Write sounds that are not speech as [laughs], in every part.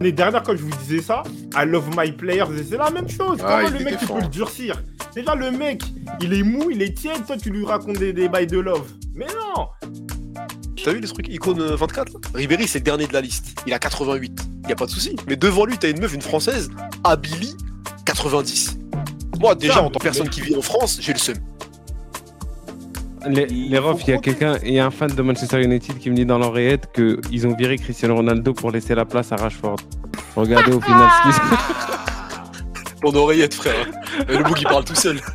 L'année dernière, quand je vous disais ça, I love my players, c'est la même chose. Ah, Comment il le mec, tu peux le durcir? Déjà, le mec, il est mou, il est tiède, toi, tu lui racontes des, des bails de love. Mais non T'as vu les trucs? Icône euh, 24 là? Ribéry, c'est le dernier de la liste. Il a 88. Y a pas de souci. Mais devant lui, t'as une meuf, une française, Abili, 90. Moi, déjà, en tant que personne qui vit en France, j'ai le seum. Les, Il refs, il y a quelqu'un, il y a un fan de Manchester United qui me dit dans l'oreillette qu'ils ont viré Cristiano Ronaldo pour laisser la place à Rashford. Regardez au final ce qui se Ton [laughs] oreillette, frère. Et le bout qui parle tout seul. [laughs]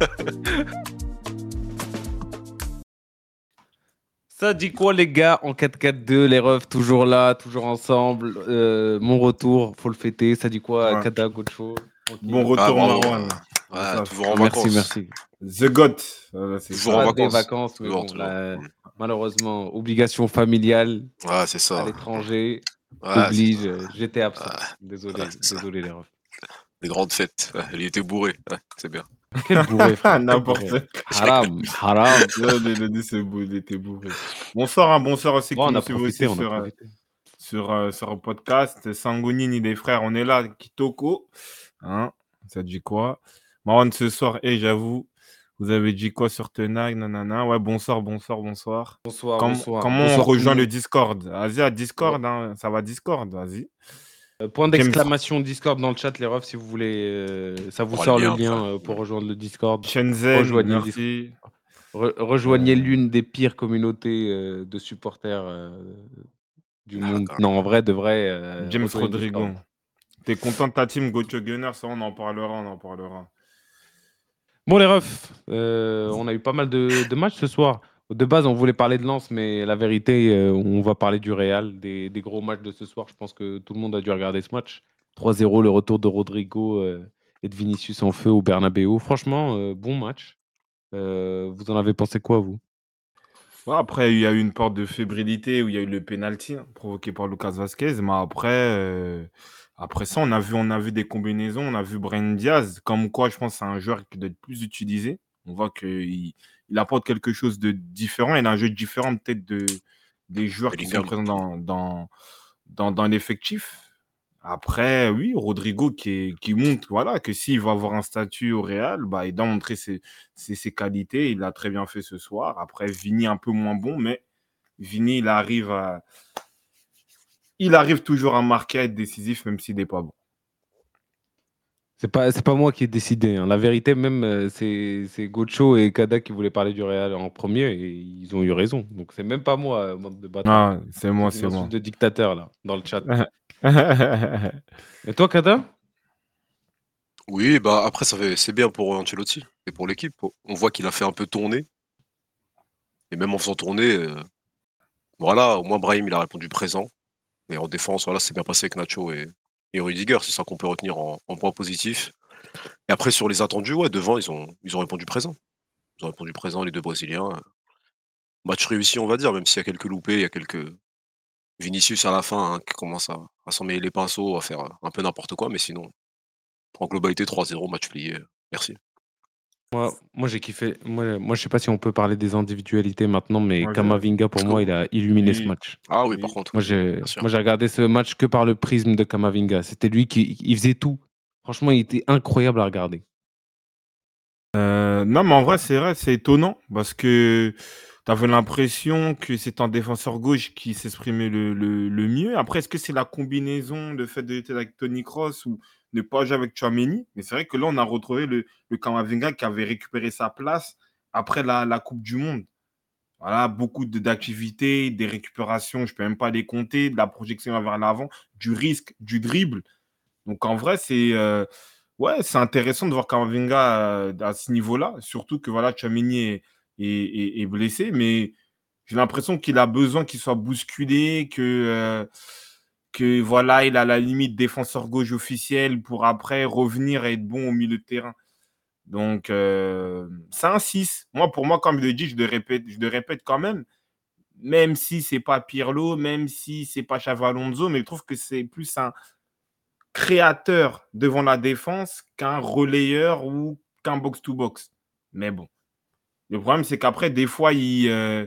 Ça dit quoi les gars en 4-4-2, les refs toujours là, toujours ensemble. Euh, mon retour, faut le fêter. Ça dit quoi Ouais. Kada Gocho? Bon retour, Ah. Marwan. Ouais, Ça, toujours en Merci, vacances. merci. The God. Voilà, c'est Toujours ça. en Pas des vacances. vacances, mais Toujours, bon, toujours. là, malheureusement, obligation familiale c'est à ça. l'étranger oblige. ça. euh, J'étais absent. Désolé, ça. désolé les refs. Les grandes fêtes. Il était bourré. C'est bien. Quel bourré, frère. N'importe quoi. Haram, haram. [laughs] C'est il était bourré. Bonsoir, hein, bonsoir aussi, Bon, on a profité, on aussi a sur, euh, sur, euh, sur le podcast. Sangonini, des frères, on est là. Kitoko. Hein, ça dit quoi? Marwan, ce soir, et j'avoue, vous avez dit quoi sur Tenag Nanana? Ouais, bonsoir, bonsoir, bonsoir. Bonsoir, bonsoir. comment Bonsoir on rejoint le Discord? Vas-y, à Discord, hein, ça va Discord, vas-y. Euh, Point d'exclamation Discord dans le chat, les refs, si vous voulez. euh, ça vous Oh, sort le lien, euh, pour rejoindre le Discord. Shenzhen, Rejoignez le merci. Re- rejoignez Euh. l'une des pires communautés euh, de supporters euh, du Ah, monde. Non, en vrai, de vrai. euh, James Rodrigo. T'es content de ta team Gocho Gunner Ça, on en parlera, on en parlera. Bon, les refs, euh, on a eu pas mal de, de matchs ce soir. De base, on voulait parler de Lens, mais la vérité, euh, on va parler du Real, des, des gros matchs de ce soir. Je pense que tout le monde a dû regarder ce match. 3-0, le retour de Rodrigo euh, et de Vinicius en feu au Bernabeu. Franchement, bon match. Vous en avez pensé quoi, vous? Après, il y a eu une porte de fébrilité où il y a eu le penalty hein, provoqué par Lucas Vasquez. Mais après, euh, après ça, on a, vu, on a vu des combinaisons. On a vu Brahim Diaz. Comme quoi, je pense que c'est un joueur qui doit être plus utilisé. On voit qu'il il apporte quelque chose de différent. Il a un jeu différent peut-être de, des joueurs qui sont présents dans, dans, dans, dans l'effectif. Après, oui, Rodrigo qui, est- qui montre voilà, que s'il va avoir un statut au Real, bah, il doit montrer ses, ses, ses qualités. Il l'a très bien fait ce soir. Après, Vini un peu moins bon, mais Vini, il arrive à... Il arrive toujours à marquer, à être décisif, même s'il n'est pas bon. C'est pas, c'est pas moi qui ai décidé. hein. La vérité, même, euh, c'est, c'est Gocho et Kada qui voulaient parler du Real en premier et ils ont eu raison. Donc, c'est même pas moi, euh, de bâtards. Ah, c'est moi, C'est moi. de dictateur, là, dans le chat. [laughs] Et toi, Kada? Oui, bah après, ça fait... c'est bien pour Ancelotti et pour l'équipe. On voit qu'il a fait un peu tourner. Et même en faisant tourner, euh, voilà, au moins Brahim, il a répondu présent. Et en défense, voilà, c'est bien passé avec Nacho et, et Rudiger. C'est ça qu'on peut retenir en, point positif. Et après, sur les attendus, ouais, devant, ils ont, répondu présent. Ils ont répondu présent, les deux Brésiliens. Match réussi, on va dire, même s'il y a quelques loupés, il y a quelques. Vinicius à la fin hein, qui commence à, à les pinceaux, à faire un peu n'importe quoi, mais sinon, en globalité, 3-0, match plié. Merci. Moi, moi j'ai kiffé. Moi, moi, je sais pas si on peut parler des individualités maintenant, mais je- Kamavinga, pour moi, il a illuminé ce Oui. match. Ah oui, Oui. par contre. Moi, j'ai, bien sûr. moi, j'ai regardé ce match que par le prisme de Kamavinga. C'était lui qui il faisait tout. Franchement, il était incroyable à regarder. Euh, non, mais en vrai, c'est vrai, c'est étonnant parce que tu avais l'impression que c'est un défenseur gauche qui s'exprimait le, le, le mieux. Après, est-ce que c'est la combinaison, le fait d'être avec Tony Cross ou ne pas jouer avec Chouameni Mais c'est vrai que là, on a retrouvé le, Kamavinga qui avait récupéré sa place après la, Coupe du Monde. Voilà, beaucoup de- d'activités, des récupérations, je ne peux même pas les compter, de la projection vers l'avant, du risque, du dribble. Donc en vrai, c'est euh, c'est intéressant de voir Kamavinga euh, à ce niveau-là, surtout que voilà, est blessé, mais j'ai l'impression qu'il a besoin qu'il soit bousculé, que, euh, que voilà, il a la limite défenseur gauche officiel pour après revenir et être bon au milieu de terrain. Donc, euh, c'est un 6. Moi, pour moi, comme je le dis, je le répète, je le répète quand même, même si c'est pas Pirlo, même si c'est pas Xavi Alonso, mais je trouve que c'est plus un créateur devant la défense qu'un relayeur ou qu'un box-to-box. Mais bon. Le problème, c'est qu'après, des fois, il, euh,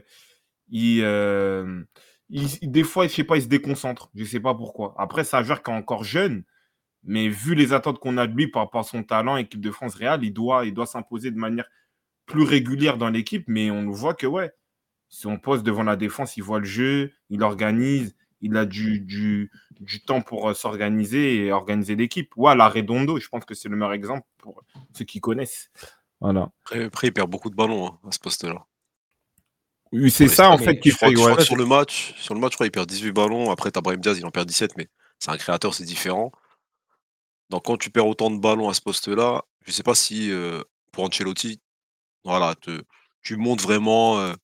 euh, des fois, je sais pas, il se déconcentre. Je sais pas pourquoi. Après, c'est un joueur qui est encore jeune, mais vu les attentes qu'on a de lui par rapport à son talent, équipe de France Real, il doit, il doit s'imposer de manière plus régulière dans l'équipe. Mais on voit que, ouais, si on pose devant la défense, il voit le jeu, il organise, il a du, du, du temps pour euh, s'organiser et organiser l'équipe. Ouais, la Redondo, je pense que c'est le meilleur exemple pour ceux qui connaissent. Voilà. Après, il perd beaucoup de ballons hein, à ce poste-là. Oui, c'est ça en fait qui fait. sur le match, sur le match, il perd 18 ballons. Après, t'as Brahim Diaz, il en perd 17, mais c'est un créateur, c'est différent. Donc, quand tu perds autant de ballons à ce poste-là, je sais pas si euh, pour Ancelotti, voilà, tu montes vraiment. Euh,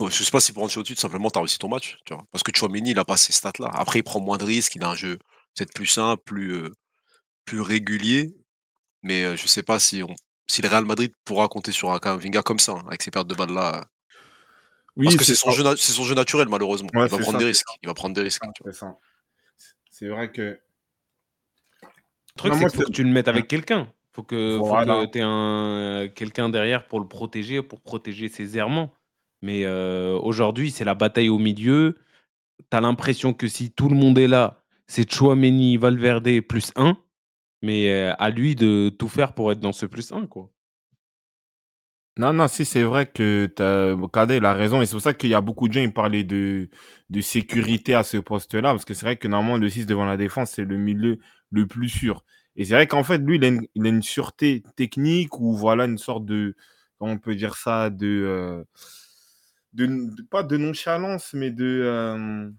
je sais pas si pour Ancelotti, tout simplement, tu as réussi ton match. Tu vois, parce que Chouameni, il a pas ces stats-là. Après, il prend moins de risques, il a un jeu peut-être plus simple, plus, euh, plus régulier. Mais je sais pas si, on, si le Real Madrid pourra compter sur un Vinga comme ça, hein, avec ses pertes de balles là. Oui, Parce que c'est son, jeu, son jeu naturel, malheureusement. il va prendre des risques. Il va prendre des risques. C'est vrai que. Le truc, c'est qu'il faut que tu le mettes avec quelqu'un. Faut que, faut que tu aies un, quelqu'un derrière pour le protéger, pour protéger ses errements. Mais euh, aujourd'hui, c'est la bataille au milieu. Tu as l'impression que si tout le monde est là, c'est Chouameni, Valverde plus 1. Mais euh, à lui de tout faire pour être dans ce plus 1, quoi. Non, non, si c'est vrai que Kader a raison. Et c'est pour ça qu'il y a beaucoup de gens qui parlaient de, sécurité à ce poste-là. Parce que c'est vrai que normalement, le 6 devant la défense, c'est le milieu le plus sûr. Et c'est vrai qu'en fait, lui, il a, une, sûreté technique ou voilà une sorte de, on peut dire ça, de, euh, pas de nonchalance, mais de euh,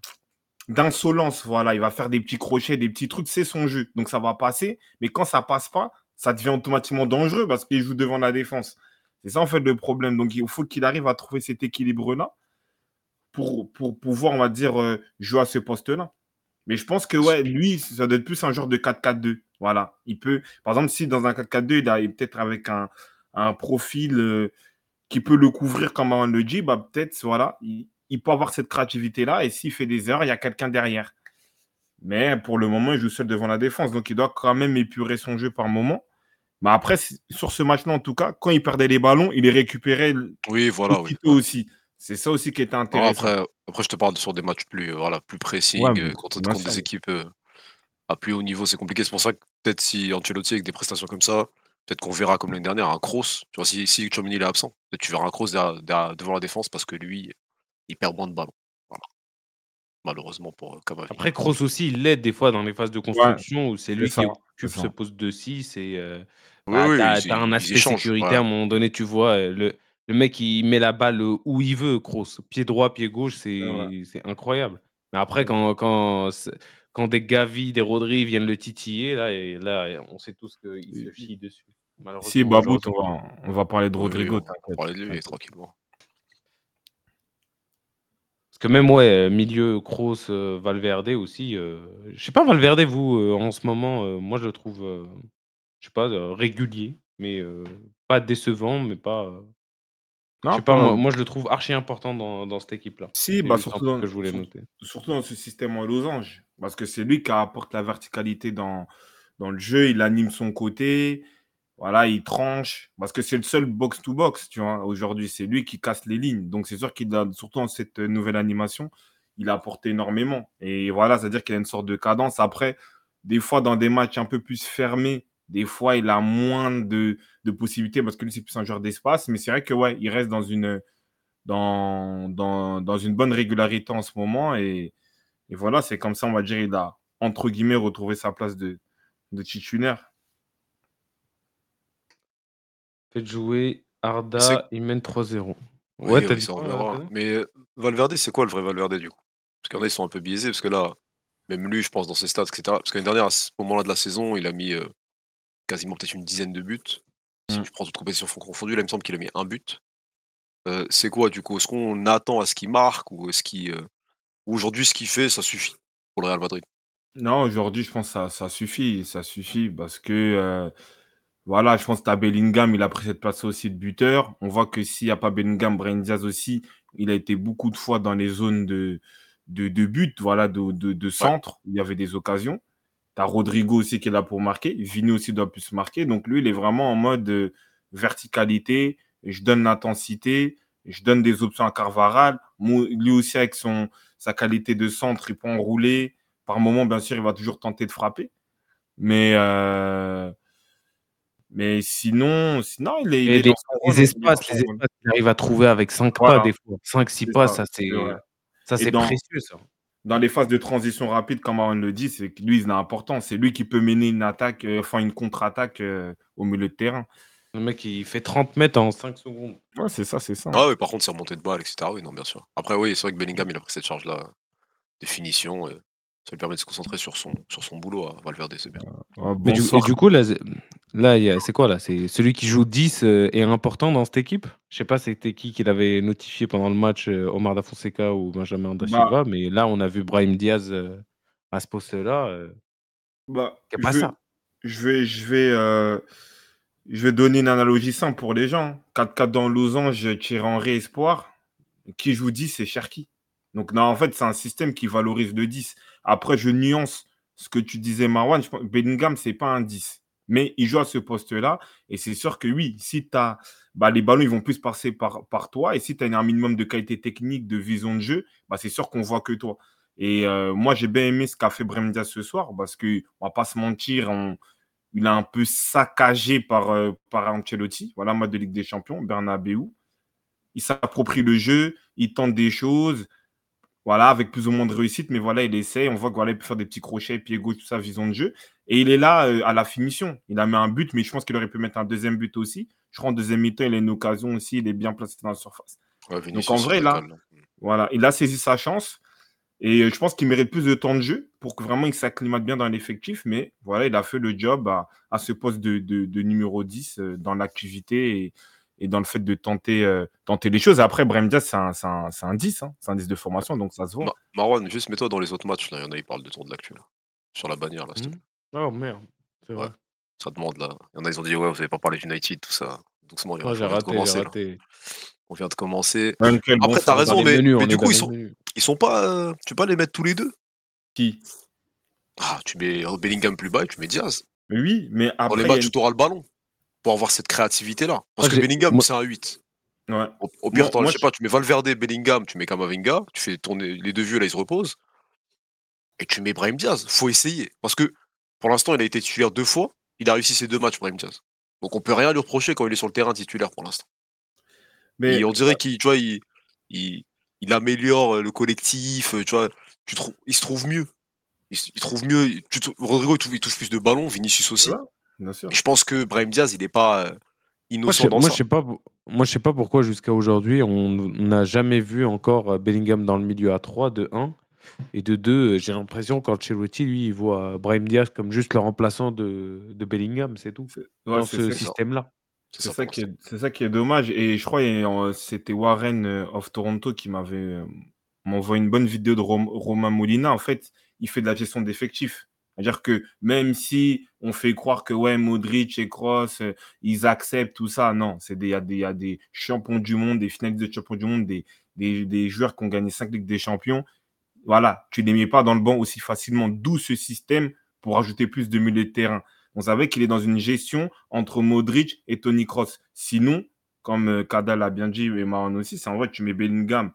d'insolence. Voilà, il va faire des petits crochets, des petits trucs, c'est son jeu. Donc ça va passer. Mais quand ça passe pas, ça devient automatiquement dangereux parce qu'il joue devant la défense. C'est ça en fait le problème. Donc il faut qu'il arrive à trouver cet équilibre-là pour, pour pouvoir, on va dire, euh, jouer à ce poste-là. Mais je pense que ouais, lui, ça doit être plus un genre de 4-4-2. Voilà. Il peut, par exemple, si dans un 4-4-2, il est peut-être avec un, profil euh, qui peut le couvrir comme on le dit, bah, peut-être, voilà, il, il, peut avoir cette créativité-là. Et s'il fait des erreurs, il y a quelqu'un derrière. Mais pour le moment, il joue seul devant la défense. Donc il doit quand même épurer son jeu par moment. Mais après, sur ce match-là, en tout cas, quand il perdait les ballons, il les récupérait oui, voilà, oui. aussi. C'est ça aussi qui est intéressant. Après, après, je te parle sur des matchs plus, euh, voilà, plus précis, euh, contre, des équipes euh, à plus haut niveau, c'est compliqué. C'est pour ça que peut-être si Ancelotti avec des prestations comme ça, peut-être qu'on verra comme l'année dernière un cross. Tu vois, si, si Chomini est absent, peut-être tu verras un cross devant la défense parce que lui, il perd moins de ballons. Malheureusement pour Camavinga. Après, Kroos aussi, il l'aide des fois dans les phases de construction où c'est lui qui occupe ce poste de 6 et bah, tu as, un aspect sécurité à un moment donné, tu vois. Le, le mec, il met la balle où il veut, Kroos. Pied droit, pied gauche, c'est incroyable. Mais après, quand, quand, quand des Gavi, des Rodri viennent le titiller, là, et là on sait tous qu'il se chie dessus. Si, Babout, on va, on va parler de Rodrigo. on va parler de lui tranquillement. Parce que même, ouais, milieu, Kroos, euh, Valverde aussi. Euh, je sais pas, Valverde, vous, euh, en ce moment, moi, je le trouve, je sais pas, régulier, mais pas décevant, mais pas. je sais pas, moi, je le trouve archi important dans, dans cette équipe-là. Si, bah, surtout, dans, que je voulais noter. surtout dans ce système en losange. Parce que c'est lui qui apporte la verticalité dans, dans le jeu, il anime son côté. Voilà, il tranche parce que c'est le seul box-to-box, tu vois, aujourd'hui. C'est lui qui casse les lignes. Donc, c'est sûr qu'il a, surtout dans cette nouvelle animation, il a apporté énormément. Et voilà, c'est-à-dire qu'il a une sorte de cadence. Après, des fois, dans des matchs un peu plus fermés, des fois, il a moins de, possibilités parce que lui, c'est plus un joueur d'espace. Mais c'est vrai que, ouais, il reste dans une, dans, dans, une bonne régularité en ce moment. Et, voilà, c'est comme ça, on va dire, il a, entre guillemets, retrouvé sa place de, de titulaire. Faites jouer Arda, il mène 3-0. Ouais, t'as dit Mais euh, Valverde, c'est quoi le vrai Valverde du coup? Parce qu'il y en a, ils sont un peu biaisés, parce que là, même lui, je pense, dans ses stats, etc. Parce qu'année dernière, à ce moment-là de la saison, il a mis euh, quasiment peut-être une dizaine de buts. Si mmh. je prends toutes compétitions confondues, là, il me semble qu'il a mis un but. Euh, c'est quoi du coup? Est-ce qu'on attend à ce qu'il marque ou est-ce qu'il. aujourd'hui, ce qu'il fait, ça suffit pour le Real Madrid? Non, aujourd'hui, je pense que ça, ça suffit. Ça suffit parce que voilà, je pense que tu as Bellingham, il a pris cette place aussi de buteur. On voit que s'il n'y a pas Bellingham, Brian Diaz aussi, il a été beaucoup de fois dans les zones de, de, but, voilà, de, de, centre. Il y avait des occasions. Tu as Rodrigo aussi qui est là pour marquer. Vini aussi doit plus marquer. Donc lui, il est vraiment en mode euh, verticalité. Je donne l'intensité. Je donne des options à Carvaral. Lui aussi, avec son, sa qualité de centre, il peut enrouler. Par moment, bien sûr, il va toujours tenter de frapper. Mais, euh, mais sinon, sinon, il est, il est les, dans espaces, les espaces qu'il arrive à trouver avec 5 pas des fois. 5-6 c'est pas, ça, ça c'est ça c'est dans, précieux ça. dans les phases de transition rapide, comme Aaron le dit, c'est lui, il est important. C'est lui qui peut mener une attaque, euh, enfin une contre-attaque euh, au milieu de terrain. Le mec il fait 30 mètres en 5 secondes. Ouais, c'est ça, c'est ça. Ah oui, par contre, c'est remonté de balle, etc. Oui, non, bien sûr. Après, oui, c'est vrai que Bellingham, il a pris cette charge-là de finition. ça lui permet de se concentrer sur son, sur son boulot à Valverde, c'est bien. Ah, Mais du, et du coup, là, là il y a- c'est quoi là? C'est celui qui joue 10 euh, est important dans cette équipe? Je sais pas c'était qui qui l'avait notifié pendant le match, euh, Omar Da Fonseca ou Benjamin Da Bah, Silva, mais là on a vu Brahim Diaz euh, à ce poste-là. euh, bah, a je pas vais, ça. je vais, je vais, euh, je vais donner une analogie simple pour les gens. 4-4 dans Losange, Thierry Henry Espoir. Qui joue 10, c'est Cherki. Donc, non, en fait, c'est un système qui valorise le 10. Après, je nuance ce que tu disais, Marwan. Je pense, Bellingham, c'est pas un 10. Mais il joue à ce poste-là. Et c'est sûr que oui, si tu as. Bah, les ballons, ils vont plus passer par, toi. Et si tu as un minimum de qualité technique, de vision de jeu, bah, c'est sûr qu'on voit que toi. Et euh, moi, j'ai bien aimé ce qu'a fait Brahim Diaz ce soir parce qu'on va pas se mentir, on- il a un peu saccagé par, euh, par Ancelotti. Voilà, mode de Ligue des Champions, Bernabeu. Il s'approprie le jeu, il tente des choses, voilà, avec plus ou moins de réussite, mais voilà, il essaie. On voit qu'il voilà, il peut faire des petits crochets, pied gauche, tout ça, vision de jeu. Et il est là euh, à la finition. Il a mis un but, mais je pense qu'il aurait pu mettre un deuxième but aussi. Je crois en deuxième mi-temps, il a une occasion aussi, il est bien placé dans la surface. Ouais, Donc en vrai, là, voilà, il a saisi sa chance. Et euh, je pense qu'il mérite plus de temps de jeu pour que vraiment il s'acclimate bien dans l'effectif. Mais voilà, il a fait le job à, à ce poste de, de- de numéro 10 euh, dans l'activité et, et dans le fait de tenter, euh, tenter les choses. Après, Brahim Diaz, c'est un, un- c'est un 10. hein. C'est un 10 de formation, donc ça se voit. Ma- Marwan, juste mets-toi dans les autres matchs. Là. Il y en a, ils parlent de tour de l'actu. là. Sur la bannière, là, plaît. Oh merde, c'est Ouais. vrai. Ça demande, là. Il y en a, ils ont dit, ouais, vous n'avez pas parlé d'United, tout ça. Doucement, les Oh, refs, j'ai on vient de raté, j'ai commencer. raté. On vient de commencer. Quel bon Après, t'as raison, Dans les mais, menus, mais on du coup, dans ils les sont, menus. ils sont pas. euh, tu peux pas les mettre tous les deux? Qui? Ah, tu mets Bellingham plus bas et tu mets Diaz. Oui, mais Dans après, les il y a matchs tu auras le ballon. Pour avoir cette créativité-là. Parce Moi, que Bellingham, moi- c'est un 8. une- ouais. Au, au pire, Moi- je sais pas, tu mets Valverde, Bellingham, tu mets Kamavinga, tu fais tourner les deux vieux, là, ils se reposent. Et tu mets Brahim Diaz. Faut essayer. Parce que pour l'instant, il a été titulaire deux fois. Il a réussi ses deux matchs, Brahim Diaz. Donc on peut rien lui reprocher quand il est sur le terrain titulaire pour l'instant. Mais Et on dirait qu'il, tu vois, il, il, il améliore euh, le collectif, euh, tu vois, tu trou- il se trouve mieux. Il, trouve mieux. tu Rodrigo, il touche, il touche plus de ballons, Vinicius aussi. voilà, bien sûr. Et je pense que Brahim Diaz, il n'est pas euh, Moi, innocent je sais, dans moi, ça. je sais pas, moi, je sais pas pourquoi jusqu'à aujourd'hui, on n'a jamais vu encore euh, Bellingham dans le milieu à 3, de 1. Et de 2, j'ai l'impression qu'Ancelotti, lui, il voit Brahim Diaz comme juste le remplaçant de, de Bellingham, c'est tout. C'est- ouais, Dans c'est- ce système-là. C'est ça qui est, l'instant. c'est ça qui est dommage. Et je crois que c'était Warren euh, of Toronto qui m'avait euh, m'envoyé une bonne vidéo de Rom- Romain Molina. En fait, il fait de la gestion d'effectifs. C'est-à-dire que même si on fait croire que ouais, Modric et Kroos, euh, ils acceptent tout ça, non. Il y, y a des champions du monde, des finalistes de champions du monde, des, des, des joueurs qui ont gagné 5 Ligues des Champions. Voilà, tu ne les mets pas dans le banc aussi facilement. D'où ce système pour ajouter plus de milieu de terrain. On savait qu'il est dans une gestion entre Modric et Tony Kroos. Sinon, comme euh, Kadal a bien dit et Maran aussi, c'est en vrai, tu mets Bellingham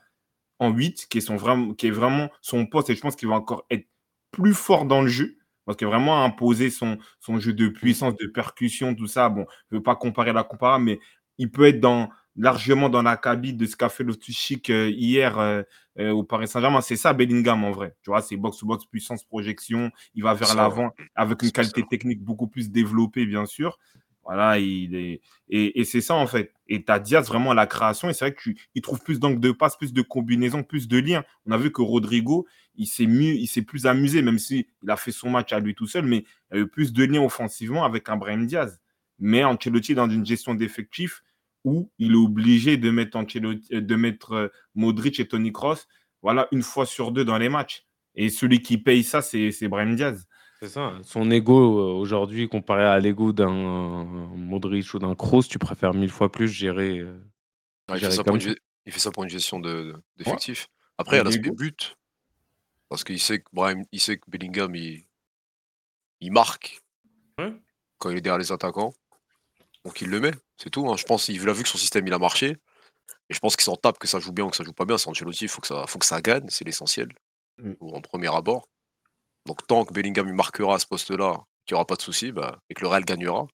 en 8, qui qui est vraiment son poste, et je pense qu'il va encore être plus fort dans le jeu, parce qu'il a vraiment imposé son, son jeu de puissance, de percussion, tout ça. Bon, je ne veux pas comparer la comparable, mais il peut être dans, largement dans la cabine de ce qu'a fait Chic euh, hier euh, euh, au Paris Saint-Germain. C'est ça, Bellingham, en vrai. Tu vois, c'est box-to-box, puissance, projection. Il va vers l'avant avec une qualité ça. technique beaucoup plus développée, bien sûr. Voilà, il est... et, c'est ça, en fait. Et tu as Diaz vraiment à la création, et c'est vrai qu'il trouve plus d'angles de passe, plus de combinaisons, plus de liens. On a vu que Rodrigo, il s'est mieux, il s'est plus amusé, même s'il a fait son match à lui tout seul, mais il a eu plus de liens offensivement avec un Brahim Diaz. Mais Ancelotti est dans une gestion d'effectifs où il est obligé de mettre, Ancelotti, euh, de mettre euh, Modric et Tony Kroos voilà, une fois sur deux dans les matchs. Et celui qui paye ça, c'est c'est Brahim Diaz. C'est ça. Son ego euh, aujourd'hui, comparé à l'ego d'un Modric ou d'un Kroos, tu préfères mille fois plus gérer. euh, Ah, il, fait gérer ça comme pour une, ça. gé- il fait ça pour une gestion de- de- d'effectifs. Après, il y a Et l'aspect but. Parce qu'il sait que Brahim, il sait que Bellingham, il, il marque Ouais. quand il est derrière les attaquants. Donc il le met, c'est tout. hein. Je pense qu'il a vu que son système il a marché. Et je pense qu'ils s'en tapent, que ça joue bien ou que ça joue pas bien. C'est Ancelotti, il faut que ça, faut que ça gagne, c'est l'essentiel. Mm. Ou en premier abord. Donc tant que Bellingham il marquera à ce poste-là, qu'il n'y aura pas de souci, bah, et que le Real gagnera,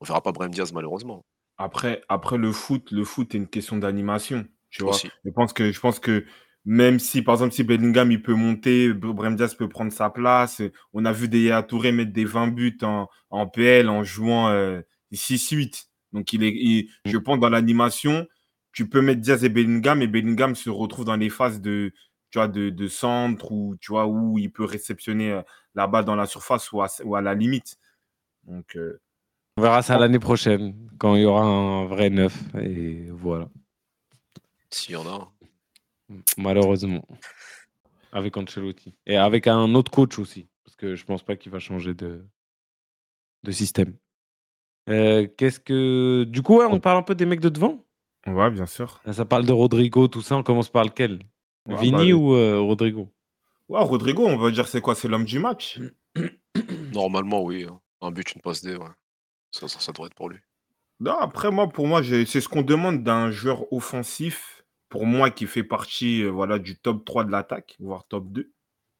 on verra pas Brahim Diaz malheureusement. Après, après le foot, le foot est une question d'animation. Tu vois, Aussi. je pense que je pense que même si par exemple si Bellingham il peut monter, Brahim Diaz peut prendre sa place. On a vu des Touré mettre des 20 buts en, en PL en jouant euh, 6-8. Donc il est, il- je pense dans l'animation, tu peux mettre Diaz et Bellingham et Bellingham se retrouve dans les phases de tu vois de, de centre ou tu vois où il peut réceptionner la balle dans la surface ou à, ou à la limite. Donc euh, On verra ça l'année prochaine, quand il y aura un vrai neuf. Et voilà, S'il y en a. un. malheureusement. Avec Ancelotti. Et avec un autre coach aussi. Parce que je pense pas qu'il va changer de, de système. Euh, Qu'est-ce que. Du coup, ouais, on parle un peu des mecs de devant. ouais, bien sûr. Ça parle de Rodrigo, tout ça. On commence par lequel? Ouais, Vini bah, ou euh, Rodrigo? Ouais, Rodrigo, on va dire c'est quoi? C'est l'homme du match? [coughs] Normalement, oui. hein. Un but, une passe D, ouais. Ça, ça, ça devrait être pour lui. Non, après, moi, pour moi, c'est ce qu'on demande d'un joueur offensif, pour moi, qui fait partie euh, voilà, du top 3 de l'attaque, voire top 2.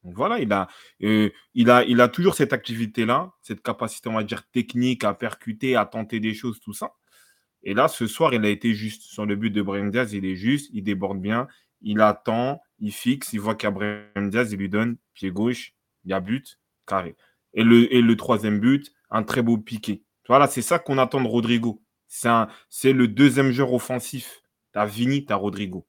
Donc voilà, il a, euh, il a, il a toujours cette activité-là, cette capacité, on va dire, technique à percuter, à tenter des choses, tout ça. Et là, ce soir, il a été juste. Sur le but de Brahim Diaz, il est juste, il déborde bien, il attend, il fixe, il voit Brahim Diaz, il lui donne pied gauche, il y a but, carré. Et le, troisième but, un très beau piqué. Voilà, c'est ça qu'on attend de Rodrigo. C'est le deuxième joueur offensif. Tu as Vini, tu Rodrigo.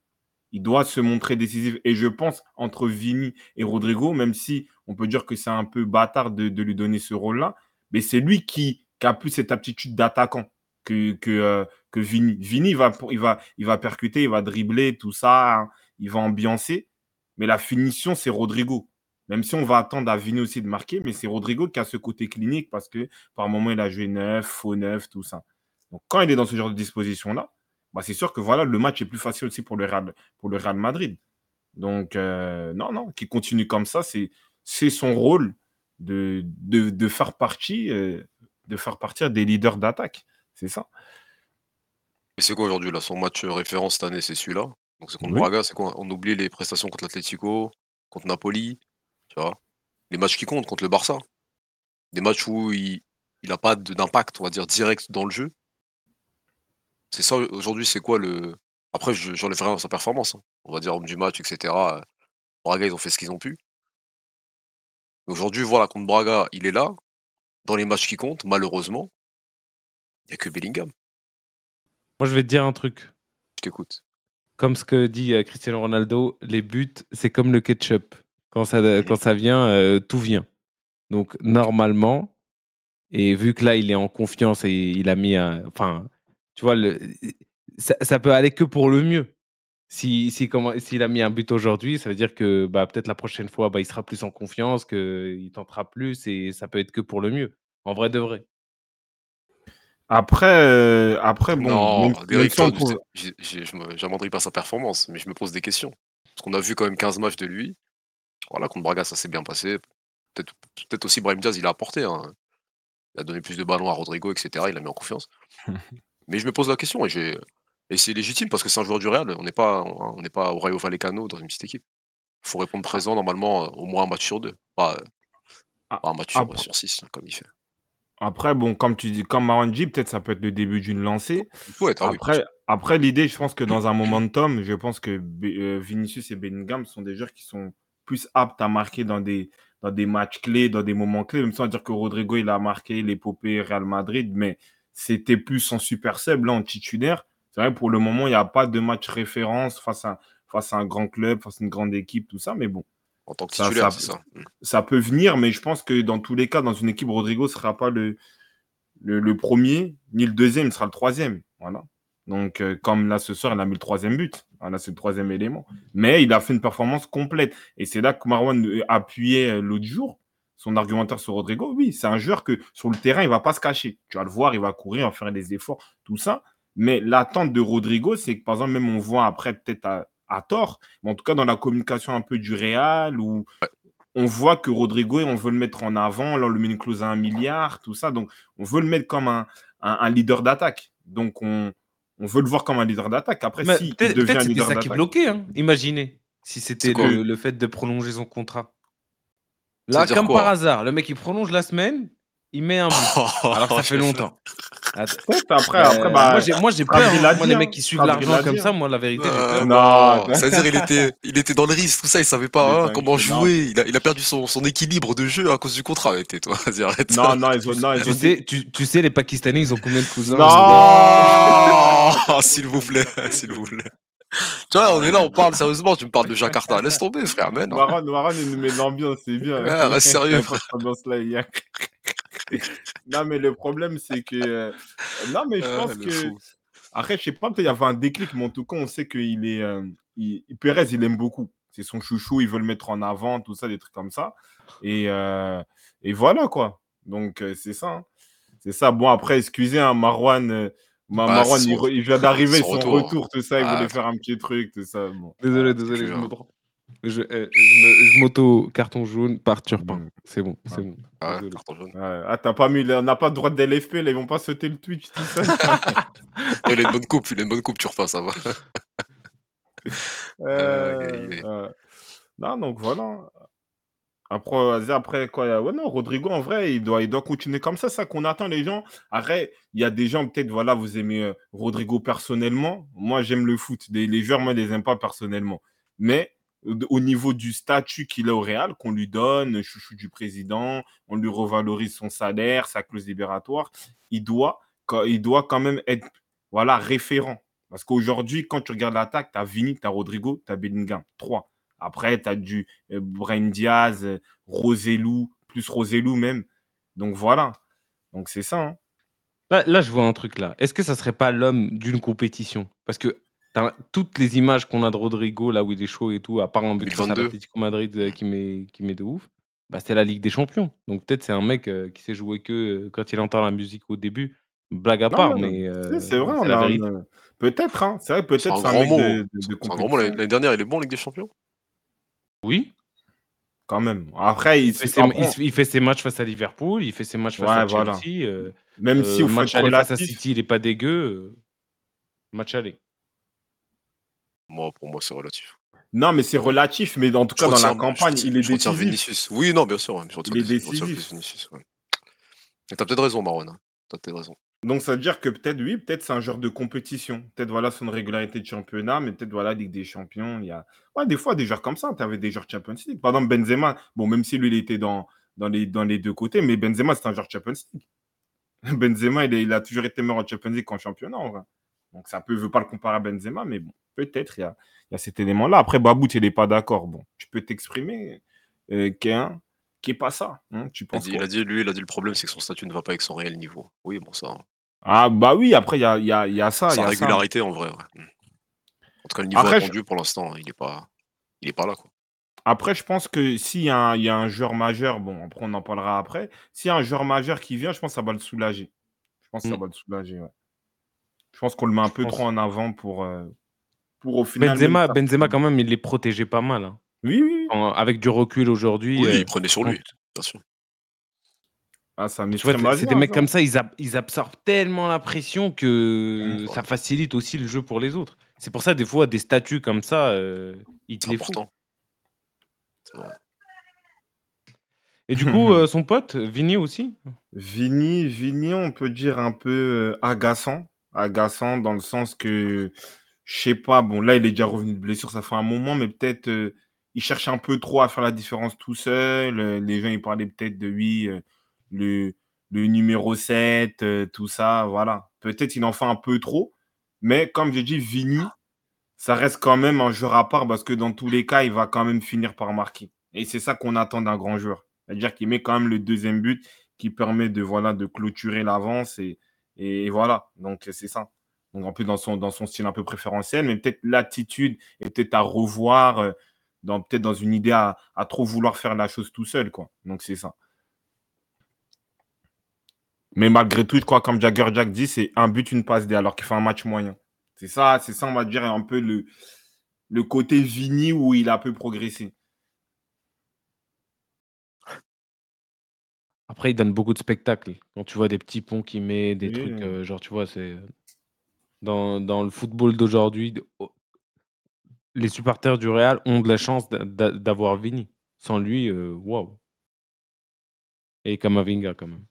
Il doit se montrer décisif. Et je pense, entre Vini et Rodrigo, même si on peut dire que c'est un peu bâtard de, de lui donner ce rôle-là, mais c'est lui qui, qui a plus cette aptitude d'attaquant euh, que Vini. Va, il, va, il va percuter, il va dribbler, tout ça, hein, il va ambiancer. Mais la finition, c'est Rodrigo. Même si on va attendre à Vini aussi de marquer, mais c'est Rodrigo qui a ce côté clinique parce que par moment, il a joué neuf, faux neuf, tout ça. Donc quand il est dans ce genre de disposition-là, bah, c'est sûr que voilà, le match est plus facile aussi pour le Real, pour le Real Madrid. Donc, euh, non, non, qui continue comme ça, c'est son rôle de faire partie, euh, de faire partir des leaders d'attaque. C'est ça. Et c'est quoi aujourd'hui là Son match euh, référence cette année, c'est celui-là? Donc c'est contre Oui. Braga, c'est quoi? On oublie les prestations contre l'Atlético, contre Napoli, tu vois? Les matchs qui comptent contre le Barça. Des matchs où il n'a pas d'impact, on va dire, direct dans le jeu. C'est ça aujourd'hui, c'est quoi le. Après, je- j'enlève rien à sa performance. hein. On va dire homme du match, etc. Euh, Braga, ils ont fait ce qu'ils ont pu. Mais Aujourd'hui, voilà, contre Braga, il est là. Dans les matchs qui comptent, malheureusement, n'y a que Bellingham. Moi, je vais te dire un truc. Je t'écoute. Comme ce que dit euh, Cristiano Ronaldo, les buts, c'est comme le ketchup. Quand ça, quand ça vient, euh, tout vient. Donc, normalement, et vu que là, il est en confiance et il a mis un. Enfin, tu vois, le, ça, ça peut aller que pour le mieux. Si, si, comment- S'il a mis un but aujourd'hui, ça veut dire que bah, peut-être la prochaine fois, bah, il sera plus en confiance, qu'il tentera plus et ça peut être que pour le mieux. En vrai de vrai. Après, euh, après bon, Non, même- même trouve- j'amendris pas sa performance, mais je me pose des questions. Parce qu'on a vu quand même 15 matchs de lui. Voilà, contre Braga, ça s'est bien passé. Peut-être peut aussi Brahim Diaz, il a apporté. hein. Il a donné plus de ballons à Rodrigo, etc. Il l'a mis en confiance. [laughs] mais je me pose la question et, c'est légitime parce que c'est un joueur du Real. On n'est pas, on n'est pas au Rayo Vallecano dans une petite équipe. Il faut répondre présent normalement au moins un match sur deux. Pas, Ah, pas un match sur, après- sur six, comme il fait. Après, bon, comme tu dis, comme Marwan dit, peut-être ça peut être le début d'une lancée. Il faut être. ah oui, Après, après l'idée, je pense que dans un momentum, je pense que euh, Vinicius et Bellingham sont des joueurs qui sont plus aptes à marquer dans des, dans des matchs clés, dans des moments clés. Même sans dire que Rodrigo, il a marqué l'épopée Real Madrid, mais c'était plus en super sub, là, en titulaire. C'est vrai, pour le moment, il n'y a pas de match référence face à, face à un grand club, face à une grande équipe, tout ça. Mais bon, en tant que ça- titulaire, ça-. Mm. ça peut venir, mais je pense que dans tous les cas, dans une équipe, Rodrigo ne sera pas le, le, le premier, ni le deuxième, il sera le troisième. Voilà. Donc, euh, comme là, ce soir, il a mis le troisième but. Voilà, c'est le troisième élément. Mais il a fait une performance complète. Et c'est là que Marwan euh, appuyait euh, l'autre jour son argumentaire sur Rodrigo. Oui, c'est un joueur que sur le terrain, il ne va pas se cacher. Tu vas le voir, il va courir, il va faire des efforts, tout ça. Mais l'attente de Rodrigo, c'est que, par exemple, même on voit après, peut-être à, à tort, mais en tout cas, dans la communication un peu du Real, ou on voit que Rodrigo, on veut le mettre en avant, là, on lui met une clause à un milliard, tout ça. Donc, on veut le mettre comme un, un- un leader d'attaque. Donc, on, on veut le voir comme un leader d'attaque. Après, Mais si il devient un leader ça qui d'attaque. bloquait, hein. Imaginez si c'était le, le fait de prolonger son contrat. Là, comme par hasard, le mec il prolonge la semaine, il met un [laughs] but. Alors que ça fait longtemps. [laughs] Attends, Peut-être après, euh, après bah, moi j'ai moi j'ai peur. hein. l'a Moi les hein. mecs qui suivent l'argent l'a comme ça, moi la vérité j'ai Euh, peur. Non, [laughs] c'est-à-dire il était, il était dans le risque, tout ça, il savait pas hein, comment jouer, il a, il a perdu son, son équilibre de jeu à cause du contrat avec tes toi. [laughs] Vas-y, arrête. non, non, ils ont, non, ils Tu ont sais, tu, tu sais les Pakistanais ils ont combien de cousins Non [laughs] s'il vous plaît, s'il vous plaît. Tu vois, on est là, on parle sérieusement, tu me parles de Jakarta, laisse tomber, frère, mais non. Maran, Maran, il nous met de l'ambiance, c'est bien. Ouais, reste sérieux, il y a- [laughs] non, mais le problème, c'est que. euh, Non, mais je Ah, pense que. fou. Après, je sais pas, peut-être il y avait un déclic, mais en tout cas, on sait qu'il est. euh, il- Pérez, il aime beaucoup. C'est son chouchou, il veut le mettre en avant, tout ça, des trucs comme ça. Et, euh, et voilà, quoi. Donc, euh, c'est ça. hein. C'est ça. Bon, après, excusez, hein, Marwan. euh, Ma- Bah, Marwan, il, son- re- il vient d'arriver, son son retour. retour, tout ça, il Ah, voulait faire un petit truc, tout ça. Bon. Désolé, Ah, désolé, je me prends. Je, eh, je me- je m'auto carton jaune par Turpin. Mm. C'est bon, c'est Ah. bon. Ah, carton jaune. Ah, t'as pas mis, on n'a pas de droit de LFP, là, ils vont pas sauter le Twitch, tout ça. [laughs] Il a une bonne coupe, il a une bonne coupe, tu refais, ça va. Euh, euh, non, donc voilà. Après, après quoi ouais, non, Rodrigo, en vrai, il doit, il doit continuer comme ça, ça qu'on attend, les gens. Après, il y a des gens, peut-être, voilà, vous aimez euh, Rodrigo personnellement. Moi, j'aime le foot. Les joueurs, moi, je les aime pas personnellement. Mais au au niveau du statut qu'il a au Real, qu'on lui donne, chouchou du président, on lui revalorise son salaire, sa clause libératoire, il doit, il doit quand même être voilà, référent. Parce qu'aujourd'hui, quand tu regardes l'attaque, tu as Vini, tu as Rodrigo, tu as Bellingham. Trois. Après, tu as du euh, Brahim Diaz, euh, Rosellou, plus Rosellou même. Donc voilà. Donc c'est ça. hein. Là, là, je vois un truc là. Est-ce que ça serait pas l'homme d'une compétition? Parce que toutes les images qu'on a de Rodrigo, là où il est chaud et tout, à part un but 2022. l'Atlético Madrid euh, qui met, qui met de ouf, bah, c'est la Ligue des Champions. Donc peut-être c'est un mec euh, qui sait jouer que euh, quand il entend la musique au début. Blague à Non, part, non, mais euh, c'est vrai, on Peut-être, hein. C'est vrai, peut-être c'est un grand mec mot. de, L'année dernière, il est bon en Ligue des Champions Oui, quand même. Après, il, il fait, ses, il fait ses matchs face à Liverpool, il fait ses matchs face Ouais, à voilà. Chelsea. euh, même si euh, au match aller face à City, il est pas dégueu. euh, match aller. Moi, pour moi, c'est relatif. non, mais c'est relatif, mais en tout Je cas, dans la campagne, je, il est je décisif. Vinicius. Oui, non, bien sûr. ouais, je Il est décisif. Vinicius. Ouais. Et t'as peut-être raison, Marwan. hein. T'as peut-être raison. Donc, ça veut dire que peut-être, oui, peut-être c'est un genre de compétition. Peut-être, voilà, son régularité de championnat, mais peut-être, voilà, Ligue des Champions. Il y a... Ouais, des fois, des joueurs comme ça, tu avais des joueurs Champions League. Par exemple, Benzema, bon, même si lui, il était dans, dans, les, dans les deux côtés, mais Benzema, c'est un joueur Champions League. [laughs] Benzema, il, est- il a toujours été meilleur en Champions League qu'en championnat, en vrai. Donc, ça peut, je veux pas le comparer à Benzema, mais bon, peut-être, il y a, il y a cet élément-là. Après, Babout, il n'est pas d'accord. Bon, tu peux t'exprimer, euh, qui est un- qui est pas ça. hein. Tu Il a, penses dit, il a dit, lui, il a dit le problème, c'est que son statut ne va pas avec son réel niveau. Oui, bon, ça. hein. Ah, bah oui, après, il y a, y a- y a ça. Sa ça. régularité, en vrai. ouais. Mm. En tout cas, le niveau Après, je- attendu pour l'instant, il n'est pas, il est pas là. Quoi. Après, je pense que s'il y, a un- il y a un joueur majeur, bon, après on en parlera après, s'il y a un joueur majeur qui vient, je pense que ça va le soulager. Je pense que ça Mm. va le soulager, ouais. Je pense qu'on le met un peu pense. trop en avant pour, euh, pour au final. même Benzema, Benzema, quand même, il les protégeait pas mal. hein. Oui, oui. En- avec du recul aujourd'hui. Oui, euh, il prenait sur lui, bien sûr. Ah, ça Tu vois, m'extrême c'est des mecs comme ça, ils, ab- ils absorbent tellement la pression que Mmh. ça facilite aussi le jeu pour les autres. C'est pour ça, des fois, des statuts comme ça, euh, ils te les font. important. C'est vrai. Et du coup, [laughs] euh, son pote, Vini aussi? Vini, Vini, on peut dire un peu euh, agaçant. Agaçant dans le sens que, je sais pas, bon, là, il est déjà revenu de blessure, ça fait un moment, mais peut-être euh, il cherche un peu trop à faire la différence tout seul. Euh, les gens, ils parlaient peut-être de lui, euh, le, numéro 7, euh, tout ça, voilà. Peut-être il en fait un peu trop, mais comme j'ai dit, Vini, ça reste quand même un joueur à part parce que dans tous les cas, il va quand même finir par marquer. Et c'est ça qu'on attend d'un grand joueur. C'est-à-dire qu'il met quand même le deuxième but qui permet de, voilà, de clôturer l'avance. Et voilà, donc c'est ça. Donc un peu dans son, dans son style un peu préférentiel, mais peut-être l'attitude est peut-être à revoir, euh, dans, peut-être dans une idée à, à trop vouloir faire la chose tout seul. Quoi. Donc c'est ça. Mais malgré tout, je crois, comme Jagger Jack dit, c'est un but, une passe D, alors qu'il fait un match moyen. C'est ça, c'est ça, on va dire, un peu le, le côté Vini où il a un peu progressé. Après, il donne beaucoup de spectacles. Quand tu vois des petits ponts qu'il met, des Oui. trucs, euh, genre, tu vois, c'est. Dans, dans le football d'aujourd'hui, les supporters du Real ont de la chance d'avoir Vini. Sans lui, euh, waouh. Et Kamavinga quand même.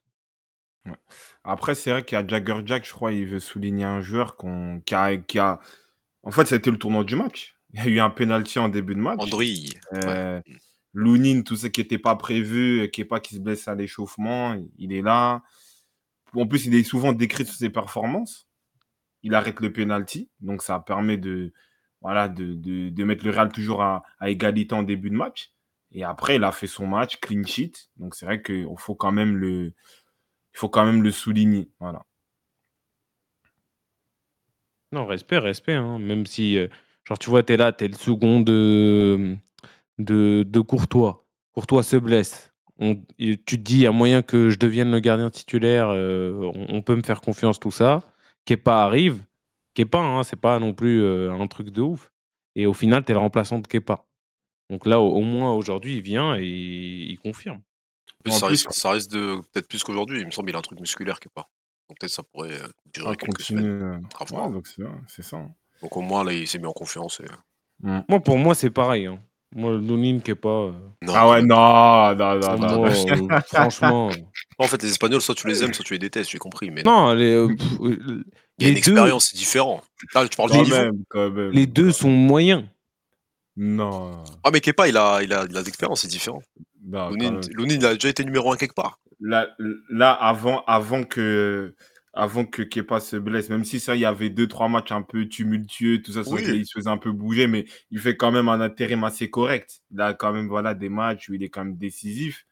Après, c'est vrai qu'il y a Jagger Jack, je crois, il veut souligner un joueur qui, a, qui, a, En fait, c'était le tournoi du match. [laughs] Il y a eu un penalty en début de match. Andri. Euh, Lounine, tout ce qui n'était pas prévu, qui n'est pas qui se blesse à l'échauffement, il est là. En plus, il est souvent décrit sur ses performances. Il arrête le penalty, donc ça permet de, voilà, de, de, mettre le Real toujours à, égalité en début de match. Et après, il a fait son match, clean sheet. Donc c'est vrai qu'il faut quand même le, il faut quand même le souligner. Voilà. Non, respect, respect. Hein. Même si, euh, genre, tu vois, tu es là, tu es le second de, de, Courtois. Courtois se blesse. Tu te dis, il y a moyen que je devienne le gardien titulaire, euh, on, peut me faire confiance, tout ça. Kepa arrive. Kepa, hein, c'est pas non plus euh, un truc de ouf. Et au final, tu es le remplaçant de Kepa. Donc là, au, moins, aujourd'hui, il vient et il confirme. ça, risque, ça, risque, de peut-être plus qu'aujourd'hui. Il me semble qu'il a un truc musculaire Kepa. Donc peut-être ça pourrait euh, durer quelques semaines. donc c'est ça. Hein. Donc au moins, là, il s'est mis en confiance. Et... Mmh. Moi, pour moi, c'est pareil. Hein. Moi, Lounine qui est pas. Euh, ah ouais, non, non, non, non. Euh, franchement. En fait, les Espagnols, soit tu les aimes, soit tu les détestes, j'ai compris. Mais non, les, euh, il y a une expérience, c'est différent. Ah, tu parles du même, quand même. Les deux sont moyens. Non. Ah, mais Kepa, il a, il a, il a d'expérience, c'est différent. Lounine, il a déjà été numéro un quelque part. Là, là avant, avant que avant que Kepa se blesse, même si ça, il y avait deux, trois matchs un peu tumultueux, tout ça, il se faisait un peu bouger, mais il fait quand même un intérim assez correct. Il a quand même voilà, des matchs où il est quand même décisif.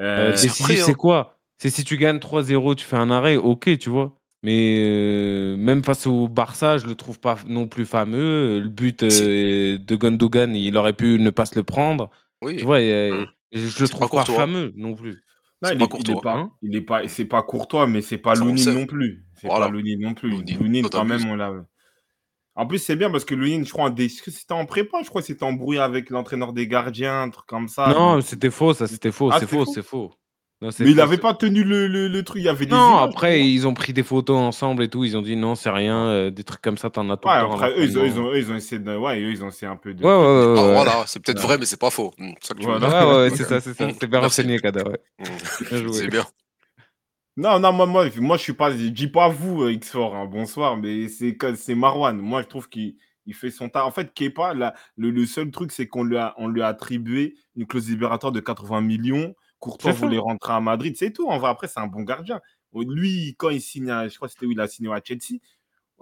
Euh, euh, décisif, c'est hein. quoi? C'est si tu gagnes 3-0, tu fais un arrêt, ok, tu vois. Mais euh, même face au Barça, je le trouve pas non plus fameux. Le but de Gundogan, il aurait pu ne pas se le prendre. Oui. Tu vois, mmh. je le trouve pas fameux non plus il, pas courtois. pas, hein. il est pas, c'est pas courtois, mais c'est pas Lounine non plus. C'est pas Lounine non plus. Lounine, quand même, on l'a. En plus, c'est bien parce que Lounine, je crois, c'était en prépa, je crois que c'était embrouillé avec l'entraîneur des gardiens, un truc comme ça. Non, c'était faux, ça, c'était faux, ah, c'est faux, c'est faux mais il n'avait pas tenu le, le, truc, il y avait des Non, après, ils ont pris des photos ensemble et tout, ils ont dit non, c'est rien, euh, des trucs comme ça, t'en as tout ouais, Après, eux, ils ont, ils, ont, ils ont, essayé de. Ouais, eux, ils ont essayé un peu de. Ouais, ouais, ouais. Ah, voilà, c'est peut-être vrai, mais c'est pas faux. Hmm, ça que tu voilà. Ouais, ouais, c'est [laughs] ça, c'est ça. C'est bien renseigné, Kada, ouais. [laughs] Hmm. C'est bien. Non, non, moi, moi, moi, je suis pas. Je dis pas vous, euh, X4, hein, bonsoir, mais c'est Marwan. Moi, je trouve qu'il il fait son tas. En fait, Kepa, là, le, le seul truc, c'est qu'on lui, a, on lui a attribué une clause libératoire de 80 millions Courtois voulait rentrer à Madrid, c'est tout. En vrai, après, c'est un bon gardien. Lui, quand il signe, je crois que c'était où il a signé à Chelsea,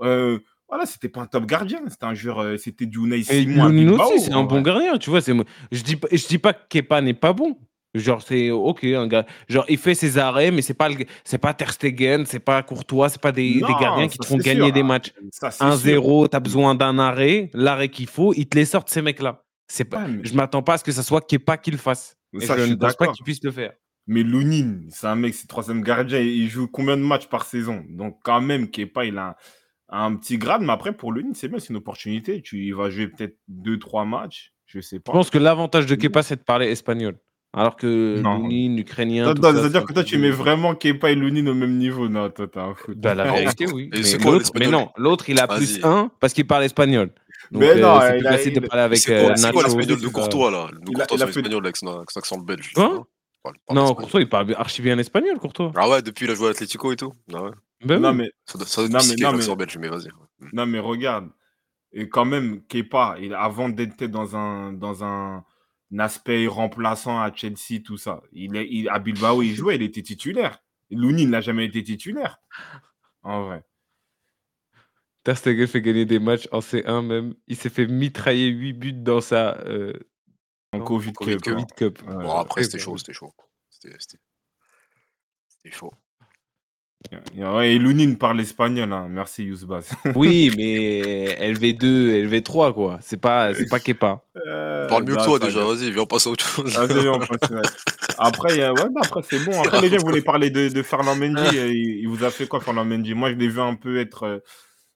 euh, voilà, c'était pas un top gardien, c'était un joueur, euh, c'était du Unai Simon. aussi, c'est un bon gardien, tu vois. Je dis, je dis pas que Kepa n'est pas bon. Genre, c'est ok, un gars. Genre, il fait ses arrêts, mais c'est pas, c'est pas Ter Stegen, c'est pas Courtois, c'est pas des, des gardiens qui te font gagner des matchs. 1-0, tu as besoin d'un arrêt, l'arrêt qu'il faut, ils te les sortent, ces mecs-là. C'est pas, Je m'attends pas à ce que ça soit Kepa qui le fasse ça, je, ne pense pas qu'il puisse le faire. Mais Lounine, c'est un mec, c'est troisième gardien, il joue combien de matchs par saison? Donc quand même, Kepa, il a un, petit grade, mais après, pour Lounine, c'est bien, c'est une opportunité. Tu, il va jouer peut-être deux, trois matchs, je sais pas. Je pense que l'avantage de Kepa, c'est de parler espagnol. Alors que Lounine, ukrainien. C'est-à-dire que toi, tu mets vraiment Kepa et Lounine au même niveau. Non, toi, t'es un fou. Bah, la vérité, oui. mais, non, l'autre, il a plus un parce qu'il parle espagnol mais non, c'est plus facile de parler avec C'est quoi, l'espagnol de Courtois là? Le Courtois, c'est l'espagnol avec son accent belge. Non, Courtois, il parle archi bien espagnol, Courtois. Ah ouais, depuis il a joué à l'Atlético et tout. Ah ouais. Ben non, mais. Ça doit l'accent belge, mais vas-y. Non, mais regarde. Et quand même, Kepa, avant d'être dans un, dans un, aspect remplaçant à Chelsea, tout ça, il est, à Bilbao, il jouait, il était titulaire. Louni, il n'a jamais été titulaire. En vrai. Ter Stegen fait gagner des matchs en C1 même. Il s'est fait mitrailler 8 buts dans sa euh, en COVID, COVID, Cup. Bon, après, c'était chaud, c'était chaud. C'était chaud. Et Lounine parle espagnol, hein. merci Yousbas. [laughs] oui, mais LV2, LV3, quoi. C'est pas, c'est pas Kepa. Euh, parle mieux que toi déjà, vas-y, viens, on passe à autre chose. [laughs] Après, ouais, bah, après c'est bon. Après, les gens voulaient parler de, de Fernand Mendy. il, vous a fait quoi, Fernand Mendy? Moi, je l'ai vu un peu être. Euh,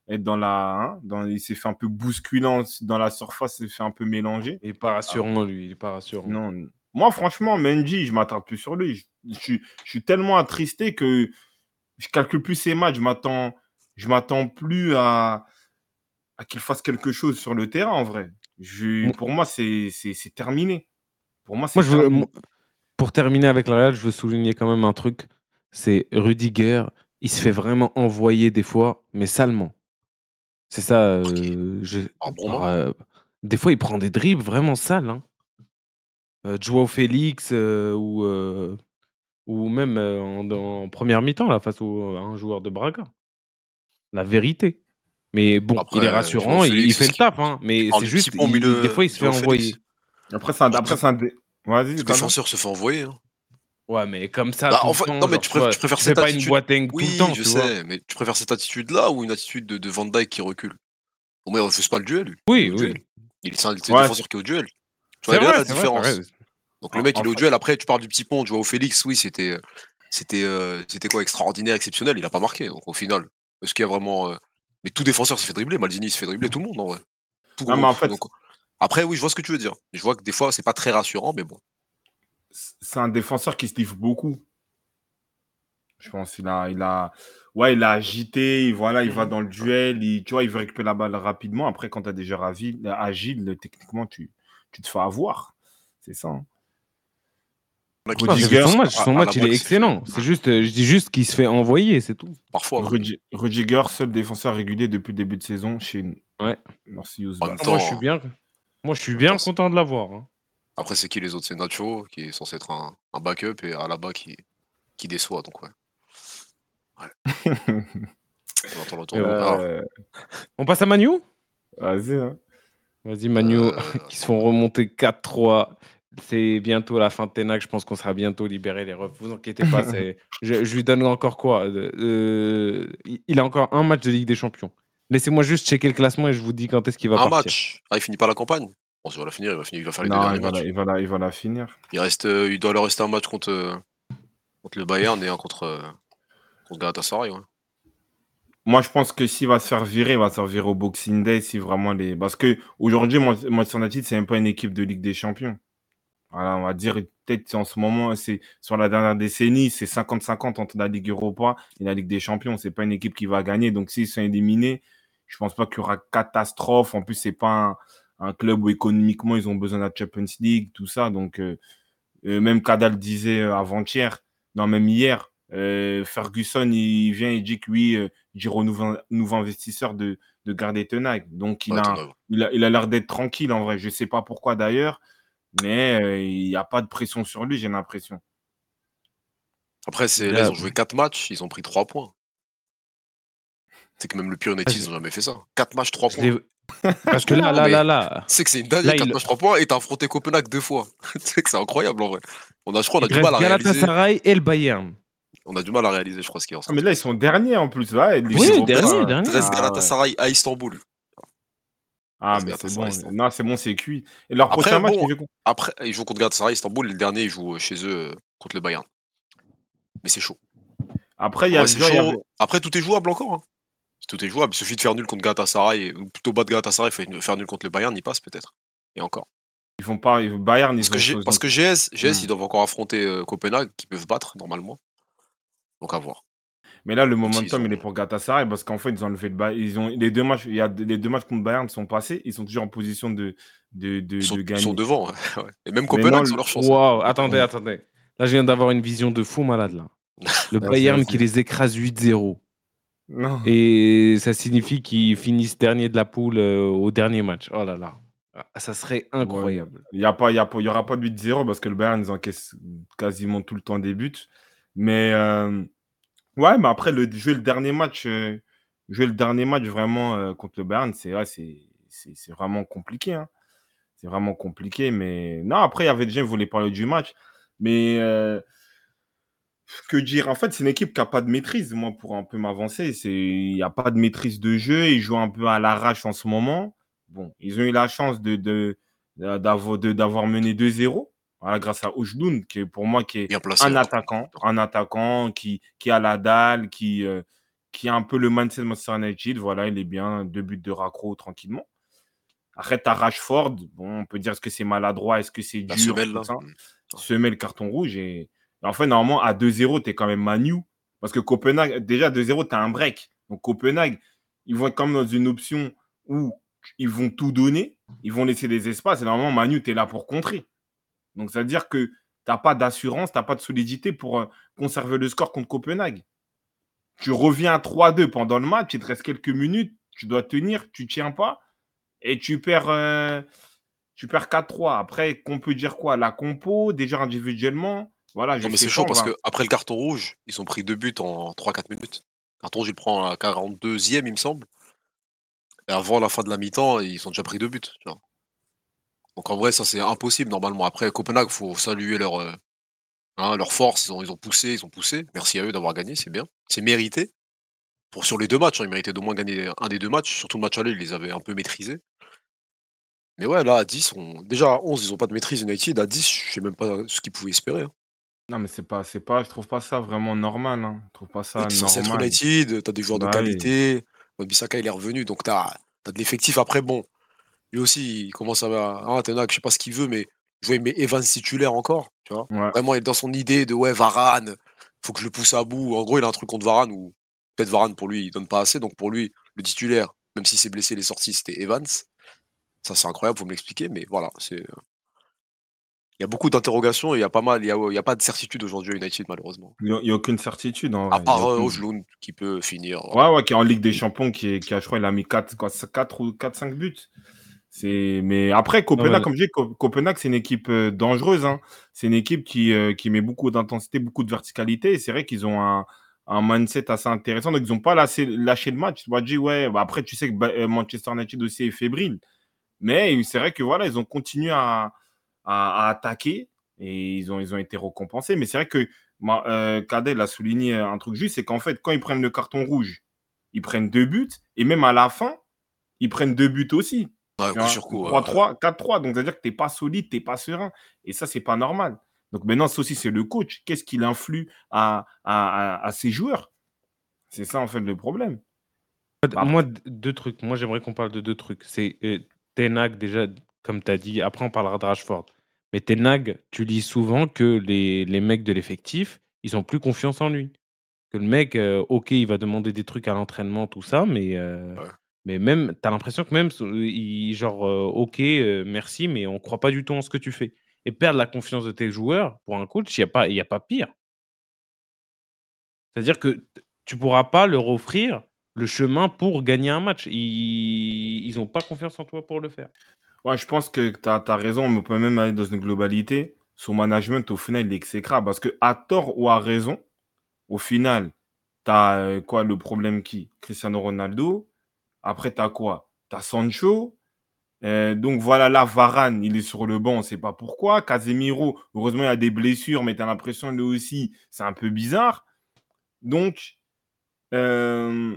être dans la. Hein, dans, il s'est fait un peu bousculant dans la surface, il s'est fait un peu mélanger. Il n'est pas rassurant, lui. Il est pas rassurant. Non. Moi, franchement, Mendy, je m'attarde plus sur lui. Je, je, suis tellement attristé que je calcule plus ses matchs. Je m'attends je m'attends plus à, à qu'il fasse quelque chose sur le terrain en vrai. Je, pour moi, c'est terminé. Pour moi, c'est pour terminer avec la Real, je veux souligner quand même un truc. C'est Rudiger, il se fait vraiment envoyer des fois, mais salement. C'est ça. Euh, euh, des fois, il prend des dribbles vraiment sales. Hein. Euh, Joao Félix ou, ou même en, première mi-temps là, face à un joueur de Braga. La vérité. Mais bon, il est rassurant, il, fait le taf, hein, mais c'est juste, des fois, il se fait envoyer. Après, c'est un, le défenseur se fait envoyer. Hein. Ouais, mais comme ça. Bah, non, mais tu, préfères, cette pas une boîte oui, tout le temps. je sais, mais tu préfères cette attitude-là ou une attitude de, de Van Dyke qui recule? Au moins, il refuse pas le duel. Lui. Oui, oui. Il est un défenseur qui est au duel. Tu vois, la différence. Donc le mec, il est au duel. Après, tu parles du petit pont, tu vois, au Félix, oui, c'était. C'était euh, c'était quoi? Extraordinaire, exceptionnel, il a pas marqué donc, au final. Est-ce qu'il y a vraiment euh, mais tout défenseur se fait dribbler, Maldini se fait dribbler tout le monde en vrai. en fait... Après oui, je vois ce que tu veux dire. Je vois que des fois c'est pas très rassurant mais bon c'est un défenseur qui se livre beaucoup. Je pense qu'il a, il a, ouais, il a agité, voilà, il va dans le duel, il, tu vois, il veut récupérer la balle rapidement. Après, quand tu as des joueurs agiles, techniquement, tu, tu te fais avoir. C'est ça. Hein. son match, il est excellent. C'est juste, je dis juste qu'il se fait envoyer, c'est tout. Parfois. Rudiger, seul défenseur régulier depuis le début de saison chez Ouais. Merci moi, je suis bien, moi, je suis bien content de l'avoir. Hein. Après, c'est qui les autres? C'est Nacho, qui est censé être un, un backup, et Alaba qui, qui déçoit, donc ouais. Ouais. [laughs] Euh, on passe à Manu? Vas-y, hein. Vas-y, Manu, euh. [laughs] qui se font remonter 4-3. C'est bientôt la fin de Ténac. Je pense qu'on sera bientôt libéré, les refs. Vous inquiétez pas. [laughs] je, je lui donne encore quoi? Euh, il a encore un match de Ligue des Champions. Laissez-moi juste checker le classement et je vous dis quand est-ce qu'il va Un partir. match. Ah, il finit pas la campagne? Bon, il va la finir, il va, finir, il va faire les non, il va, la, il, va la, il va la finir. Il, reste, euh, il doit leur rester un match contre, euh, contre le Bayern et un contre, euh, contre Galatasaray. Ouais. Moi, je pense que s'il va se faire virer, il va se faire virer au Boxing Day. Si vraiment les... Parce qu'aujourd'hui, Manchester United, c'est même pas une équipe de Ligue des Champions. Voilà, on va dire, peut-être en ce moment, c'est sur la dernière décennie, c'est 50-50 entre la Ligue Europa et la Ligue des Champions. C'est pas une équipe qui va gagner. Donc, s'ils sont éliminés, je pense pas qu'il y aura catastrophe. En plus, c'est pas un un club où économiquement ils ont besoin de la Champions League, tout ça. Donc, euh, euh, même Kadal disait euh, avant-hier, non, même hier, Ferguson, il vient et dit que lui, Giro, nouveau, nouveau investisseur de, de garder Tenag. Donc, il a, il a, il a l'air d'être tranquille en vrai. Je ne sais pas pourquoi d'ailleurs, mais il n'y a pas de pression sur lui, j'ai l'impression. Après, c'est, là, ils ont joué 4 matchs, ils ont pris 3 points. C'est que même le pire United, ils n'ont jamais fait ça. 4 matchs, 3 points. Parce que là, là, là, là. C'est que c'est une dingue, 4 matchs 3 points et t'as affronté Copenhague deux fois. [laughs] c'est que c'est incroyable en vrai. On a, je crois, on a du mal à réaliser. Galatasaray et le Bayern. On a du mal à réaliser, je crois, ce qui est en ah, Mais là, ils sont derniers en plus. Là, oui, dernier, dernier. Reste ah, Galatasaray à Istanbul. Ah, mais c'est bon. Non, c'est bon, c'est cuit. Et leur prochain match, ils jouent... Après, ils jouent contre Galatasaray Istanbul. Et le dernier, ils jouent chez eux contre le Bayern. Mais c'est chaud. Après, il y a, Après, tout est jouable encore. Hein tout est jouable. Il suffit de faire nul contre Galatasaray, ou plutôt bas de Galatasaray, faire nul contre le Bayern, il passe peut-être. Et encore. Ils font pas. Bayern, ils parce, que parce que GS, GS ils doivent encore affronter euh, Copenhague, qui peuvent battre normalement. Donc à voir. Mais là, le momentum, il est pour Galatasaray parce qu'en fait, ils ont enlevé le Bayern. Ils ont les deux matchs. Il y a les deux matchs contre Bayern sont passés. Ils sont toujours en position de de, de, ils, sont, gagner. Ils sont devant. [laughs] Et même Copenhague, ils ont leur chance. Waouh, attendez, attendez. Là, je viens d'avoir une vision de fou malade là. [laughs] Le Bayern qui les écrase 8-0. Et ça signifie qu'ils finissent dernier de la poule euh, au dernier match. Oh là là. Ah, ça serait incroyable. Il n'y pas, y, y aura pas de 8-0 parce que le Bayern, ils encaissent quasiment tout le temps des buts. Mais euh, ouais, mais après, le, jouer le dernier match, euh, jouer le dernier match vraiment contre le Bayern, c'est c'est vraiment compliqué. Hein. C'est vraiment compliqué. Mais non, après, il y avait déjà, ils voulaient parler du match. Mais que dire En fait, c'est une équipe qui n'a pas de maîtrise, moi, pour un peu m'avancer. Il n'y a pas de maîtrise de jeu. Ils jouent un peu à l'arrache en ce moment. Bon, ils ont eu la chance de, de, d'avoir, mené 2-0. Voilà, grâce à Oujdoun, qui est pour moi qui est un attaquant, un attaquant qui, qui a la dalle, qui, euh, qui a un peu le mindset de Monster United. Voilà, il est bien, deux buts de raccro tranquillement. Arrête à Rashford, bon, on peut dire est-ce que c'est maladroit, est-ce que c'est dur, semelle, ça. Mmh. Semelle, carton rouge et en fait, normalement, à 2-0, tu es quand même Manu. Parce que Copenhague, déjà 2-0, tu as un break. Donc Copenhague, ils vont être comme dans une option où ils vont tout donner, ils vont laisser des espaces, et normalement, Manu, tu es là pour contrer. Donc, ça veut dire que tu n'as pas d'assurance, tu n'as pas de solidité pour euh, conserver le score contre Copenhague. Tu reviens à 3-2 pendant le match, il te reste quelques minutes, tu dois tenir, tu ne tiens pas, et tu perds, euh, tu perds 4-3. Après, qu'on peut dire quoi? La compo, déjà individuellement, voilà. Non, mais c'est chaud parce qu'après le carton rouge, ils ont pris deux buts en 3-4 minutes. Le carton rouge, il prend à 42e, il me semble. Et avant la fin de la mi-temps, ils ont déjà pris deux buts. Donc en vrai, ça c'est impossible normalement. Après, Copenhague, il faut saluer leur, euh, hein, leur force. Ils ont, ils ont poussé, ils ont poussé. Merci à eux d'avoir gagné, c'est bien. C'est mérité. Pour, sur les deux matchs, hein, ils méritaient d'au moins gagner un des deux matchs. Surtout le match aller, ils les avaient un peu maîtrisés. Mais ouais, là, à 10, on... déjà à 11, ils n'ont pas de maîtrise United. À 10, je sais même pas ce qu'ils pouvaient espérer. Hein. Non, mais c'est pas, c'est pas, je trouve pas ça vraiment normal. Hein. Je trouve pas ça normal. United, United, t'as des joueurs de bah qualité. Bissaka, il est revenu, donc t'as as de l'effectif. Après, bon, lui aussi, il commence à. Ah, Tenac, je sais pas ce qu'il veut, mais jouer mais Evans titulaire encore. Tu vois Vraiment, il est dans son idée de ouais, Varane, faut que je le pousse à bout. En gros, il a un truc contre Varane ou peut-être Varane pour lui, il donne pas assez. Donc pour lui, le titulaire, même si c'est blessé, les sorties, c'était Evans. Ça, c'est incroyable, faut me l'expliquer, mais voilà, c'est. Euh, il y a beaucoup d'interrogations et il y a pas mal, il y a, pas de certitude aujourd'hui à United, malheureusement. Il n'y a, aucune certitude. En à part euh, qui peut finir. Ouais, ouais, qui est en Ligue des Champions, qui, qui a, je crois, il a mis 4, 4 ou 4-5 buts. Mais après, Copenhague, comme je dis, Copenhague, c'est une équipe euh, dangereuse. Hein. C'est une équipe qui, euh, qui met beaucoup d'intensité, beaucoup de verticalité. Et c'est vrai qu'ils ont un, un, mindset assez intéressant. Donc, ils n'ont pas lâché, lâché, le match. Tu vas dire, ouais, bah, après, tu sais que euh, Manchester United aussi est fébrile. Mais c'est vrai que voilà, ils ont continué à, à, attaquer et ils ont, ils ont été récompensés. Mais c'est vrai que euh, Kadel a souligné un truc juste c'est qu'en fait, quand ils prennent le carton rouge, ils prennent deux buts. Et même à la fin, ils prennent deux buts aussi. 3-3, 4-3. Donc, c'est-à-dire que tu n'es pas solide, tu n'es pas serein. Et ça, c'est pas normal. Donc, maintenant, ça aussi, c'est le coach. Qu'est-ce qu'il influe à, à, à, ses joueurs? C'est ça, en fait, le problème. Bah, moi, deux trucs. Moi, j'aimerais qu'on parle de deux trucs. C'est euh, déjà, comme tu as dit. Après, on parlera de Rashford. Mais Tenag, tu lis souvent que les, les mecs de l'effectif, ils ont plus confiance en lui. Que le mec, euh, ok, il va demander des trucs à l'entraînement, tout ça, mais euh, mais même, tu as l'impression que même, il, genre, ok, merci, mais on ne croit pas du tout en ce que tu fais. Et perdre la confiance de tes joueurs, pour un coach, il n'y a, pas, y a pas pire. C'est-à-dire que tu ne pourras pas leur offrir le chemin pour gagner un match. Ils n'ont pas confiance en toi pour le faire. Ouais, je pense que tu as, raison, on peut même aller dans une globalité. Son management, au final, il est exécrable. Parce que à tort ou à raison, au final, tu as quoi le problème qui? Cristiano Ronaldo, après, tu as quoi? Tu as Sancho. Euh, donc voilà, là, Varane, il est sur le banc, on ne sait pas pourquoi. Casemiro, heureusement, il a des blessures, mais tu as l'impression, lui aussi, c'est un peu bizarre. Donc, euh,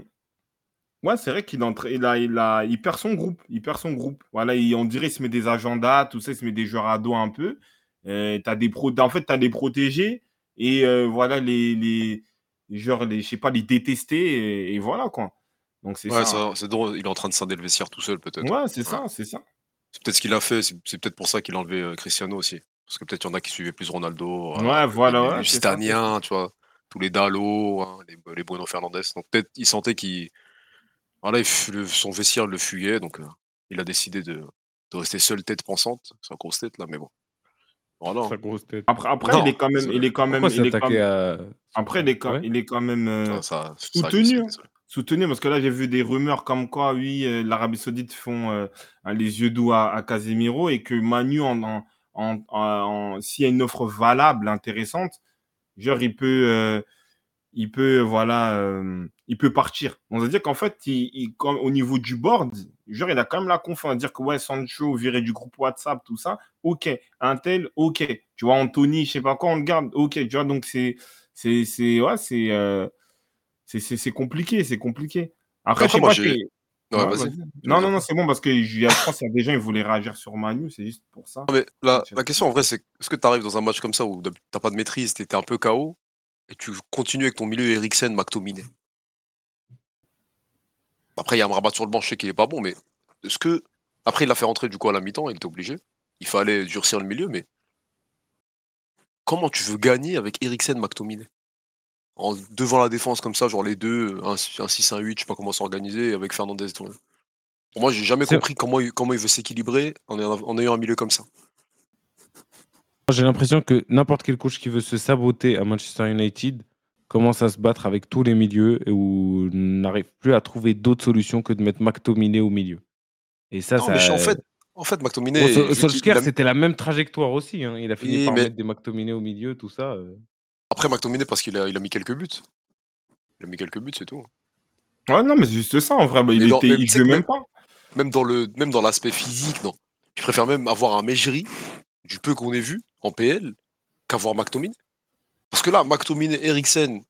ouais, c'est vrai qu'il il a, il, a, il perd son groupe. Il perd son groupe. Voilà, on dirait qu'il se met des agendas, tout ça, il se met des joueurs à dos un peu. Euh, as des pro, en fait, tu as des protégés et euh, voilà, les, les, genre, les, je sais pas, les détester et voilà, quoi. Donc c'est Ouais, ça. c'est drôle, il est en train de scinder le vestiaire tout seul peut-être. Ouais, c'est ça, c'est ça. C'est peut-être ce qu'il a fait, c'est peut-être pour ça qu'il a enlevé euh, Cristiano aussi. Parce que peut-être il y en a qui suivaient plus Ronaldo, Ouais, voilà, les, ouais, tu vois, tous les Dallo, hein, les, les Bruno Fernandes. Donc peut-être il sentait qu'il, voilà, son vestiaire le fuyait, donc euh, il a décidé de, de rester seul tête pensante, sa grosse tête là, mais bon. Voilà. Sa grosse tête. Après, après il est quand même, il est quand même, il est quand même... Après, il est quand, il est quand même soutenu. Hein soutenu parce que là, j'ai vu des rumeurs comme quoi, oui, euh, l'Arabie Saoudite font euh, les yeux doux à, Casemiro et que Manu, en, en, s'il y a une offre valable, intéressante, genre, il peut, euh, il peut, voilà, il peut partir. On va dire qu'en fait, il, au niveau du board, genre, il a quand même la confiance à dire que, ouais, Sancho viré du groupe WhatsApp, tout ça, ok. Intel, ok. Tu vois, Anthony, je sais pas quoi, on le garde, ok. Tu vois, donc c'est, c'est, c'est, ouais, c'est c'est compliqué, c'est compliqué. Après, je sais pas non, non, non, c'est bon parce que je pense qu'il y a des gens qui voulaient réagir sur Manu, c'est juste pour ça. mais la, question en vrai, c'est est-ce que tu arrives dans un match comme ça où tu n'as pas de maîtrise, tu étais un peu KO et tu continues avec ton milieu Eriksen, McTominay Après, il y a un rabat sur le banc, je sais qu'il est pas bon, mais est-ce que. Après, il a fait rentrer du coup à la mi-temps, il était obligé. Il fallait durcir le milieu, mais comment tu veux gagner avec Eriksen, McTominay? En, devant la défense comme ça, genre les deux, un, 6, un 8, je sais pas comment s'organiser avec Fernandez. Pour moi, j'ai jamais compris comment il, comment il veut s'équilibrer en, en ayant un milieu comme ça. J'ai l'impression que n'importe quel coach qui veut se saboter à Manchester United commence à se battre avec tous les milieux et où n'arrive plus à trouver d'autres solutions que de mettre McTominay au milieu. Et ça, ça... en fait, en fait, McTominay. Solskjaer, c'était la même trajectoire aussi. Hein. Il a fini par mettre des McTominay au milieu, tout ça. Euh. Après, McTominay, parce qu'il a, il a mis quelques buts. Il a mis quelques buts, c'est tout. Ouais, non, mais c'est juste ça, en vrai. Bah, il, était, il même, pas. Même dans, le, même dans l'aspect physique, non. Je préfère même avoir un Mejri, du peu qu'on ait vu en PL, qu'avoir McTominay. Parce que là, McTominay, Eriksen,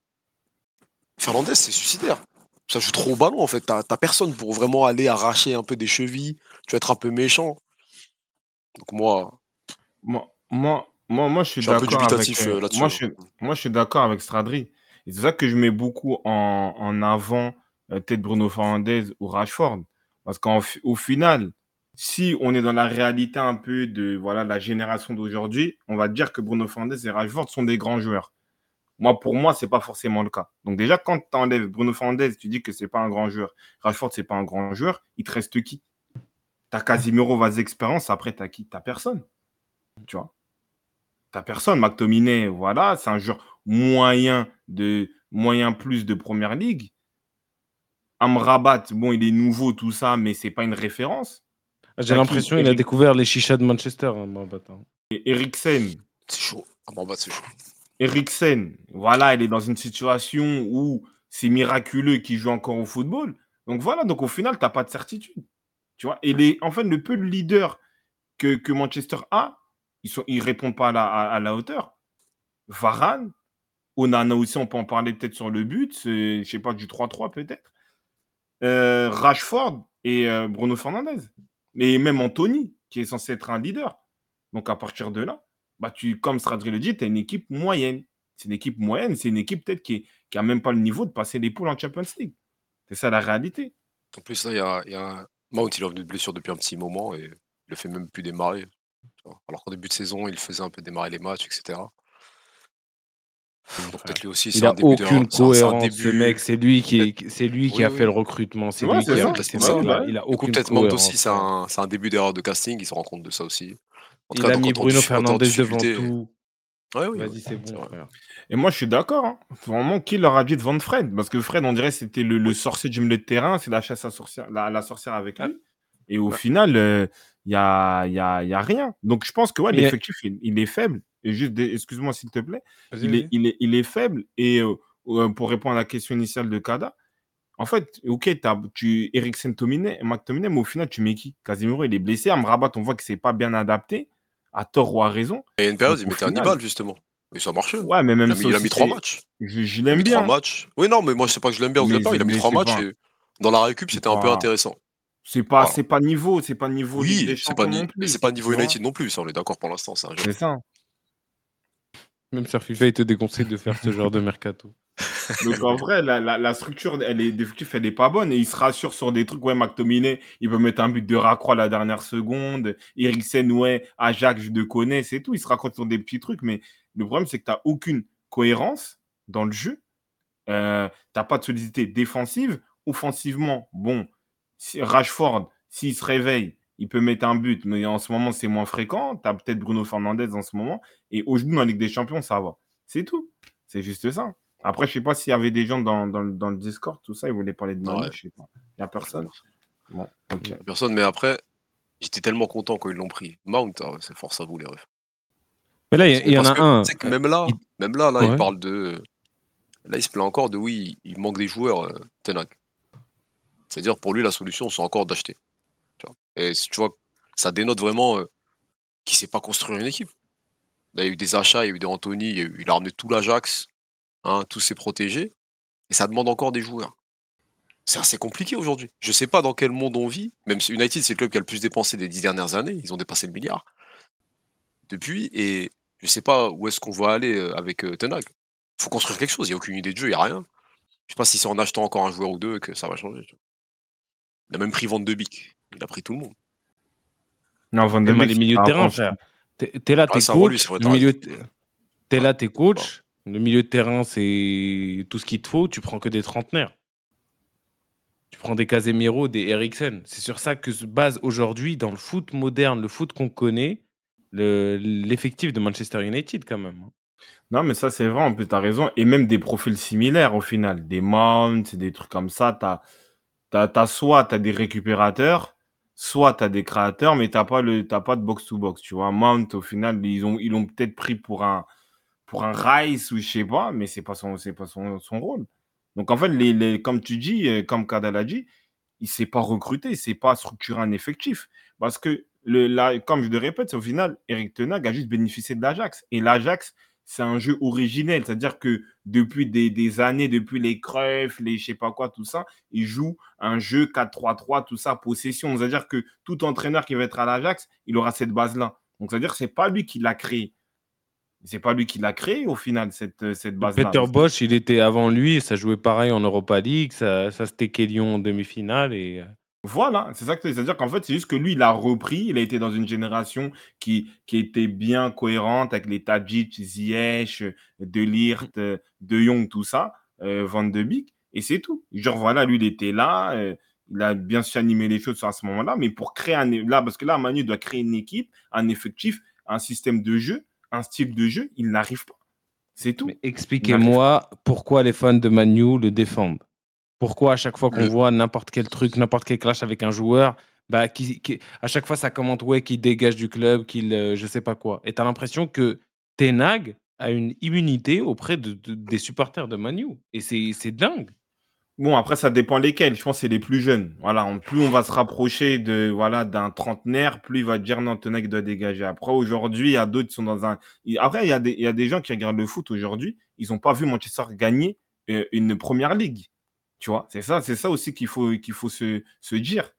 Fernandez, c'est suicidaire. Ça joue trop au ballon, en fait. T'as personne pour vraiment aller arracher un peu des chevilles. Tu vas être un peu méchant. Donc moi. Moi, moi, moi, moi je suis d'accord avec, euh, là-dessus. Moi, je suis, moi, je suis d'accord avec Stradri. Et c'est ça que je mets beaucoup en, en avant, euh, peut-être Bruno Fernandez ou Rashford. Parce qu'au final, si on est dans la réalité un peu de voilà la génération d'aujourd'hui, on va dire que Bruno Fernandes et Rashford sont des grands joueurs. Moi, pour moi, ce n'est pas forcément le cas. Donc déjà, quand tu enlèves Bruno Fernandes, tu dis que ce n'est pas un grand joueur. Rashford, ce n'est pas un grand joueur. Il te reste qui? Tu as Casimiro, vas expérience. Après, tu as qui? Tu personne. Tu vois? Tu personne. McTominay, voilà, c'est un joueur moyen, de, moyen plus de première ligue. Amrabat, bon, il est nouveau, tout ça, mais ce n'est pas une référence. J'ai l'impression qu'il a découvert les chichas de Manchester. Hein, hein. Eriksen. C'est chaud. Ah, bah, c'est chaud. Eriksen, voilà, il est dans une situation où c'est miraculeux qu'il joue encore au football. Donc voilà, donc au final, tu n'as pas de certitude. Tu vois? Et les, en fait, le peu de leader que, que Manchester a, ils ne ils répondent pas à la, hauteur. Varane, Onana aussi, on peut en parler peut-être sur le but, je ne sais pas, du 3-3 peut-être. Euh, Rashford et euh, Bruno Fernandez mais même Anthony, qui est censé être un leader. Donc à partir de là, bah, comme Stradri le dit, tu as une équipe moyenne. C'est une équipe moyenne, c'est une équipe peut-être qui n'a même pas le niveau de passer les poules en Champions League. C'est ça la réalité. En plus, là, il y a, y a Mount, il revenu de blessure depuis un petit moment et il fait même plus démarrer. Alors qu'au début de saison, il faisait un peu démarrer les matchs, etc. peut-être lui aussi, il a aucune cohérence, ce mec. C'est lui qui, c'est lui qui a fait le recrutement. C'est lui qui a ça. Il a aucune peut-être aussi, c'est un, un, début d'erreur de casting. Il se rend compte de ça aussi. En il a mis Bruno Fernandez devant tout. Ouais, oui, Vas-y, c'est bon. Et moi, je suis d'accord. Hein. Vraiment, qui leur a dit de vendre Fred? Parce que Fred, on dirait, c'était le, sorcier du milieu de terrain. C'est la chasse à sorcière, la, sorcière avec lui. Et au final, il euh, n'y a, y a, y a, rien. Donc, je pense que ouais, l'effectif, il, est faible. Et juste, excuse-moi s'il te plaît, il est, il, est, il est, faible. Et euh, euh, pour répondre à la question initiale de Kada, en fait, ok, as, tu Eriksen Tominé, McTominay, mais au final, tu mets qui? Casimiro, il est blessé. Amrabat, on voit que c'est pas bien adapté, à tort ou à raison. Et il y a une période, il mettait un Hannibal, justement. Mais ça marchait. Ouais, mais même il a mis, trois matchs. Je, l'aime bien. Trois matchs. Oui, non, mais moi, je sais pas que je l'aime bien au départ. Il a mis trois matchs. Et dans la récup, c'était un peu intéressant. C'est pas, c'est pas niveau, c'est pas niveau. Oui, c'est pas, pas niveau United non plus, ça, on est d'accord pour l'instant. C'est ça. Même sur FIFA, il te déconseille de faire ce genre de mercato. [laughs] Donc en vrai, la, structure elle est, elle n'est pas bonne et il se rassure sur des trucs. Ouais, McTominay, il peut mettre un but de racroix à la dernière seconde. Eriksen, ouais, Ajax, je le connais, c'est tout. Il se raccroche sur des petits trucs, mais le problème, c'est que tu n'as aucune cohérence dans le jeu. Euh, tu n'as pas de solidité défensive. Offensivement, bon, Rashford, s'il se réveille, il peut mettre un but, mais en ce moment, c'est moins fréquent. Tu as peut-être Bruno Fernandez en ce moment. Et aujourd'hui, en Ligue des Champions, ça va. C'est tout. C'est juste ça. Après, je ne sais pas s'il y avait des gens dans, le Discord, tout ça, ils voulaient parler de Manu, je sais pas. Il n'y a personne. Bon, Personne, mais après, j'étais tellement content quand ils l'ont pris. Mount, ah c'est force à vous, les refs. Mais là, il y, en a un. Que même là, même là, là il parle de. Là, il se plaint encore de oui, il manque des joueurs, euh, C'est-à-dire, pour lui, la solution, c'est encore d'acheter. Et tu vois, ça dénote vraiment euh, qu'il ne sait pas construire une équipe. il y a eu des achats, il y a eu des Anthony, il, a, ramené tout l'Ajax, hein, tous ses protégés, et ça demande encore des joueurs. C'est assez compliqué aujourd'hui. Je ne sais pas dans quel monde on vit, même United, c'est le club qui a le plus dépensé des dix dernières années, ils ont dépassé le milliard depuis, et je ne sais pas où est-ce qu'on va aller euh, avec euh, Tenag. Il faut construire quelque chose, il n'y a aucune idée de jeu, il n'y a rien. Je ne sais pas si c'est en achetant encore un joueur ou deux que ça va changer. Il a même pris vente de Bic. Il a pris tout le monde. Non, Van de les milieux de terrain, frère. T'es là, t'es coach. T'es là, t'es coach. Le milieu de terrain, c'est tout ce qu'il te faut. Tu prends que des trentenaires. Tu prends des Casemiro, des Eriksen. C'est sur ça que se base aujourd'hui, dans le foot moderne, le foot qu'on connaît, l'effectif de Manchester United quand même. Hein. Non, mais ça, c'est vrai, en plus, tu as raison. Et même des profils similaires au final. Des mounts, des trucs comme ça. Tu as, soit tu as des récupérateurs, soit tu as des créateurs, mais tu n'as pas, pas de box-to-box. Tu vois, Mount, au final, ils l'ont ils peut-être pris pour un, pour un Rice ou je sais pas, mais ce n'est pas, son, pas son, son, rôle. Donc, en fait, les, les, comme tu dis, euh, comme Kadal a dit, il ne s'est pas recruté, il ne s'est pas structuré un effectif. Parce que, le, la, comme je le répète, au final, Eric Tenag a juste bénéficié de l'Ajax. Et l'Ajax, c'est un jeu originel. C'est-à-dire que depuis des, années, depuis les Cruyff, les je sais pas quoi, tout ça, il joue un jeu 4-3-3, tout ça, possession. C'est-à-dire que tout entraîneur qui va être à l'Ajax, il aura cette base-là. Donc, c'est-à-dire que ce n'est pas lui qui l'a créé. C'est pas lui qui l'a créé au final, cette, cette base-là. Peter Bosch, il était avant lui, ça jouait pareil en Europa League, ça, ça c'était Lyon en demi-finale. Et... Voilà, c'est ça que c'est-à-dire qu'en fait, c'est juste que lui, il a repris, il a été dans une génération qui, qui était bien cohérente avec les Tadjic, Ziyech, De Ligt, De Jong, tout ça, euh, Van de Beek, et c'est tout. Genre, voilà, lui, il était là, euh, il a bien su animer les choses à ce moment-là, mais pour créer un. Là, parce que là, Manu doit créer une équipe, un effectif, un système de jeu, un style de jeu, il n'arrive pas. C'est tout. Expliquez-moi pourquoi les fans de Manu le défendent. Pourquoi à chaque fois qu'on voit n'importe quel truc, n'importe quel clash avec un joueur, bah, qui, à chaque fois ça commente ouais qu'il dégage du club, qu'il euh, je sais pas quoi. Et tu as l'impression que Tenag a une immunité auprès de, des supporters de Manu. Et c'est dingue. Bon, après, ça dépend lesquels. Je pense que c'est les plus jeunes. Voilà, plus on va se rapprocher de voilà d'un trentenaire, plus il va dire non, Tenag doit dégager. Après, aujourd'hui, il y a d'autres qui sont dans un. Après, il y, a des, il y a des gens qui regardent le foot aujourd'hui, ils n'ont pas vu Manchester gagner euh, une première ligue. Tu vois, c'est ça, c'est ça aussi qu'il faut, qu'il faut se, se dire.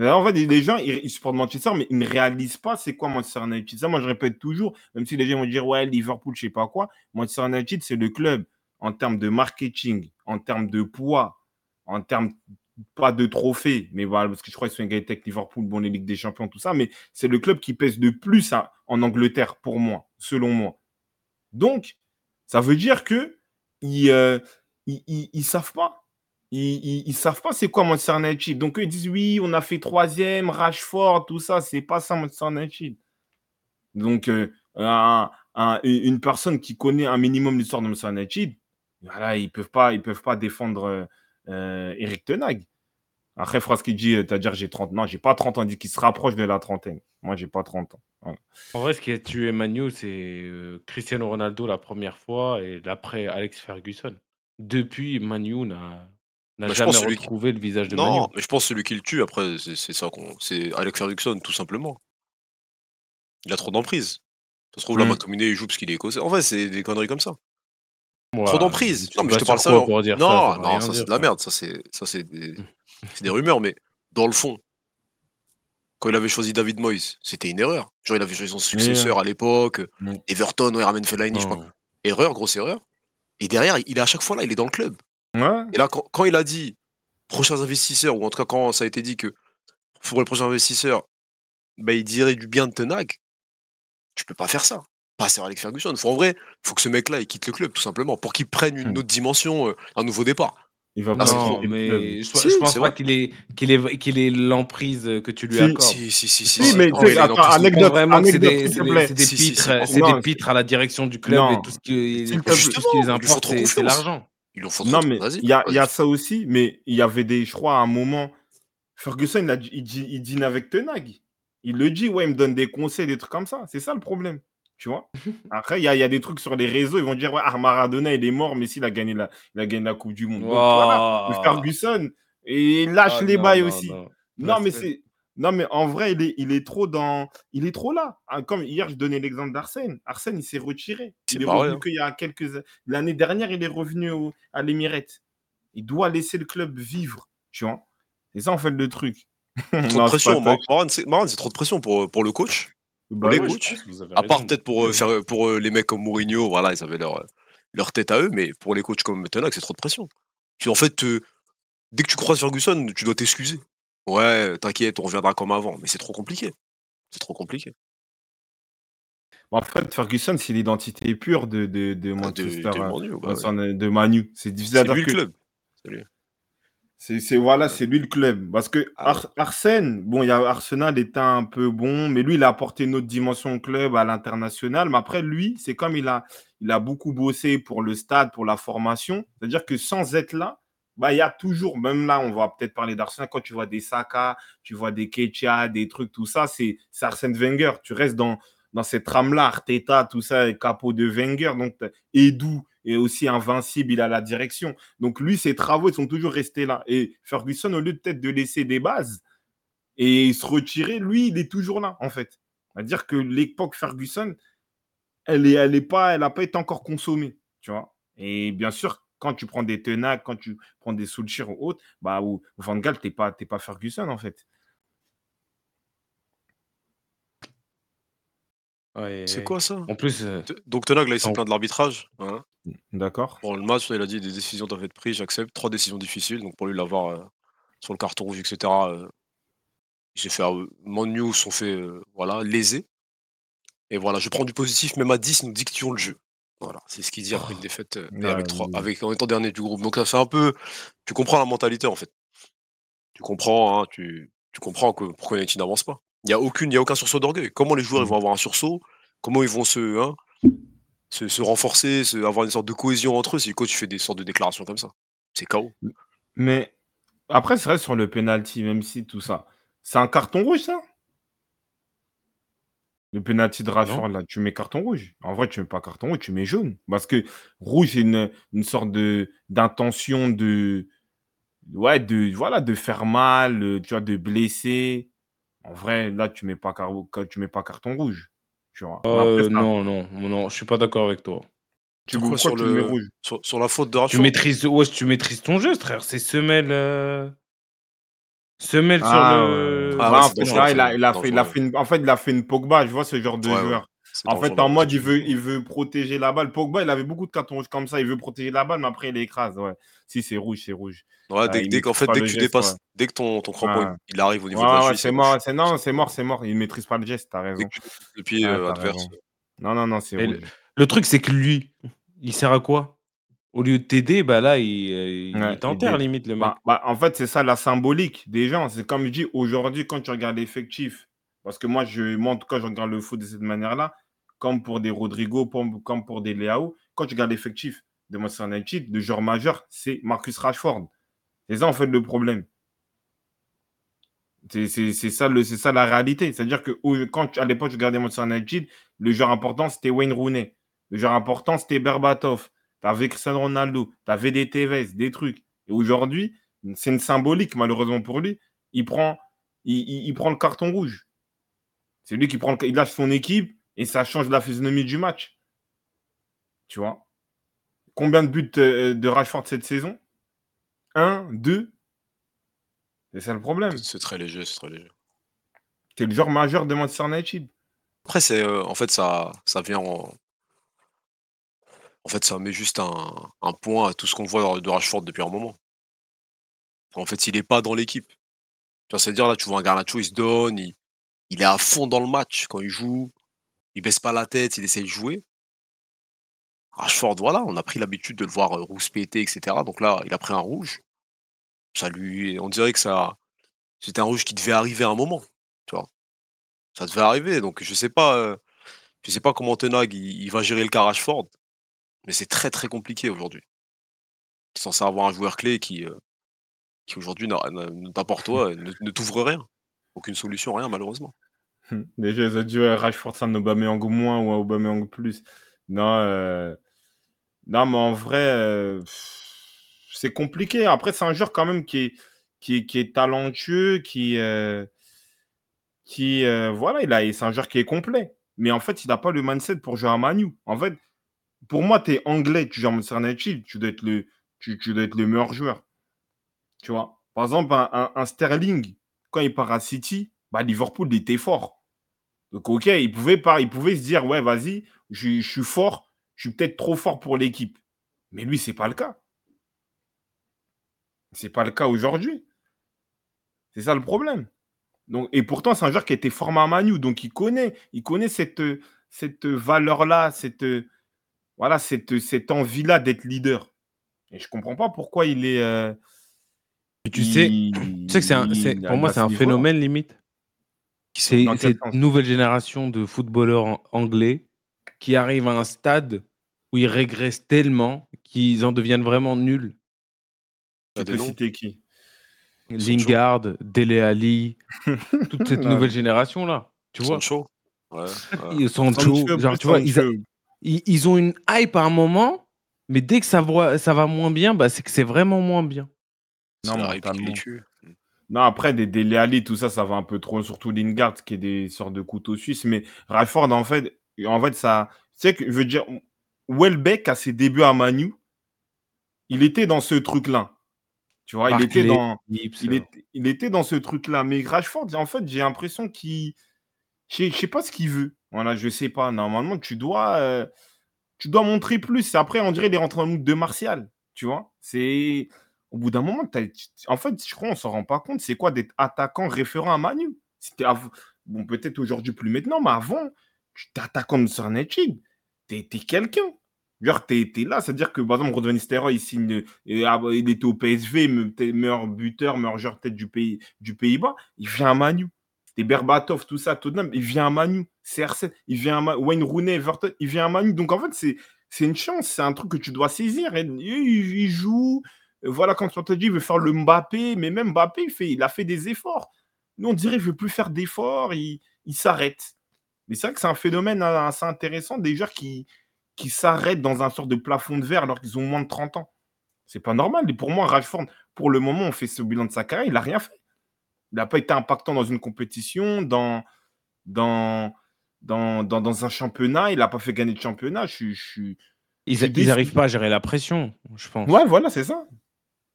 En fait, les gens, ils, supportent Manchester, mais ils ne réalisent pas c'est quoi Manchester United. Ça, moi, je répète toujours, même si les gens vont dire, ouais, Liverpool, je sais pas quoi. Manchester United, c'est le club en termes de marketing, en termes de poids, en termes pas de trophées, mais voilà, parce que je crois qu'ils sont égalité avec Liverpool, bon, les Ligues des Champions, tout ça, mais c'est le club qui pèse de plus en Angleterre, pour moi, selon moi. Donc, ça veut dire que ils, euh, ils savent pas ils, ne savent pas c'est quoi Manchester United. Donc eux, ils disent oui, on a fait troisième, Rashford, tout ça, c'est pas ça Manchester United. Donc euh, une personne qui connaît un minimum l'histoire de Manchester United, voilà, ils peuvent pas, ils peuvent pas défendre euh, Eric Tenag. Après, ce qu'il dit, à dire j'ai 30 non, j'ai pas 30 ans, dit qu'il se rapproche de la trentaine. Moi, j'ai pas 30 ans. En vrai, ce qui a tué Manu, c'est euh, Cristiano Ronaldo la première fois et après Alex Ferguson. Depuis, Manu n'a n'a bah, jamais retrouvé le visage de Non, mais je pense que celui qui le tue, après, c'est ça qu'on. C'est Alex Ferguson, tout simplement. Il a trop d'emprise. Ça se trouve, là, mmh. il joue parce qu'il est écossais. En fait, c'est des conneries comme ça. trop d'emprise. Non, mais je te parle ça. non, non, ça, c'est de la merde. Ça, c'est ça, des... des rumeurs, mais dans le fond, quand il avait choisi David Moyes, c'était une erreur. Genre, il avait choisi son successeur à l'époque. Mmh. Everton, il ramène Fellaini, je crois. Erreur, grosse erreur. Et derrière, il est à chaque fois là, il est dans le club. Et là, quand, il a dit prochains investisseurs, ou en tout cas quand ça a été dit que pour les prochains investisseurs, bah, il dirait du bien de Tenag, tu peux pas faire ça. Pas sur Alex Ferguson. Faut, en vrai, il faut que ce mec-là il quitte le club, tout simplement, pour qu'il prenne une mmh. autre dimension, euh, un nouveau départ. Il va non, mais je, pense pas qu'il ait, qu'il qu'il l'emprise que tu lui accordes. Si, si, si, si. mais anecdote, vraiment c'est des, des, pitres, c'est des pitres à la direction du club et tout ce qui, tout ce qui les importe, c'est l'argent. Non, mais il y a, y a ça aussi, mais il y avait des, je crois, à un moment, Ferguson, il, il, dîne avec Tenag. Il le dit, ouais, il me donne des conseils, des trucs comme ça. C'est ça le problème. Tu vois [laughs] Après, il y a, y a, des trucs sur les réseaux, ils vont dire, ouais, ah, Maradona, il est mort, mais s'il a gagné la, il a gagné la Coupe du Monde. voilà, Ferguson, et lâche ah, les bails aussi. Non, mais c'est non, mais en vrai, il est, il est trop dans. Il est trop là. Ah, comme hier, je donnais l'exemple d'Arsène. Arsène, il s'est retiré. Il est, revenu qu'il y a quelques. L'année dernière, il est revenu à l'Emirette. Il doit laisser le club vivre. Tu vois C'est ça, en fait, le truc. [laughs] Trop de pression. Marwan, c'est trop de pression pour, pour le coach. Bah les coachs. À part peut-être pour, euh, faire, pour euh, les mecs comme Mourinho, voilà, ils avaient leur, leur tête à eux, mais pour les coachs comme Tenac, c'est trop de pression. En fait, euh, dès que tu croises Ferguson, tu dois t'excuser. Ouais, t'inquiète, on reviendra comme avant, mais c'est trop compliqué. C'est trop compliqué. En fait, Ferguson, c'est l'identité pure de, de, de Ah, de, Manchester, de euh, Manu, bah ouais. Manchester- de Manu. C'est difficile à C'est dire lui le club. C'est lui. c'est c'est- voilà, c'est lui le club. Parce que Ah Arsène, bon, il y a Arsenal était un peu bon, mais lui, il a apporté une autre dimension au club à l'international. Mais après, lui, c'est comme il a, il a beaucoup bossé pour le stade, pour la formation. C'est-à-dire que sans être là, bah, il y a toujours, même là, on va peut-être parler d'Arsenal, quand tu vois des Saka, tu vois des Ketia, des trucs, tout ça, c'est Arsène Wenger. Tu restes dans, dans cette trame-là, Arteta, tout ça, capot de Wenger. Donc, Edu est aussi invincible, il a la direction. Donc, lui, ses travaux, ils sont toujours restés là. Et Ferguson, au lieu peut-être de laisser des bases et se retirer, lui, il est toujours là, en fait. C'est-à-dire que l'époque Ferguson, elle est, elle est pas, pas été encore consommée, tu vois. Et bien sûr, quand tu prends des Tenac, quand tu prends des Solskjaer ou autres, bah, ou Van Gaal, t'es pas, t'es pas Ferguson, en fait. Ouais, C'est quoi ça? En plus, euh, Donc Tenag, là, il s'est en- plaint de l'arbitrage. hein? D'accord Pour le match, là, il a dit des décisions doivent être prises, j'accepte. Trois décisions difficiles. Donc pour lui, l'avoir euh, sur le carton rouge, etc. euh, il s'est fait. Euh, Manu sont fait euh, voilà, lésés. Et voilà, je prends du positif, même à 10, nous dictions le jeu. Voilà, c'est ce qu'il dit après une défaite euh, et avec trois, avec, en étant dernier du groupe. Donc ça fait un peu. Tu comprends la mentalité en fait. Tu comprends, hein, tu, tu comprends que pourquoi United n'avance pas. Il n'y a aucune, il y a aucun sursaut d'orgueil. Comment les joueurs ils Mm. vont avoir un sursaut? Comment ils vont se, hein, se, se renforcer, se, avoir une sorte de cohésion entre eux si le coach fait des sortes de déclarations comme ça? C'est chaos. Mais après, c'est vrai sur le penalty, même si tout ça, c'est un carton rouge, ça? Le penalty de Rashford, là, tu mets carton rouge. En vrai, tu mets pas carton rouge, tu mets jaune. Parce que rouge, c'est une, une sorte de d'intention de, ouais, de, voilà, de faire mal, euh, tu vois, de blesser. En vrai, là, tu mets pas, car- tu mets pas carton rouge. Tu vois. Mais après, euh, non, non, non, je suis pas d'accord avec toi. tu, pourquoi sur tu le mets le- rouge? Sur, sur la faute de Tu maîtrises, ouais, tu maîtrises ton jeu, frère. C'est semelle, euh, semelle Ah, sur le. Ah Ouais, ouais, là, il a, c'est il a fait, il a dangereux. fait une, en fait, il a fait une Pogba, je vois ce genre de Ouais, joueur. En fait, en mode, il veut, il veut protéger la balle. Pogba, il avait beaucoup de cartons rouges comme ça. Il veut protéger la balle, mais après, il écrase. Ouais. Si, c'est rouge, c'est rouge. Ouais, dès, il dès qu'en fait, dès que tu geste, dépasses, ouais. dès que ton, ton crampon Ouais. il arrive au niveau Ouais, de la cheville, c'est mort. C'est, non, c'est mort, c'est mort. Il maîtrise pas le geste, t'as Dès raison. le pied Ouais, euh, adverse. raison. Non, non, non, c'est. Le truc, c'est que lui, il sert à quoi? Au lieu de t'aider, bah là, il, euh, il Ouais, t'enterre limite, le mec. Bah, bah, en fait, c'est ça la symbolique des gens. C'est comme je dis, aujourd'hui, quand tu regardes l'effectif, parce que moi, je, tout cas, je regarde le foot de cette manière-là, comme pour des Rodrigo, comme, pour des Leao, quand tu regardes l'effectif de Manchester United, le joueur majeur, c'est Marcus Rashford. C'est ça, en fait, le problème. C'est ça, le- ça la réalité. C'est-à-dire que quand à l'époque, je regardais Manchester United, le joueur important, c'était Wayne Rooney. Le joueur important, c'était Berbatov. Tu avais Cristiano Ronaldo, tu avais des Tevez, des trucs. Et aujourd'hui, c'est une symbolique, malheureusement pour lui. Il prend, il, il- il prend le carton rouge. C'est lui qui prend le, il lâche son équipe et ça change la physionomie du match. Tu vois? Combien de buts euh, de Rashford cette saison? Un, deux C'est ça le problème. C'est très léger, c'est très léger. C'est le joueur majeur de Manchester United. Après, c'est euh, en fait ça, ça vient en... en fait ça met juste un, point à tout ce qu'on voit de Rashford depuis un moment. En fait, il est pas dans l'équipe. Tu c'est-à-dire là, tu vois un Garnacho, il se donne, il, est à fond dans le match quand il joue, il baisse pas la tête, il essaie de jouer. Rashford, voilà, on a pris l'habitude de le voir euh, rouspéter, etc. Donc là, il a pris un rouge. Ça lui, on dirait que ça, c'était un rouge qui devait arriver à un moment. Tu vois, ça devait arriver. Donc je sais pas, euh, je sais pas comment Tenag il va gérer le cas Rashford, mais c'est très très compliqué aujourd'hui. Il est censé avoir un joueur clé qui, euh, qui aujourd'hui n'a- n'a- [laughs] ne t'ouvre rien, aucune solution, rien malheureusement. Déjà, ils ont dit ouais, Rashford, ça Aubameyang moins ou Aubameyang plus. Non, euh, non, mais en vrai, euh, c'est compliqué. Après, c'est un joueur quand même qui est, qui est, qui est talentueux, qui, euh, qui voilà, il a, c'est un joueur qui est complet. Mais en fait, il n'a pas le mindset pour jouer à Manu. En fait, pour moi, tu es anglais, tu à Manchester United, tu dois être le, tu, dois être le meilleur joueur. Tu vois? Par exemple, un, Sterling, quand il part à City, bah, Liverpool, il était fort. Donc, OK, il pouvait, il pouvait se dire, ouais, vas-y, je, suis fort, je suis peut-être trop fort pour l'équipe. Mais lui, c'est pas le cas. C'est pas le cas aujourd'hui. C'est ça le problème. Donc, et pourtant, c'est un joueur qui a été formé à Manu, donc il connaît, il connaît cette, cette valeur-là, cette, voilà, cette, cette envie-là d'être leader. Et je comprends pas pourquoi il est. euh, tu sais, il- tu sais que c'est un- c'est- pour moi, c'est ce un phénomène limite. C'est cette nouvelle génération de footballeurs an- anglais qui arrivent à un stade où ils régressent tellement qu'ils en deviennent vraiment nuls. Tu des peux citer qui? Lingard, Dele Ali, toute cette [laughs] nouvelle génération-là. Tu vois Sancho. Ouais, ouais. Ils- Sancho, Sancho, genre, plus tu vois, ils, a- Sancho. Ils- ils ont une hype à un moment, mais dès que ça, voit- ça va moins bien, bah, c'est que c'est vraiment moins bien. Non, tue. Non, après, des Dele Alli, tout ça, ça va un peu trop. Surtout Lingard, qui est des sortes de couteaux suisses. Mais Rashford, en fait, en fait ça. Tu sais que, je veux dire, Welbeck, à ses débuts à Manu, il était dans ce truc-là. Tu vois, il était dans. Il, euh, est- il était dans ce truc-là. Mais Rashford, en fait, j'ai l'impression qu'il. Je je sais pas ce qu'il veut. Voilà, je sais pas. Normalement, tu dois, euh, tu dois montrer plus. Après, on dirait qu'il est rentré dans le mood de Martial. Tu vois C'est. Au bout d'un moment, en fait, je crois qu'on s'en rend pas compte. C'est quoi d'être attaquant référent à Manu? C'était Bon, peut-être aujourd'hui plus maintenant, mais avant, tu de Sur United. T'es quelqu'un. Genre, t'es es là, c'est-à-dire que, par exemple, Rodvan il signe, et, ah, il était au PSV, meilleur buteur, meilleur joueur peut-être du, pays, du Pays-Bas, il vient à Manu. C'était Berbatov, tout ça, Tottenham, il vient à Manu. CR7, il vient à Manu. Wayne Rooney, Everton, il vient à Manu. Donc, en fait, c'est c'est une chance, c'est un truc que tu dois saisir. Il, il joue, voilà, quand tu te dit, il veut faire le Mbappé, mais même Mbappé, il, fait, il a fait des efforts. Nous, on dirait qu'il ne veut plus faire d'efforts, il, il s'arrête. Mais c'est vrai que c'est un phénomène euh, assez intéressant, des joueurs qui, qui s'arrêtent dans un sort de plafond de verre alors qu'ils ont moins de 30 ans. C'est pas normal. Et pour moi, Rashford, pour le moment, on fait ce bilan de sa carrière, il n'a rien fait. Il n'a pas été impactant dans une compétition, dans, dans, dans, dans, dans un championnat. Il n'a pas fait gagner de championnat. Je, je. Ils n'arrivent pas à gérer la pression, je pense. Ouais, voilà, c'est ça.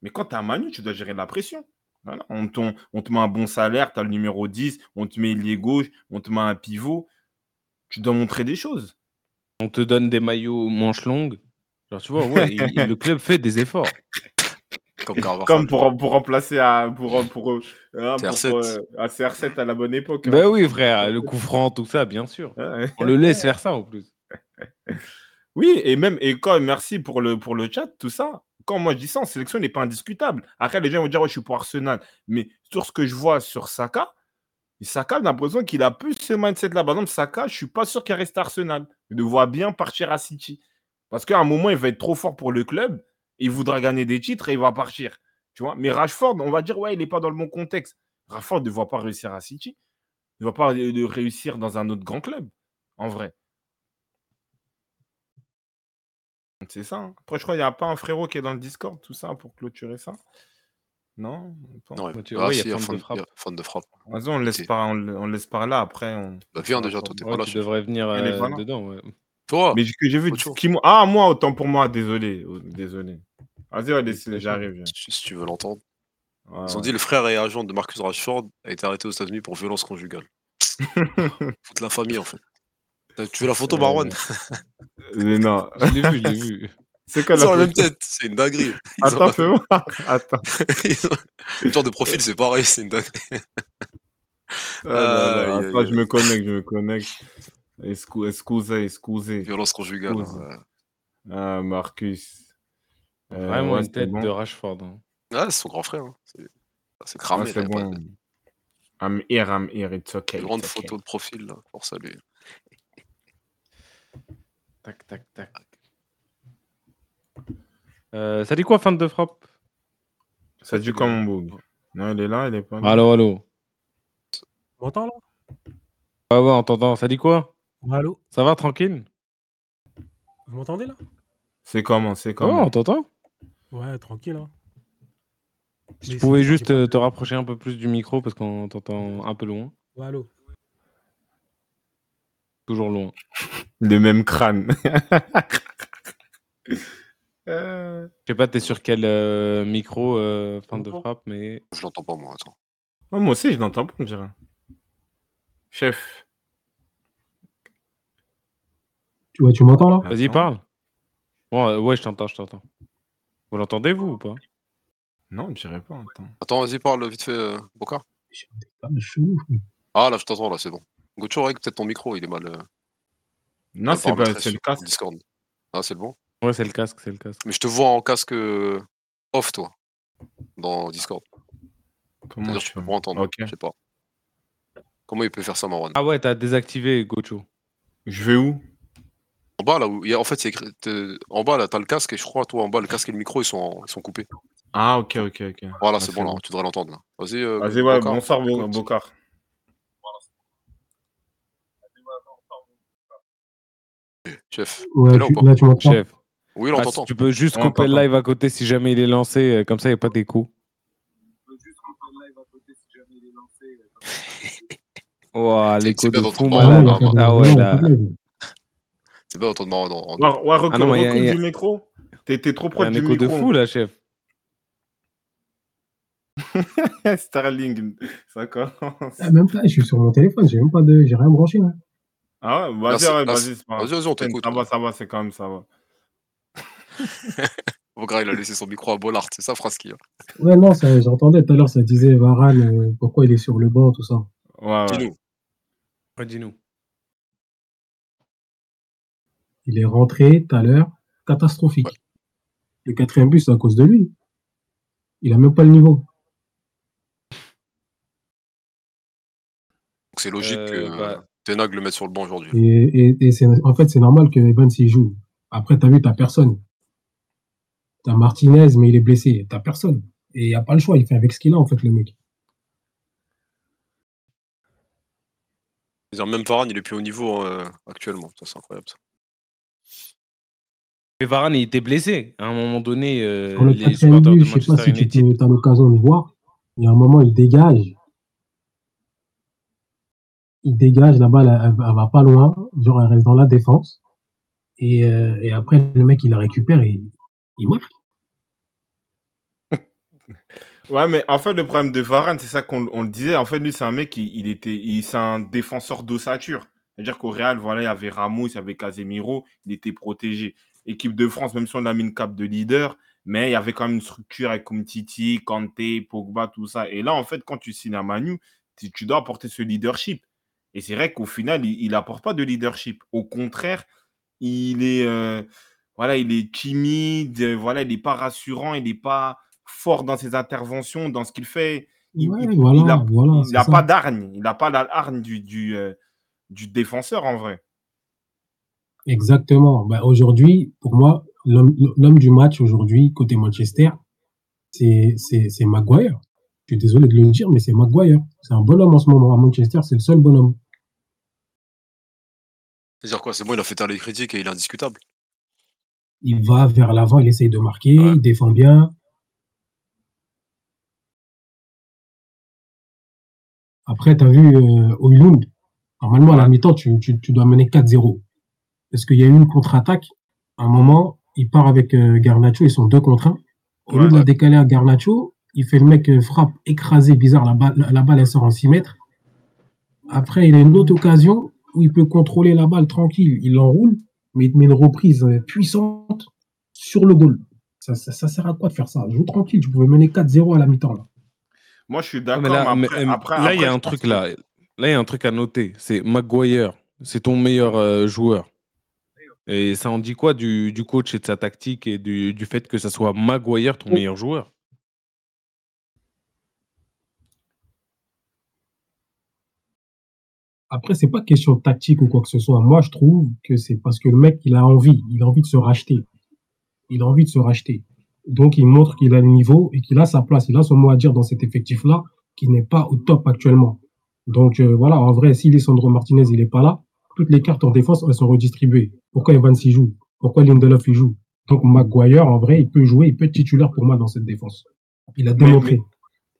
Mais quand tu es un Manu, tu dois gérer la pression. Voilà. On, te met un bon salaire, tu as le numéro 10, on te met ailier gauche, on te met un pivot. Tu dois montrer des choses. On te donne des maillots manches longues. Genre, tu vois, ouais, il- il- le club fait des efforts. [laughs] Comme pour, pour remplacer à, pour, pour, euh, hein, pour, CR7. euh, à CR7 à la bonne époque. hein. Ben oui, frère, le coup franc, tout ça, bien sûr. On le laisse faire ça en plus. [laughs] Oui, et même, et quand, merci pour le, pour le chat, tout ça. Quand moi je dis ça, en sélection, il n'est pas indiscutable. Après, les gens vont dire, ouais, je suis pour Arsenal. Mais sur ce que je vois sur Saka, Saka, j'ai l'impression qu'il a plus ce mindset-là. Par exemple, Saka, je suis pas sûr qu'il reste à Arsenal. Je le vois bien partir à City. Parce qu'à un moment, il va être trop fort pour le club. Il voudra gagner des titres et il va partir. Tu vois? Mais Rashford, on va dire, ouais, il n'est pas dans le bon contexte. Rashford ne va pas réussir à City. Il ne va pas euh, réussir dans un autre grand club, en vrai. C'est ça. hein. Après, je crois qu'il n'y a pas un frérot qui est dans le Discord, tout ça, pour clôturer ça. Non? Non, ah, il y a si, il y a fan de frappe. fan de. Vas-y, on le laisse par, on, on laisse par là. Après, on... Bah, viens déjà, toi, t'es Ouais, pas là. tu chef. devrais venir euh, dedans. ouais. Toi, Mais que j'ai vu, qui ah, moi, autant pour moi, désolé. oh, Désolé. Vas-y, ouais, laisse-le, j'arrive. si tu veux l'entendre. Ouais, Ils ont ouais. dit le frère et agent de Marcus Rashford a été arrêté aux États-Unis pour violence conjugale. [laughs] Toute la famille, en fait. T'as- Tu veux la photo, Euh, Marwan? non. [laughs] Je l'ai vu, je l'ai vu. [laughs] C'est quoi Ils la ont la même tête, c'est une dinguerie. Ils ont Attends, la- fais-moi. Attends. ils ont- Le genre de profil, c'est pareil, c'est une dinguerie. Ah Attends, je me connecte, je me connecte. Excusez, excusez. Violence conjugale. Excuse. hein, Ah, Marcus. Euh, Vraiment ouais, une c'est tête bon. de Rashford. hein. Ouais, c'est son grand frère. hein. C'est c'est Ah, cramé. là, c'est pas bon. de- I'm here, I'm here, it's okay. Une grande it's okay. photo de profil là, pour saluer. [laughs] Tac, tac, tac. Euh, ça dit quoi, fan de frappe? Ça dit comme mon bug. Non, il est là, il est pas là. Allô, allô. Tu m'entends là? Ah ouais, on t'entend. Ça dit quoi? Allô? Ça va, tranquille? Vous m'entendez là? C'est comment, c'est Ouais, comment? on t'entend Ouais, tranquille. Hein. Tu Mais pouvais juste euh, te rapprocher un peu plus du micro parce qu'on t'entend un peu loin. Ouais, allô Toujours loin. [laughs] Le même crâne. [laughs] Euh, Je sais pas, t'es sur quel euh, micro, euh, fan de frappe, mais. Je l'entends pas, moi. Attends. oh, moi aussi, je l'entends pas, on dirait. Chef. Tu, ouais, tu m'entends là? Vas-y, parle. Bon, ouais, je t'entends, je t'entends. Vous l'entendez, vous, ou pas? Non, je dirais pas. Attends. Attends, vas-y, parle vite fait, euh, Bokar. Ah. Ah, là, je t'entends, là, c'est bon. Gocho, règle peut-être ton micro, il est mal. euh. Non, c'est pas, le casque. Discord. Ah, c'est le bon? Ouais, c'est le casque, c'est le casque. Mais je te vois en casque euh, off, toi, dans Discord. Comment je tu peux entendre. Ok. Je sais pas. Comment il peut faire ça, Marwan? Ah ouais, t'as désactivé Gocho. Je vais où? En bas, là, où il y a, en fait, c'est en bas, là, t'as le casque et je crois, toi, en bas, le casque et le micro, ils sont, ils sont coupés. Ah, ok, ok, ok. Voilà, Ah, c'est bon, là, tu devrais l'entendre, là. Vas-y, euh, Vas-y, ouais, Bokar. bonsoir, Bo- Écoute. Bokar. Chef. Ouais, T'es là ou tu- pas là, tu m'entends Chef. Oui, là, Ah, on si t'entend. tu peux juste couper le live à côté si jamais il est lancé, euh, comme ça il n'y a pas d'écho. [laughs] Ouah, C'est- l'écho c'est bien de fou, Ah malade. il y a pas de- Ah ouais, là. Ouais, ouais, recule, Ah non, mais y a- recule y a- du micro. T'es t'es trop Il y a proche un du écho de micro. fou là, chef. [laughs] Starling, ça commence. Ah, même pas, je suis sur mon téléphone, j'ai même pas de, j'ai rien branché. Là. Ah ouais, vas-y, ouais, là, vas-y, c'est- pas. Vas-y, vas-y, on t'écoute. Ça va, ça va, c'est quand même ça va. [laughs] Bokar, il a laissé son micro à Bollard, c'est ça, Fraski. hein. Ouais, non, ça, j'entendais tout à l'heure, ça disait Varane, euh, pourquoi il est sur le banc, tout ça. Ouais, ouais. Dis-nous. Ouais, Dis-nous. Il est rentré tout à l'heure, catastrophique. Le quatrième but, c'est à cause de lui. Il a même pas le niveau. Donc c'est logique Euh, que bah. Tenag le mette sur le banc aujourd'hui. Et, et, et c'est, en fait, c'est normal que Evans y joue. Après, t'as vu, t'as personne. T'as Martinez, mais il est blessé. T'as personne. Et il n'y a pas le choix. Il fait avec ce qu'il a, en fait, le mec. Même Varane, il est plus au niveau euh, actuellement. Ça, c'est incroyable. ça. Mais Varane, il était blessé. À un moment donné, euh, le les supporters de je sais pas si tu as l'occasion de voir. Il y a un moment, il dégage. Il dégage, la balle, elle, elle va pas loin. Genre, elle reste dans la défense. Et, euh, et après, le mec, il la récupère et il marque. [laughs] Ouais, mais en fait, le problème de Varane, c'est ça qu'on on le disait. En fait, lui, c'est un mec, il, il était, il- c'est un défenseur d'ossature. C'est-à-dire qu'au Real, voilà, il y avait Ramos, il y avait Casemiro, il était protégé. Équipe de France, même si on a mis une cape de leader, mais il y avait quand même une structure avec Umtiti, Kanté, Pogba, tout ça. Et là, en fait, quand tu signes à Manu, tu, tu dois apporter ce leadership. Et c'est vrai qu'au final, il n'apporte pas de leadership. Au contraire, il est, euh, voilà, il est timide, voilà, il n'est pas rassurant, il n'est pas fort dans ses interventions, dans ce qu'il fait. Il Ouais, voilà, n'a voilà, pas d'hargne. Il n'a pas la hargne du, du, euh, du défenseur en vrai. Exactement. Bah, aujourd'hui, pour moi, l'homme du match aujourd'hui, côté Manchester, c'est Maguire. Je suis désolé de le dire, mais c'est Maguire. C'est un bonhomme en ce moment. À Manchester, c'est le seul bonhomme. C'est-à-dire quoi? C'est bon, il a fait taire les critiques et il est indiscutable. Il va vers l'avant, il essaye de marquer, Ouais. il défend bien. Après, tu as vu euh, Højlund. Normalement, à la mi-temps, tu, tu- tu dois mener 4-0. Parce qu'il y a eu une contre-attaque. À un moment, il part avec euh, Garnacho, ils sont deux contre un. Au lieu Ouais. de la décaler à Garnacho, il fait le mec euh, frappe écrasé, bizarre, la balle, la, la balle elle sort en 6 mètres. Après, il a une autre occasion où il peut contrôler la balle tranquille, il l'enroule, mais il te met une reprise euh, puissante sur le goal. Ça, ça, ça sert à quoi de faire ça? Joue tranquille, tu pouvais mener 4-0 à la mi-temps. Là. Moi, je suis d'accord, mais là, mais mais, après, après- là, il y a je un truc que- là. Là, il y a un truc à noter. C'est Maguire. C'est ton meilleur euh, joueur. Et ça en dit quoi du, du coach et de sa tactique et du, du fait que ça soit Maguire ton meilleur joueur? Après, c'est pas question de tactique ou quoi que ce soit. Moi, je trouve que c'est parce que le mec, il a envie. Il a envie de se racheter. Il a envie de se racheter. Donc, il montre qu'il a le niveau et qu'il a sa place. Il a son mot à dire dans cet effectif-là qui n'est pas au top actuellement. Donc, euh, voilà, en vrai, si Lisandro Martinez, il n'est pas là, toutes les cartes en défense, elles sont redistribuées. Pourquoi Evans y joue? Pourquoi Lindelof y joue? Donc, Maguire, en vrai, il peut jouer, il peut être titulaire pour moi dans cette défense. Il a Mais- démontré.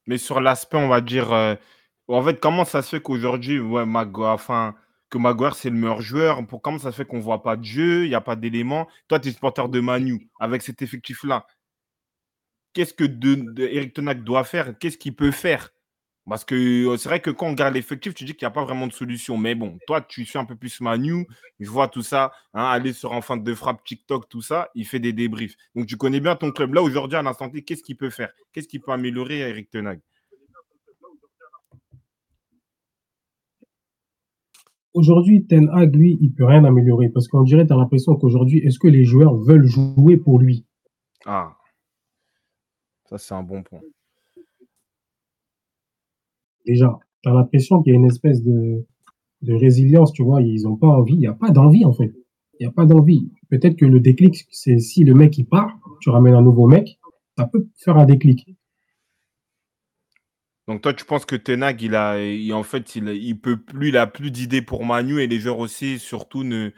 Mais sur l'aspect, on va dire. euh, en fait, comment ça se fait qu'aujourd'hui, ouais, Maguire, enfin, que Maguire, c'est le meilleur joueur? Pour, Comment ça se fait qu'on ne voit pas de jeu, il n'y a pas d'éléments? Toi, tu es supporter de Manu. Avec cet effectif-là, qu'est-ce que de, de Eric Tenac doit faire? Qu'est-ce qu'il peut faire? Parce que euh, c'est vrai que quand on regarde l'effectif, tu dis qu'il n'y a pas vraiment de solution. Mais bon, toi, tu suis un peu plus Manu. Je vois tout ça. hein, aller sur un fin de frappe, TikTok, tout ça. Il fait des débriefs. Donc, tu connais bien ton club. Là, aujourd'hui, à l'instant T, qu'est-ce qu'il peut faire? Qu'est-ce qu'il peut améliorer, Eric Tenag? Aujourd'hui, Ten Hag, lui, il peut rien améliorer parce qu'on dirait, tu as l'impression qu'aujourd'hui, est-ce que les joueurs veulent jouer pour lui? Ah, ça c'est un bon point. Déjà, tu as l'impression qu'il y a une espèce de, de résilience, tu vois, ils n'ont pas envie, il n'y a pas d'envie en fait. Il n'y a pas d'envie. Peut-être que le déclic, c'est si le mec il part, tu ramènes un nouveau mec, ça peut faire un déclic. Donc toi, tu penses que Tenag, il a, il- en fait, il, il peut plus, il a plus d'idées pour Manu et les joueurs aussi, surtout ne,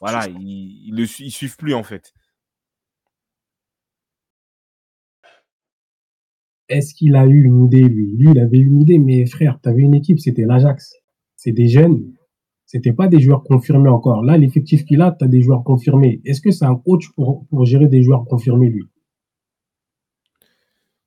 voilà, ils, ils le su- ils suivent plus en fait. Est-ce qu'il a eu une idée, lui Lui, il avait une idée, mais frère, tu avais une équipe, c'était l'Ajax. C'est des jeunes. C'était pas des joueurs confirmés encore. Là, l'effectif qu'il a, tu as des joueurs confirmés. Est-ce que c'est un coach pour, gérer des joueurs confirmés, lui?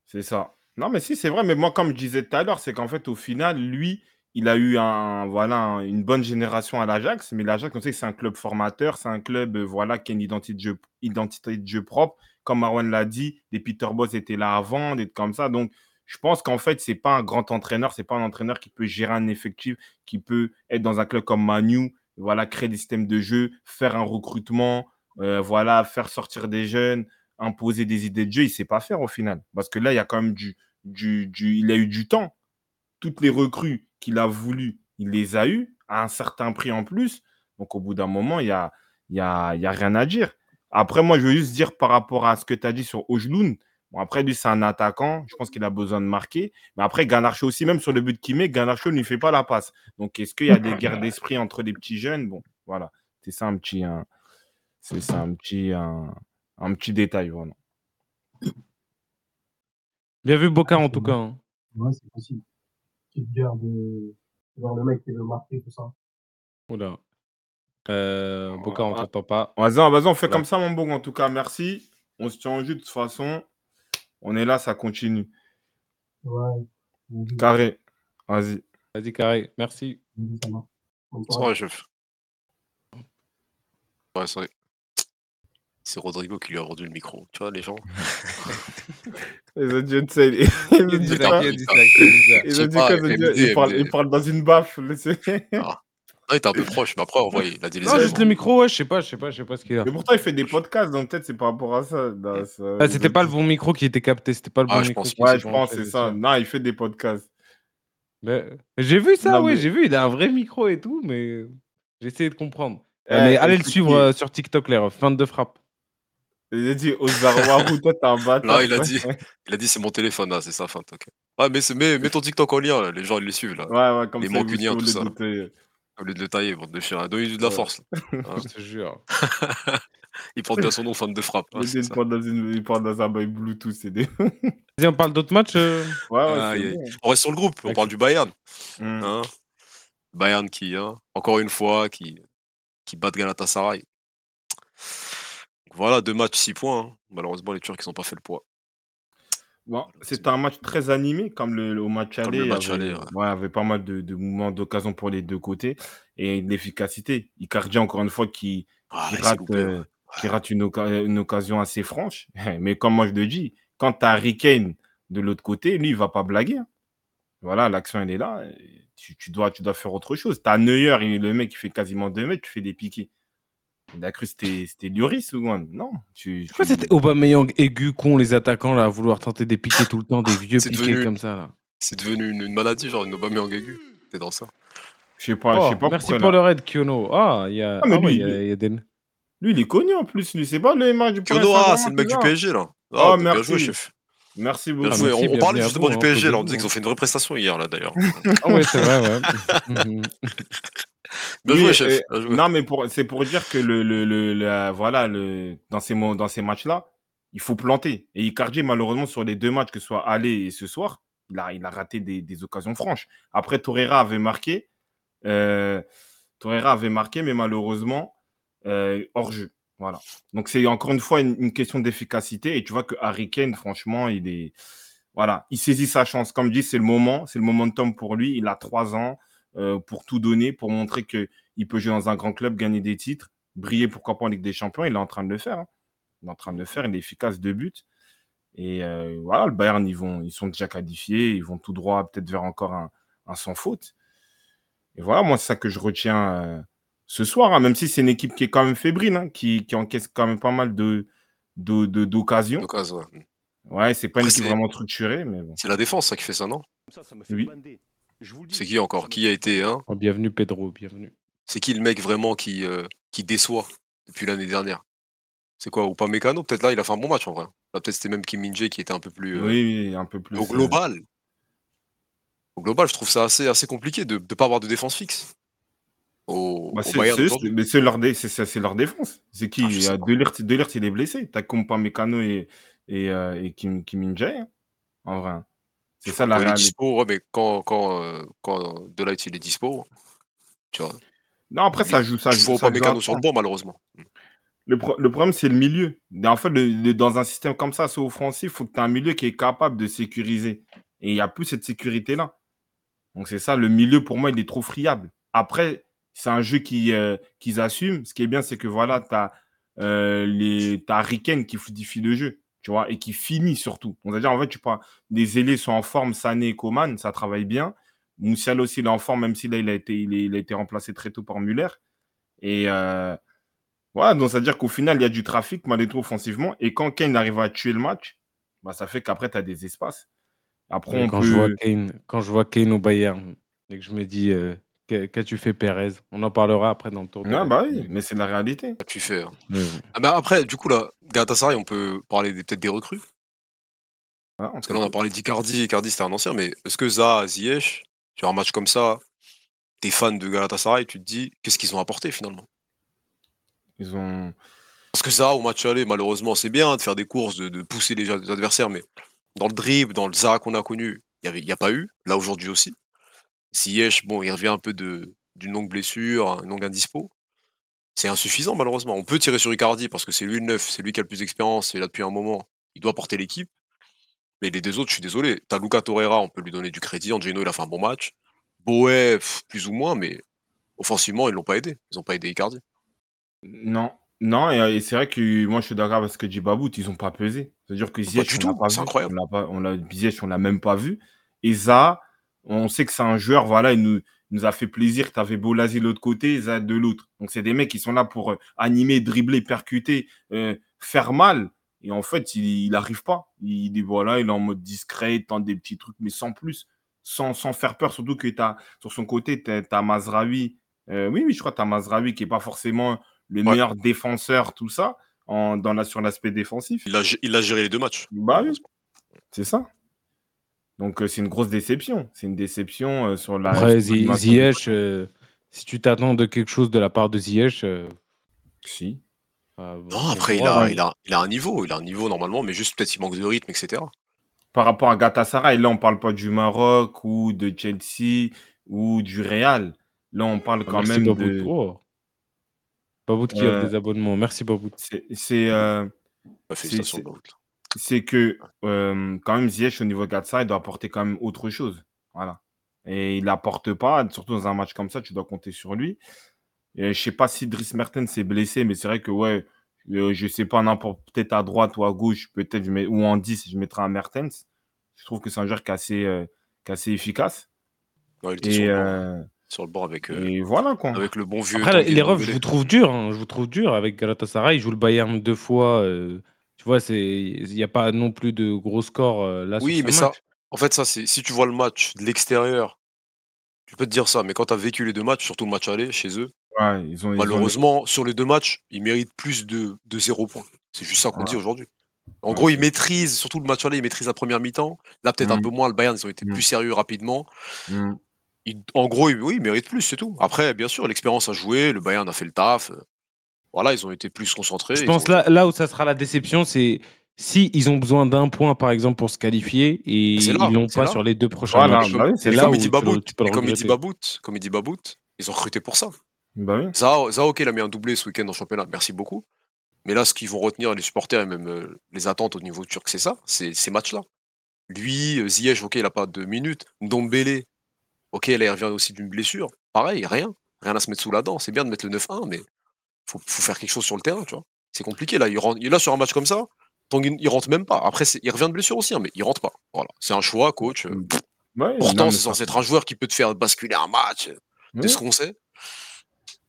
C'est ça. Non, mais si, c'est vrai. Mais moi, comme je disais tout à l'heure, c'est qu'en fait, au final, lui, il a eu un, voilà, un- une bonne génération à l'Ajax. Mais l'Ajax, on sait que c'est un club formateur. C'est un club euh, voilà, qui a une identité de jeu propre. Comme Marwan l'a dit, les Peter Boss étaient là avant, des comme ça. Donc, je pense qu'en fait, c'est pas un grand entraîneur. C'est pas un entraîneur qui peut gérer un effectif, qui peut être dans un club comme Manu, voilà, créer des systèmes de jeu, faire un recrutement, euh, voilà, faire sortir des jeunes, imposer des idées de jeu. Il sait pas faire au final. Parce que là, il y a quand même du, du, il a eu du temps. Toutes les recrues qu'il a voulu, il les a eues à un certain prix en plus. Donc, au bout d'un moment, il y y a rien à dire. Après, moi, je veux juste dire par rapport à ce que tu as dit sur Ojloun. Bon, après, lui, c'est un attaquant. Je pense qu'il a besoin de marquer. Mais après, Garnacho aussi, même sur le but qu'il met, Garnacho ne lui fait pas la passe. Donc, est-ce qu'il y a des [laughs] guerres d'esprit entre les petits jeunes? Bon, voilà. C'est ça un petit, c'est ça un petit, un, un petit détail. Voilà. Bien vu, Boca, en tout cas. hein. Ouais, c'est possible. Petite guerre de voir le mec qui veut marquer, tout ça. Oula. Euh, Boca, on Ah. t'entend pas. Vas-y, vas-y, on fait Voilà. comme ça, mon bon. En tout cas, merci. On se tient en jus de toute façon. On est là, ça continue. Ouais. Carré. Vas-y. Vas-y, carré. Merci. chef. Ouais, c'est vrai. C'est Rodrigo qui lui a rendu le micro. Tu vois, les gens? [laughs] Ils- nous dit disent ça quoi Qui a dit ça Qui a dit ça Ils ont dit quoi, ils parlent dans une baffe. Ah, il était un peu proche, mais après, on voit, il a dit les Non, juste le micro, ouais, je sais pas, je sais pas, je sais pas ce qu'il y a. Mais pourtant, il fait des podcasts, donc peut-être c'est par rapport à ça. Non, ça- Ah, les c'était pas le bon micro qui était capté, c'était pas le Ah, bon je micro. pense. qui Ouais, je pense branché, que c'est ça. Non, il fait des podcasts. Mais- J'ai vu ça, Non, ouais, mais- j'ai vu, il a un vrai micro et tout, mais j'ai essayé de comprendre. Eh, mais allez le écoutez, suivre euh, sur TikTok, les refs. Fin de frappe. Il a dit Ozawaru, toi, t'es un bâtard. Là, il a dit, il a dit c'est mon téléphone, là, c'est sa fin. ok. Ouais, mais c'est- mets, mets ton TikTok en lien, là, les gens ils le suivent là. Ouais, ouais, comme Les ça, ils vous mancuniens, suivent tout le ça. douter. Au lieu de le tailler, bande de chiens. Donne-lui de la Ouais. force. là. [laughs] Je te jure. [laughs] Il porte bien son nom, fan de frappe. Il dit, c'est il ça. dans une- il parle dans un bail Bluetooth, c'est des. [laughs] Vas-y, on parle d'autres matchs euh Ouais, ouais, Aïe, c'est aïe. bon. On reste sur le groupe, on parle du Bayern. Hum. Hein Bayern qui, hein, encore une fois, qui, qui bat Galatasaray. Donc Voilà, deux matchs, six points. hein. Malheureusement, les Turcs, ils n'ont pas fait le poids. Bon, c'était un match très animé, comme le, le- au match aller. le il y avait, ouais. ouais, pas mal de, de mouvements d'occasion pour les deux côtés et de l'efficacité. Icardi, encore une fois, qui, Ah, qui rate, euh, ouais. qui rate une, oca- une occasion assez franche. [laughs] Mais comme moi je le dis, quand tu as Harry Kane de l'autre côté, lui, il va pas blaguer. hein. Voilà, l'action, elle est là. Tu, tu dois, tu dois faire autre chose. Tu as Neuer, et le mec qui fait quasiment 2 mètres, tu fais des piqués. Il a cru que c'était c'était Lloris ou quoi Non. Tu, Pourquoi tu- c'était Aubameyang aigu con, les attaquants, là, à vouloir tenter des piqués tout le temps, des vieux devenu- comme ça, là? C'est devenu une, une maladie, genre une Aubameyang aiguë. T'es dans ça. Je sais pas, je Oh, sais pas Merci pourquoi, pour là. le raid, Kyono. Ah, il y a, Ah, mais ah ouais, lui, il y a- il y a des... Lui, il est connu en plus. Lui, c'est pas le match du Kyono, ah, c'est le mec du PSG, là. Oh, Ah, bien merci. joué, chef. Merci Bien beaucoup. Ah, joué. merci, on, on parlait justement vous, du hein, PSG, là. On disait qu'ils ont fait une vraie prestation hier, là, d'ailleurs. Ah ouais, c'est vrai, ouais. [laughs] [laughs] Bien joué, chef. Bien joué. Non, mais pour, c'est pour dire que le, le, le- la- voilà, le, dans ces, dans ces matchs-là, il faut planter. Et Icardi, malheureusement, sur les deux matchs, que ce soit aller et ce soir, il a, il a raté des, des occasions franches. Après, Torreira avait marqué. Euh, Torreira avait marqué, mais malheureusement, euh, hors jeu. Voilà. Donc, c'est encore une fois une, une question d'efficacité. Et tu vois que Harry Kane, franchement, il est. Voilà, il saisit sa chance. Comme dit, c'est le moment, c'est le momentum pour lui. Il a trois ans euh, pour tout donner, pour montrer qu'il peut jouer dans un grand club, gagner des titres, briller, pourquoi pas en Ligue des Champions. Il est en train de le faire. hein. Il est en train de le faire. Il est efficace de but. Et euh, voilà, le Bayern, ils, vont, ils sont déjà qualifiés. Ils vont tout droit, peut-être vers encore un, un sans faute. Et voilà, moi, c'est ça que je retiens euh, ce soir, hein, même si c'est une équipe qui est quand même fébrile, hein, qui, qui encaisse quand même pas mal de, de- de- d'occasions. D'occasion, ouais. Ouais, c'est pas une Après, équipe vraiment structurée, mais bon. C'est la défense ça qui fait ça, non? Ça, ça me fait Oui. Bander. Je vous le dis, C'est qui encore? Qui a été hein Oh, bienvenue Pedro, bienvenue. C'est qui le mec vraiment qui, euh, qui déçoit depuis l'année dernière? C'est quoi Ou pas Mécano Peut-être là, il a fait un bon match en vrai. Là, peut-être c'était même Kim Min-jae qui était un peu plus. euh, Oui, oui, un peu plus. Au euh, global, au global, je trouve ça assez, assez compliqué de ne pas avoir de défense fixe. Au, bah, au c'est, leur, dé- c'est, c'est- c'est leur défense. C'est qui? Ah, je Il y sais a pas. Delert, Delert, il est blessé. T'as Kompa Mécano et, et, euh, et Kim, Kim Min-jae, hein, en vrai. C'est ça la il réalité. dispo, ouais, mais quand, quand, euh, quand Delight il est dispo, tu vois. Non, après, ça joue. Ça joue, vois ça pas Mécano sur le banc, malheureusement. Le, pro- le problème, c'est le milieu. En fait, le- le- dans un système comme ça, c'est offensif, il faut que tu aies un milieu qui est capable de sécuriser. Et il n'y a plus cette sécurité-là. Donc, c'est ça, le milieu, pour moi, il est trop friable. Après, c'est un jeu qui, euh, qu'ils assument. Ce qui est bien, c'est que voilà, tu as, les... t'as Harry Kane qui fluidifie le jeu, tu vois, et qui finit surtout. On va dire, en fait, tu prends les ailés sont en forme, Sané et Coman, ça travaille bien. Moussial aussi, il est en forme, même si là, il a été, il est- il a été remplacé très tôt par Muller. Et euh, voilà, donc c'est-à-dire qu'au final, il y a du trafic, malgré tout, offensivement. Et quand Kane arrive à tuer le match, bah, ça fait qu'après, tu as des espaces. Après, on quand, peut. je vois Kane, quand je vois Kane au Bayern et que je me dis euh, qu'as- qu'as-tu fait Perez On en parlera après dans le tour de la- bah oui, mais c'est la réalité. Tu fais. hein. Ah, mais après, du coup, là, Galatasaray, on peut parler des- peut-être des recrues. Voilà, on Parce que là, on a parlé d'Icardi. Icardi, c'était un ancien, mais est-ce que Zaha, Ziyech, sur un match comme ça, t'es fan de Galatasaray, tu te dis, qu'est-ce qu'ils ont apporté finalement? Ils ont. Parce que Zaha, au match aller, malheureusement, c'est bien de faire des courses, de, de pousser les les adversaires, mais dans le dribble, dans le Zaha qu'on a connu, il n'y a pas eu. Là, aujourd'hui aussi. Ziyech, bon, il revient un peu d'une longue blessure, une longue indispo. C'est insuffisant, malheureusement. On peut tirer sur Icardi parce que c'est lui le neuf, c'est lui qui a le plus d'expérience, et là depuis un moment, il doit porter l'équipe. Mais les deux autres, je suis désolé. T'as Luca Torreira, on peut lui donner du crédit. Angelo, il a fait un bon match. Boé, plus ou moins, mais offensivement, ils l'ont pas aidé. Ils n'ont pas aidé Icardi. Non, non, et, et c'est vrai que moi je suis d'accord avec ce que dit Babout, ils n'ont pas pesé. C'est-à-dire que Ziyech, on l'a tout, pas vu. incroyable. On l'a même pas vu. Et Zaha, on sait que c'est un joueur, voilà, il nous, il nous a fait plaisir. Tu avais Bolazi de l'autre côté, Zaha de l'autre. Donc c'est des mecs qui sont là pour euh, animer, dribbler, percuter, euh, faire mal. Et en fait, il n'arrive pas. Il est voilà, il est en mode discret, il tente des petits trucs, mais sans plus, sans, sans faire peur. Surtout que as sur son côté, tu as, Mazraoui. Euh, oui, oui, je crois que tu as Mazraoui qui n'est pas forcément le Ouais. meilleur défenseur, tout ça, en, dans la, sur l'aspect défensif. Il a, il a géré les deux matchs. Bah oui, c'est ça. Donc euh, c'est une grosse déception. C'est une déception euh, sur la. Après, Ziyech, euh, si tu t'attends de quelque chose de la part de Ziyech, euh, Si. euh, Non, après, il a, hein. il, a, il a un niveau. Il a un niveau normalement, mais juste peut-être il manque de rythme, etc. Par rapport à Galatasaray, là on parle pas du Maroc ou de Chelsea ou du Real. Là on parle quand Merci même Babout. de. Oh. Babout qui Euh, offre des abonnements. Merci Babout. C'est c'est, euh, Bah, félicitations, c'est- Baout. C'est que euh, quand même Ziyech au niveau Galatasaray il doit apporter quand même autre chose. Voilà. Et il n'apporte pas, surtout dans un match comme ça, tu dois compter sur lui. Et je sais pas si Dries Mertens s'est blessé, mais c'est vrai que ouais, euh, je sais pas n'importe peut-être à droite ou à gauche, peut-être ou en 10, je mettrai un Mertens. Je trouve que c'est un joueur qui est assez, euh, qui est assez efficace. Ouais, il était sur Et, le, banc, euh, sur le banc avec, euh, et voilà quoi. avec le bon vieux. Après, les refs, je vous trouve dur. hein, Je vous trouve dur avec Galatasaray. Il joue le Bayern deux fois. euh, tu vois, c'est il n'y a pas non plus de gros scores euh, là Oui, mais ça, match. en fait, ça, c'est si tu vois le match de l'extérieur, tu peux te dire ça, mais quand tu as vécu les deux matchs, surtout le match aller chez eux, Ouais, ils ont, ils ont- malheureusement, sur les deux matchs, ils méritent plus de, de 0 points. C'est juste ça qu'on dit aujourd'hui. En gros, ils maîtrisent, surtout le match aller, ils maîtrisent la première mi-temps. Là, peut-être un Mm. peu moins, le Bayern, ils ont été Mm. plus sérieux rapidement. Mm. Ils- en gros, ils- oui, ils méritent plus, c'est tout. Après, bien sûr, l'expérience a joué, le Bayern a fait le taf. euh, Voilà, ils ont été plus concentrés. Je pense ont- là, là où ça sera la déception, c'est si ils ont besoin d'un point, par exemple, pour se qualifier et ils l'ont c'est pas là. sur les deux prochains Voilà, matchs. bah oui, c'est là comme où il dit Babout, tu peux le et comme il dit regretter. Babout, comme il dit Babout, ils ont recruté pour ça. Bah oui. Zaha, Zaha, ok, il a mis un doublé ce week-end en championnat, merci beaucoup. Mais là, ce qu'ils vont retenir les supporters et même euh, les attentes au niveau turc, c'est ça, c'est ces matchs-là. Lui, euh, Ziyech, ok, il a pas de minutes. Ndombele, ok, là, il revient aussi d'une blessure. Pareil, rien. Rien à se mettre sous la dent. C'est bien de mettre le 9-1, mais faut, faut faire quelque chose sur le terrain, tu vois. C'est compliqué, là. Il, rentre, il est là sur un match comme ça, Tanguy, il rentre même pas. Après, c'est- il revient de blessure aussi, hein, mais il rentre pas. Voilà. C'est un choix, coach. euh, Ouais, non, Pourtant, c'est censé être un joueur qui peut te faire basculer un match. C'est Oui. ce qu'on sait.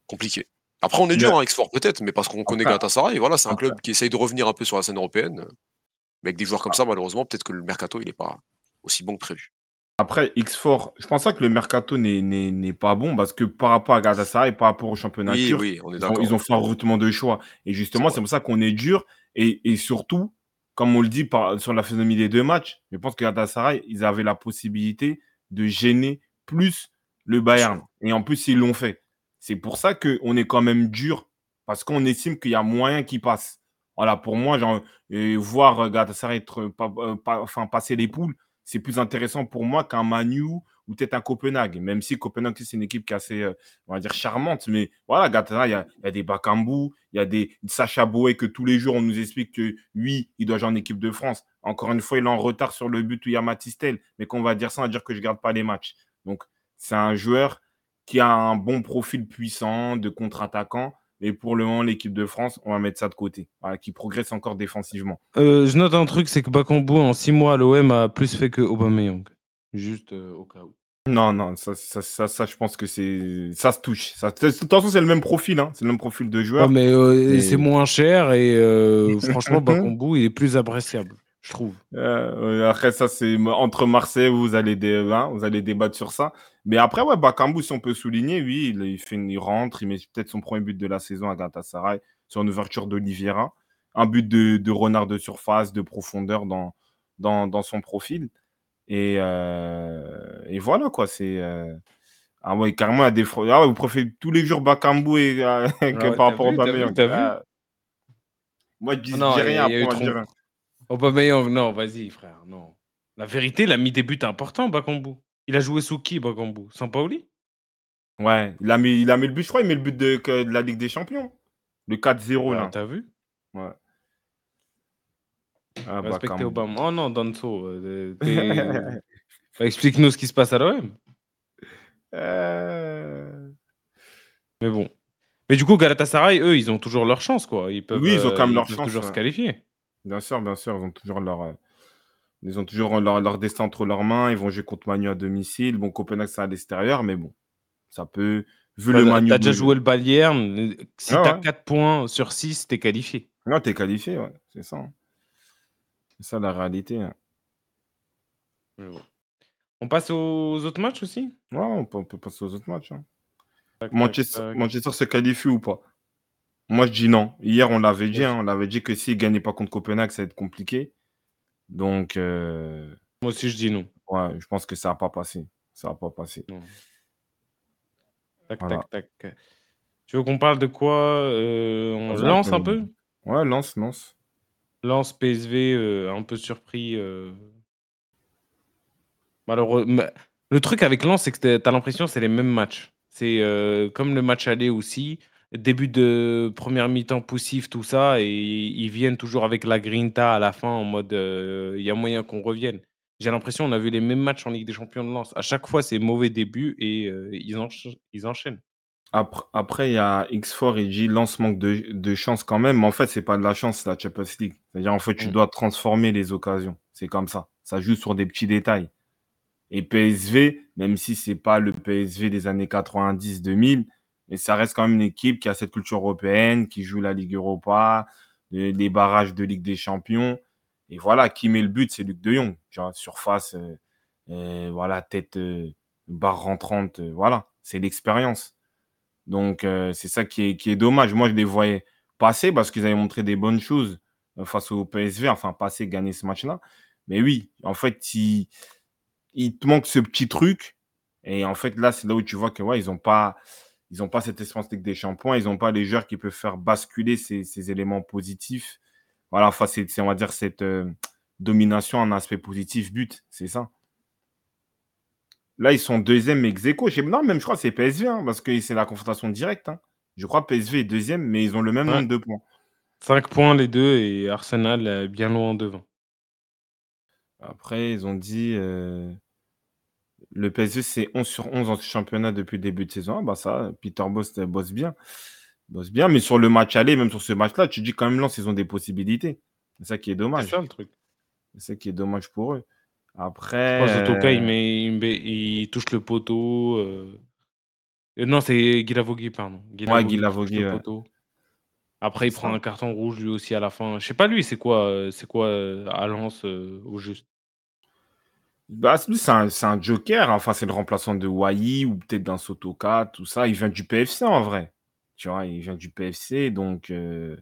Compliqué. Après, on est dur, a- hein, X-Fort peut-être, mais parce qu'on connaît Galatasaray. Voilà, c'est un club qui essaye de revenir un peu sur la scène européenne. Mais avec des joueurs comme ça, malheureusement, peut-être que le mercato, il n'est pas aussi bon que prévu. Après, X4, je pense pas que le mercato n'est- pas bon parce que par rapport à Galatasaray, par rapport au championnat Oui, turc, oui, on est ils ont, d'accord. ils ont fait un recrutement de choix. Et justement, C'est pour ça qu'on est dur. Et, et surtout, comme on le dit par, sur la physionomie des deux matchs, je pense que Galatasaray, ils avaient la possibilité de gêner plus le Bayern. Et en plus, ils l'ont fait. C'est pour ça qu'on est quand même dur parce qu'on estime qu'il y a moyen qu'ils passent. Voilà, pour moi, genre, euh, voir euh, Galatasaray être, pas- euh, pas- enfin, passer les poules, c'est plus intéressant pour moi qu'un Manu ou peut-être un Copenhague. Même si Copenhague, c'est une équipe qui est assez, euh, on va dire, charmante. Mais voilà, Galatasaray, il y a, des Bakambu, il y a des Sacha Boé que tous les jours, on nous explique que oui, il doit jouer en équipe de France. Encore une fois, il est en retard sur le but où il y a Matistel. Mais qu'on va dire ça, va dire que je ne garde pas les matchs. Donc, c'est un joueur qui a un bon profil puissant de contre-attaquant. Et pour le moment, l'équipe de France, on va mettre ça de côté. Voilà, qui progresse encore défensivement. Euh, je note un truc, c'est que Bakambu, en 6 mois à l'OM, a plus fait que Aubameyang. Juste euh, au cas où. Non, non, ça, ça, ça, ça, je pense que c'est. Ça se touche. Ça... De toute façon, c'est le même profil. Hein. C'est le même profil de joueur. Ouais, mais euh, c'est moins cher et [laughs] franchement, Bakambu, il est plus appréciable, je trouve. Euh, après, ça, c'est entre Marseille, vous allez, dé- hein, vous allez débattre sur ça. Mais après, ouais, Bakambu, si on peut souligner, oui, il, il fait une- il rentre, il met peut-être son premier but de la saison à Galatasaray sur une ouverture d'Oliveira. Un but de, de renard de surface, de profondeur dans, dans, dans son profil. Et, euh, et voilà, quoi. C'est. euh, Ah ouais, carrément, il y a des. fro- Ah ouais, vous préférez tous les jours Bakambu et, euh, [laughs] que ouais, par rapport au vu, vu, vu Ah. Moi, je dis, Ah non, rien, après, Aubameyang, non, vas-y, frère, non. La vérité, il a mis des buts importants, Bakambu. Il a joué sous qui, Bakambu? Sampaoli? Ouais, il a, mis, il a mis le but, je crois, il met le but de, la Ligue des Champions. Le 4-0, Ouais, là. T'as vu? Ouais. Ah, Respectez Obama. Oh non, Danso. euh, [laughs] Bah, Explique-nous ce qui se passe à l'OM. Euh, Mais bon. Mais du coup, Galatasaray, eux, ils ont toujours leur chance, quoi. Ils peuvent, Oui, ils ont quand même euh, leur chance, toujours ouais. se qualifier. Bien sûr, bien sûr, ils ont toujours leur, euh, ils ont toujours leur, leur destin entre leurs mains. Ils vont jouer contre Manu à domicile. Bon, Copenhague, c'est à l'extérieur, mais bon, ça peut. Vu le Manu. t'as déjà joué le Bayern. euh, Si Ah t'as ouais. 4 points sur 6, t'es qualifié. Non, t'es qualifié, ouais, c'est ça. hein. C'est ça la réalité. hein. Bon. On passe aux autres matchs aussi? Ouais, on peut, on peut passer aux autres matchs. hein. Manchester. Manchester se qualifie ou pas? Moi, je dis non. Hier, on l'avait dit. Hein, on l'avait dit que s'il ne gagnait pas contre Copenhague, ça va être compliqué. Donc, euh, Moi aussi, je dis non. ouais, je pense que ça va pas passer. Ça va pas passer. Tac, Voilà. tac, tac. Tu veux qu'on parle de quoi euh, On Vas-y, lance un peu? Ouais, lance, lance. Lance PSV, euh, un peu surpris. euh. Malheureux. Le truc avec Lens, c'est que tu as l'impression que c'est les mêmes matchs. C'est euh, comme le match aller aussi. Début de première mi-temps poussif, tout ça, et ils viennent toujours avec la grinta à la fin en mode euh, il y a moyen qu'on revienne. J'ai l'impression qu'on a vu les mêmes matchs en Ligue des Champions de Lens. À chaque fois, c'est mauvais début et euh, ils, encha- ils enchaînent. Après, il y a X4 et J. Lance manque de, de chance quand même. Mais en fait, c'est pas de la chance, c'est la Champions League. C'est-à-dire, en fait, tu Mm. dois transformer les occasions. C'est comme ça. Ça joue sur des petits détails. Et PSV, même si c'est pas le PSV des années 90-2000, mais ça reste quand même une équipe qui a cette culture européenne, qui joue la Ligue Europa, les, barrages de Ligue des Champions. Et voilà, qui met le but, c'est Luc de Jong. Surface, euh, euh, voilà, tête, euh, barre rentrante, voilà, c'est l'expérience. Donc, c'est ça qui est, qui est dommage. Moi, je les voyais passer parce qu'ils avaient montré des bonnes choses face au PSV, enfin, passer, gagner ce match-là. Mais oui, en fait, il, il te manque ce petit truc. Et en fait, là, c'est là où tu vois que ouais, ils n'ont pas, ils ont pas cette expérience Ligue des Champions. Ils n'ont pas les joueurs qui peuvent faire basculer ces, ces éléments positifs. Voilà, enfin, c'est, c'est, on va dire, cette euh, domination en aspect positif but. C'est ça. Là, ils sont deuxième ex aequo. Non, même je crois que c'est PSV, hein, parce que c'est la confrontation directe. hein. Je crois que PSV est deuxième, mais ils ont le même Ouais. nombre de points. 5 points les deux et Arsenal bien loin devant. Après, ils ont dit euh, le PSG, c'est 11 sur 11 en championnat depuis le début de saison. Ah, bah ça, Peter Boss euh, bosse bien. Bosse bien, mais sur le match aller, même sur ce match-là, tu dis quand même, Lens, ils ont des possibilités. C'est ça qui est C'est dommage. ça le truc. C'est ça qui est dommage pour eux. Je Après. pense que Toka, il, met, il, met- il touche le poteau. euh, Euh, non, c'est Guilavogui, pardon. Ouais, Guilavogui touche Guilavogui, le poteau. Après, il C'est prend un carton rouge lui aussi à la fin. Je sais pas lui, c'est quoi, c'est quoi à Lens euh, au juste? Bah, c'est un, joker. hein. Enfin, c'est le remplaçant de Wai ou peut-être d'un Sotoka, tout ça. Il vient du PFC en vrai. Tu vois, il vient du PFC. Donc, euh,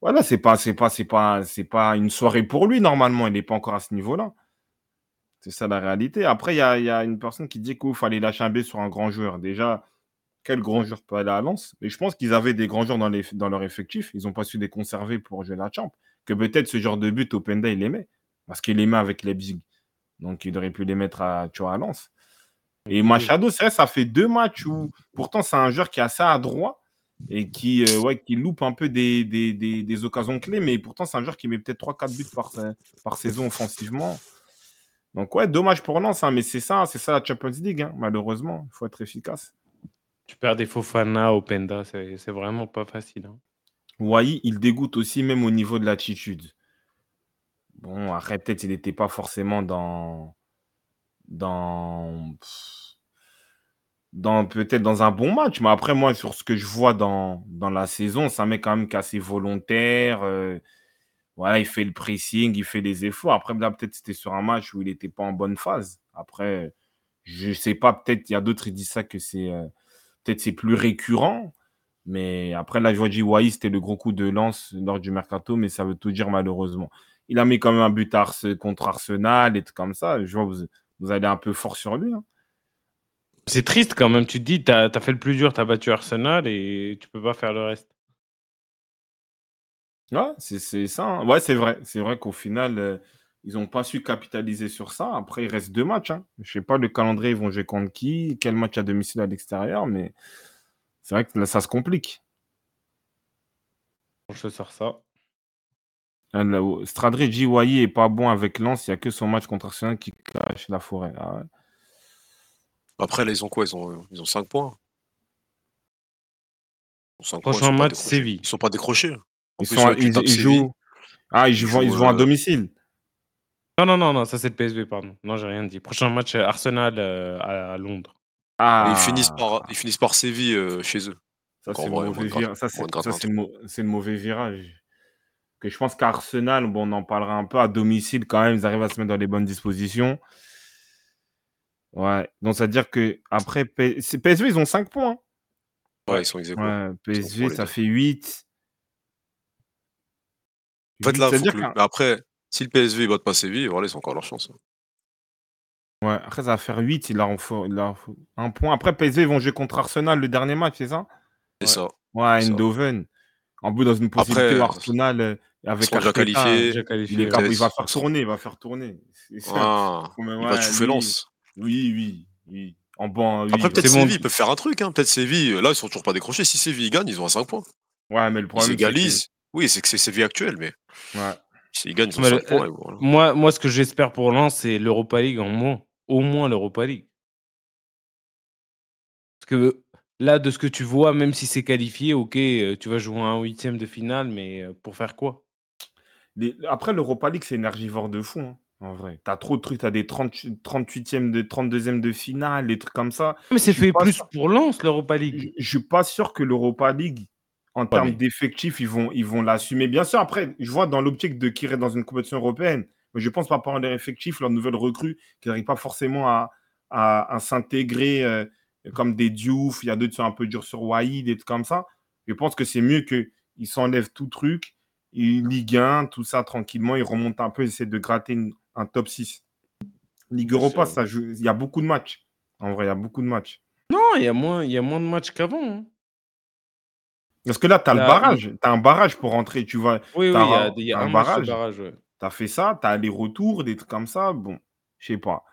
voilà, c'est pas, pas, pas, pas une soirée pour lui normalement. Il n'est pas encore à ce niveau-là. C'est ça la réalité. Après, il y a, une personne qui dit qu'il fallait lâcher un B sur un grand joueur. Déjà, quel grand joueur peut aller à Lens? Mais je pense qu'ils avaient des grands joueurs dans, les, leur effectif. Ils n'ont pas su les conserver pour jouer la champ. Que peut-être ce genre de but, Openda, il aimait. Parce qu'il aimait avec Leipzig. Donc, il aurait pu les mettre à, tu vois, à Lens. Et. Machado, c'est vrai, ça fait deux matchs où pourtant c'est un joueur qui est assez adroit et qui, euh, ouais, qui loupe un peu des, des, des- des occasions clés, mais pourtant c'est un joueur qui met peut-être 3-4 buts par, sa- par saison offensivement. Donc ouais, dommage pour Lens, hein, mais c'est ça, c'est ça la Champions League, hein, malheureusement. Il faut être efficace. Tu perds des Fofana, Openda, c'est c'est vraiment pas facile. hein. Wai, il dégoûte aussi même au niveau de l'attitude. Bon, après, peut-être il n'était pas forcément dans. dans. peut-être dans un bon match, mais après, moi, sur ce que je vois dans, la saison, un mec quand même qui est assez volontaire. euh, voilà, il fait le pressing, il fait les efforts. Après, là, peut-être c'était sur un match où il n'était pas en bonne phase. Après, je sais pas, peut-être il y a d'autres qui disent ça que c'est euh, peut-être c'est plus récurrent. Mais après, je vois Wai, c'était le gros coup de lance lors du mercato, mais ça veut tout dire malheureusement. Il a mis quand même un but contre Arsenal et tout comme ça. Je vois, vous, vous allez un peu fort sur lui. hein. C'est triste quand même. Tu te dis, tu as, fait le plus dur, tu as battu Arsenal et tu peux pas faire le reste. Ouais, c'est ça. hein. Ouais, c'est vrai. C'est vrai qu'au final, euh, ils n'ont pas su capitaliser sur ça. Après, il reste deux matchs. hein. Je sais pas le calendrier, ils vont jouer contre qui, quel match à domicile à l'extérieur, mais c'est vrai que là, ça se complique. Je sors ça. Stradré dit Wai est pas bon avec Lens, il n'y a que son match contre Arsenal qui cache la forêt. Ah ouais. Après, là, ils ont quoi? Ils ont, ils ont 5 points. Prochain sont pas match. Séville. Ils sont pas décrochés. En Ils, plus, sont, ouais, tu ils, tapes ils Séville, jouent. Ah, ils, ils vont, ils jouent, à euh, domicile. Non, non, non, non, ça c'est le PSV, pardon. Non, j'ai rien dit. Prochain match, euh, Arsenal euh, à, à Londres. Ah, ils, finissent par, ils finissent par Séville euh, chez eux. ça, le, c'est le mauvais virage. Que je pense qu'Arsenal, bon, on en parlera un peu à domicile quand même, ils arrivent à se mettre dans les bonnes dispositions. Ouais, donc ça veut dire que après P- PSV, ils ont 5 points. hein. Ouais, ils sont ex aequo. Ouais, PSV, ça fait 8. En fait, là, faut que après, si le PSV ne bat pas Séville, voilà, ils ont encore leur chance. hein. Ouais, après, ça va faire 8. Il leur faut, un point. Après, PSV, ils vont jouer contre Arsenal le dernier match, c'est ça? C'est Ouais. ça. Ouais. Eindhoven. En plus, dans une possibilité Après, Arsenal, euh, avec déjà Arteta, qualifiés. Déjà il, qualifié. est ouais. cap- il va Ils faire tourner, il va faire tourner. Ah, il va chauffer Lens. Oui, oui, oui. En bon, oui. Après, peut-être bon. Séville, ils peuvent faire un truc. Hein. Peut-être Séville, là, ils sont toujours pas décrochés. Si Séville gagne, ils ont 5 points. Ouais, mais le Ils problème, c'est que... égalisent. Oui, c'est que c'est Séville actuel, mais Ouais. s'ils gagnent, ils ont Mais 5 le- points. voilà. Moi, moi, ce que j'espère pour Lens, c'est l'Europa League en moins. Au moins l'Europa League. Parce que là, de ce que tu vois, même si c'est qualifié, ok, euh, tu vas jouer un huitième de finale, mais euh, pour faire quoi? Les- Après, l'Europa League, c'est énergivore de fou. hein, en vrai. T'as trop de trucs. T'as des 30 38e, de 32e de finale, des trucs comme ça. Mais c'est Je suis fait pas plus sûr- pour Lens, l'Europa Je League. je suis pas sûr que l'Europa League, en termes mais- d'effectifs, ils vont ils vont l'assumer. Bien sûr, après, je vois dans l'optique de qui reste dans une compétition européenne, mais je pense par rapport à leur effectif, leurs nouvelles recrues, qui n'arrivent pas forcément à, à, à s'intégrer euh, comme des Diouf, il y a d'autres qui sont un peu durs sur Wai, des trucs comme ça. Je pense que c'est mieux qu'ils s'enlèvent tout truc, ils Ligue 1, tout ça tranquillement, ils remontent un peu, ils essaient de gratter une- un top 6. Ligue Europa, ça joue- il y a beaucoup de matchs. En vrai, il y a beaucoup de matchs. Non, il y a moins, il y a moins de matchs qu'avant. hein. Parce que là, tu as le barrage. Tu as un barrage pour rentrer. Tu vois, Oui, oui, il y a, un- il y a un un match de barrage. barrage. ouais. tu as fait ça, tu as les retours, des trucs comme ça. Bon, je sais pas.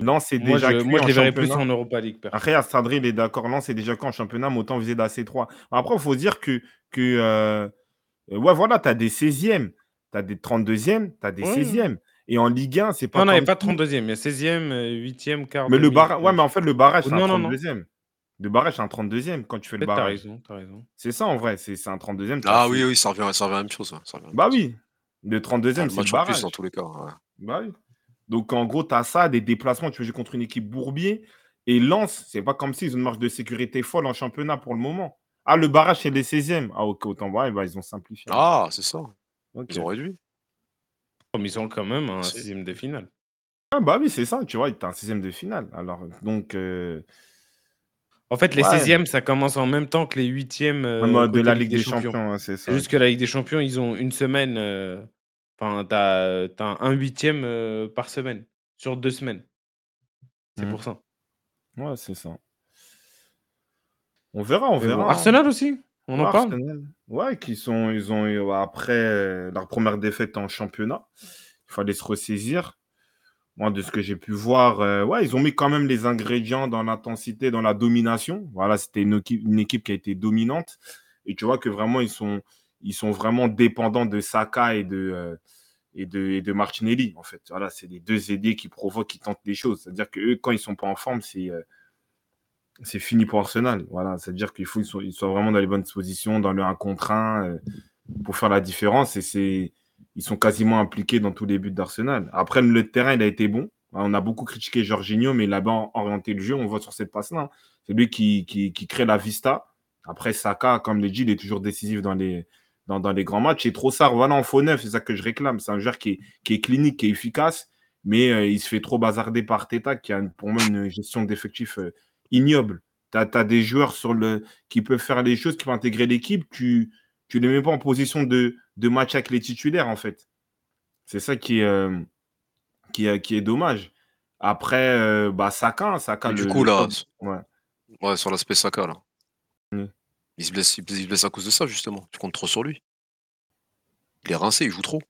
Non, c'est Moi, déjà je, cuit moi, je en les verrais plus championnat. en Europa League. Après, à Sadri, il est d'accord. Non, c'est déjà quand en championnat, mais autant viser la C3. Après, il faut dire que, que euh, ouais, voilà, tu as des 16e, tu as des 32e, tu as des Ouais. 16e. Et en Ligue 1, c'est pas. Non, non, il n'y a pas si- 32e, il y a 16e, euh, 8e, quart. Mais le barrage, ouais, euh, mais en fait, le barrage, c'est un non, non, non. 32e. Le barrage, c'est un 32e quand tu fais le Peut-être t'as barrage. raison, t'as raison. C'est ça en vrai, c'est c'est un 32e. t'as Ah oui, oui, ça revient, ça revient à la même chose. ça revient à la même Bah chose. oui. Le 32e, Ah, le c'est le en plus barrage. dans tous les cas. ouais. Bah oui. Donc, en gros, tu as ça, des déplacements, tu peux jouer contre une équipe bourbier. Et Lens, c'est pas comme s'ils ont une marge de sécurité folle en championnat pour le moment. Ah, le barrage, c'est les 16e. Ah, ok, autant voir, bah, ils ont simplifié. Ah, c'est ça. Ils ont réduit. Comme ils ont quand même un Si. sixième de finale. Ah, bah oui, c'est ça, tu vois, tu as un 16e de finale. Alors, donc, euh, En fait, les Ouais. 16e, ça commence en même temps que les 8e euh, mode de la Ligue des Champions, ouais, c'est ça. Juste que la Ligue des Champions, ils ont une semaine. euh, Enfin, t'as as un huitième euh, par semaine, sur deux semaines. C'est Mhm. pour ça. Ouais, c'est ça. On verra, on bon, verra. hein. Arsenal aussi, on en Ouais, parle. Arsenal. Ouais, qui sont, ils ont eu, après euh, leur première défaite en championnat, il fallait se ressaisir. Moi, de ce que j'ai pu voir, euh, ouais, ils ont mis quand même les ingrédients dans l'intensité, dans la domination. Voilà, c'était une, une équipe qui a été dominante. Et tu vois que vraiment, ils sont, ils sont vraiment dépendants de Saka et de, euh, et de, et de Martinelli, en fait. Voilà, c'est les deux ailiers qui provoquent, qui tentent des choses. C'est-à-dire que eux, quand ils sont pas en forme, c'est euh, c'est fini pour Arsenal. Voilà, c'est-à-dire qu'il faut qu'ils soient, vraiment dans les bonnes dispositions, dans le 1 contre 1, euh, pour faire la différence. Et c'est, ils sont quasiment impliqués dans tous les buts d'Arsenal. Après, le terrain, il a été bon. On a beaucoup critiqué Jorginho, mais là-bas, orienté le jeu, on voit sur cette passe-là. hein. C'est lui qui, qui, qui crée la vista. Après, Saka, comme le dit, il est toujours décisif dans les, dans, dans les grands matchs. Et Trossard, voilà, en faux neuf, c'est ça que je réclame. C'est un joueur qui est, qui est clinique, qui est efficace, mais euh, il se fait trop bazarder par Teta, qui a pour moi une gestion d'effectifs euh, ignoble. Tu as, des joueurs sur le, qui peuvent faire les choses, qui peuvent intégrer l'équipe. Tu ne les mets pas en position de, de match avec les titulaires, en fait. C'est ça qui est, euh, qui, est, qui est dommage. Après, bah, Saka, Saka Et du le- coup, là, ouais. Ouais, sur l'aspect Saka, là. Mm. Il, se blesse, il se blesse à cause de ça, justement. Tu comptes trop sur lui. Il est rincé, il joue trop.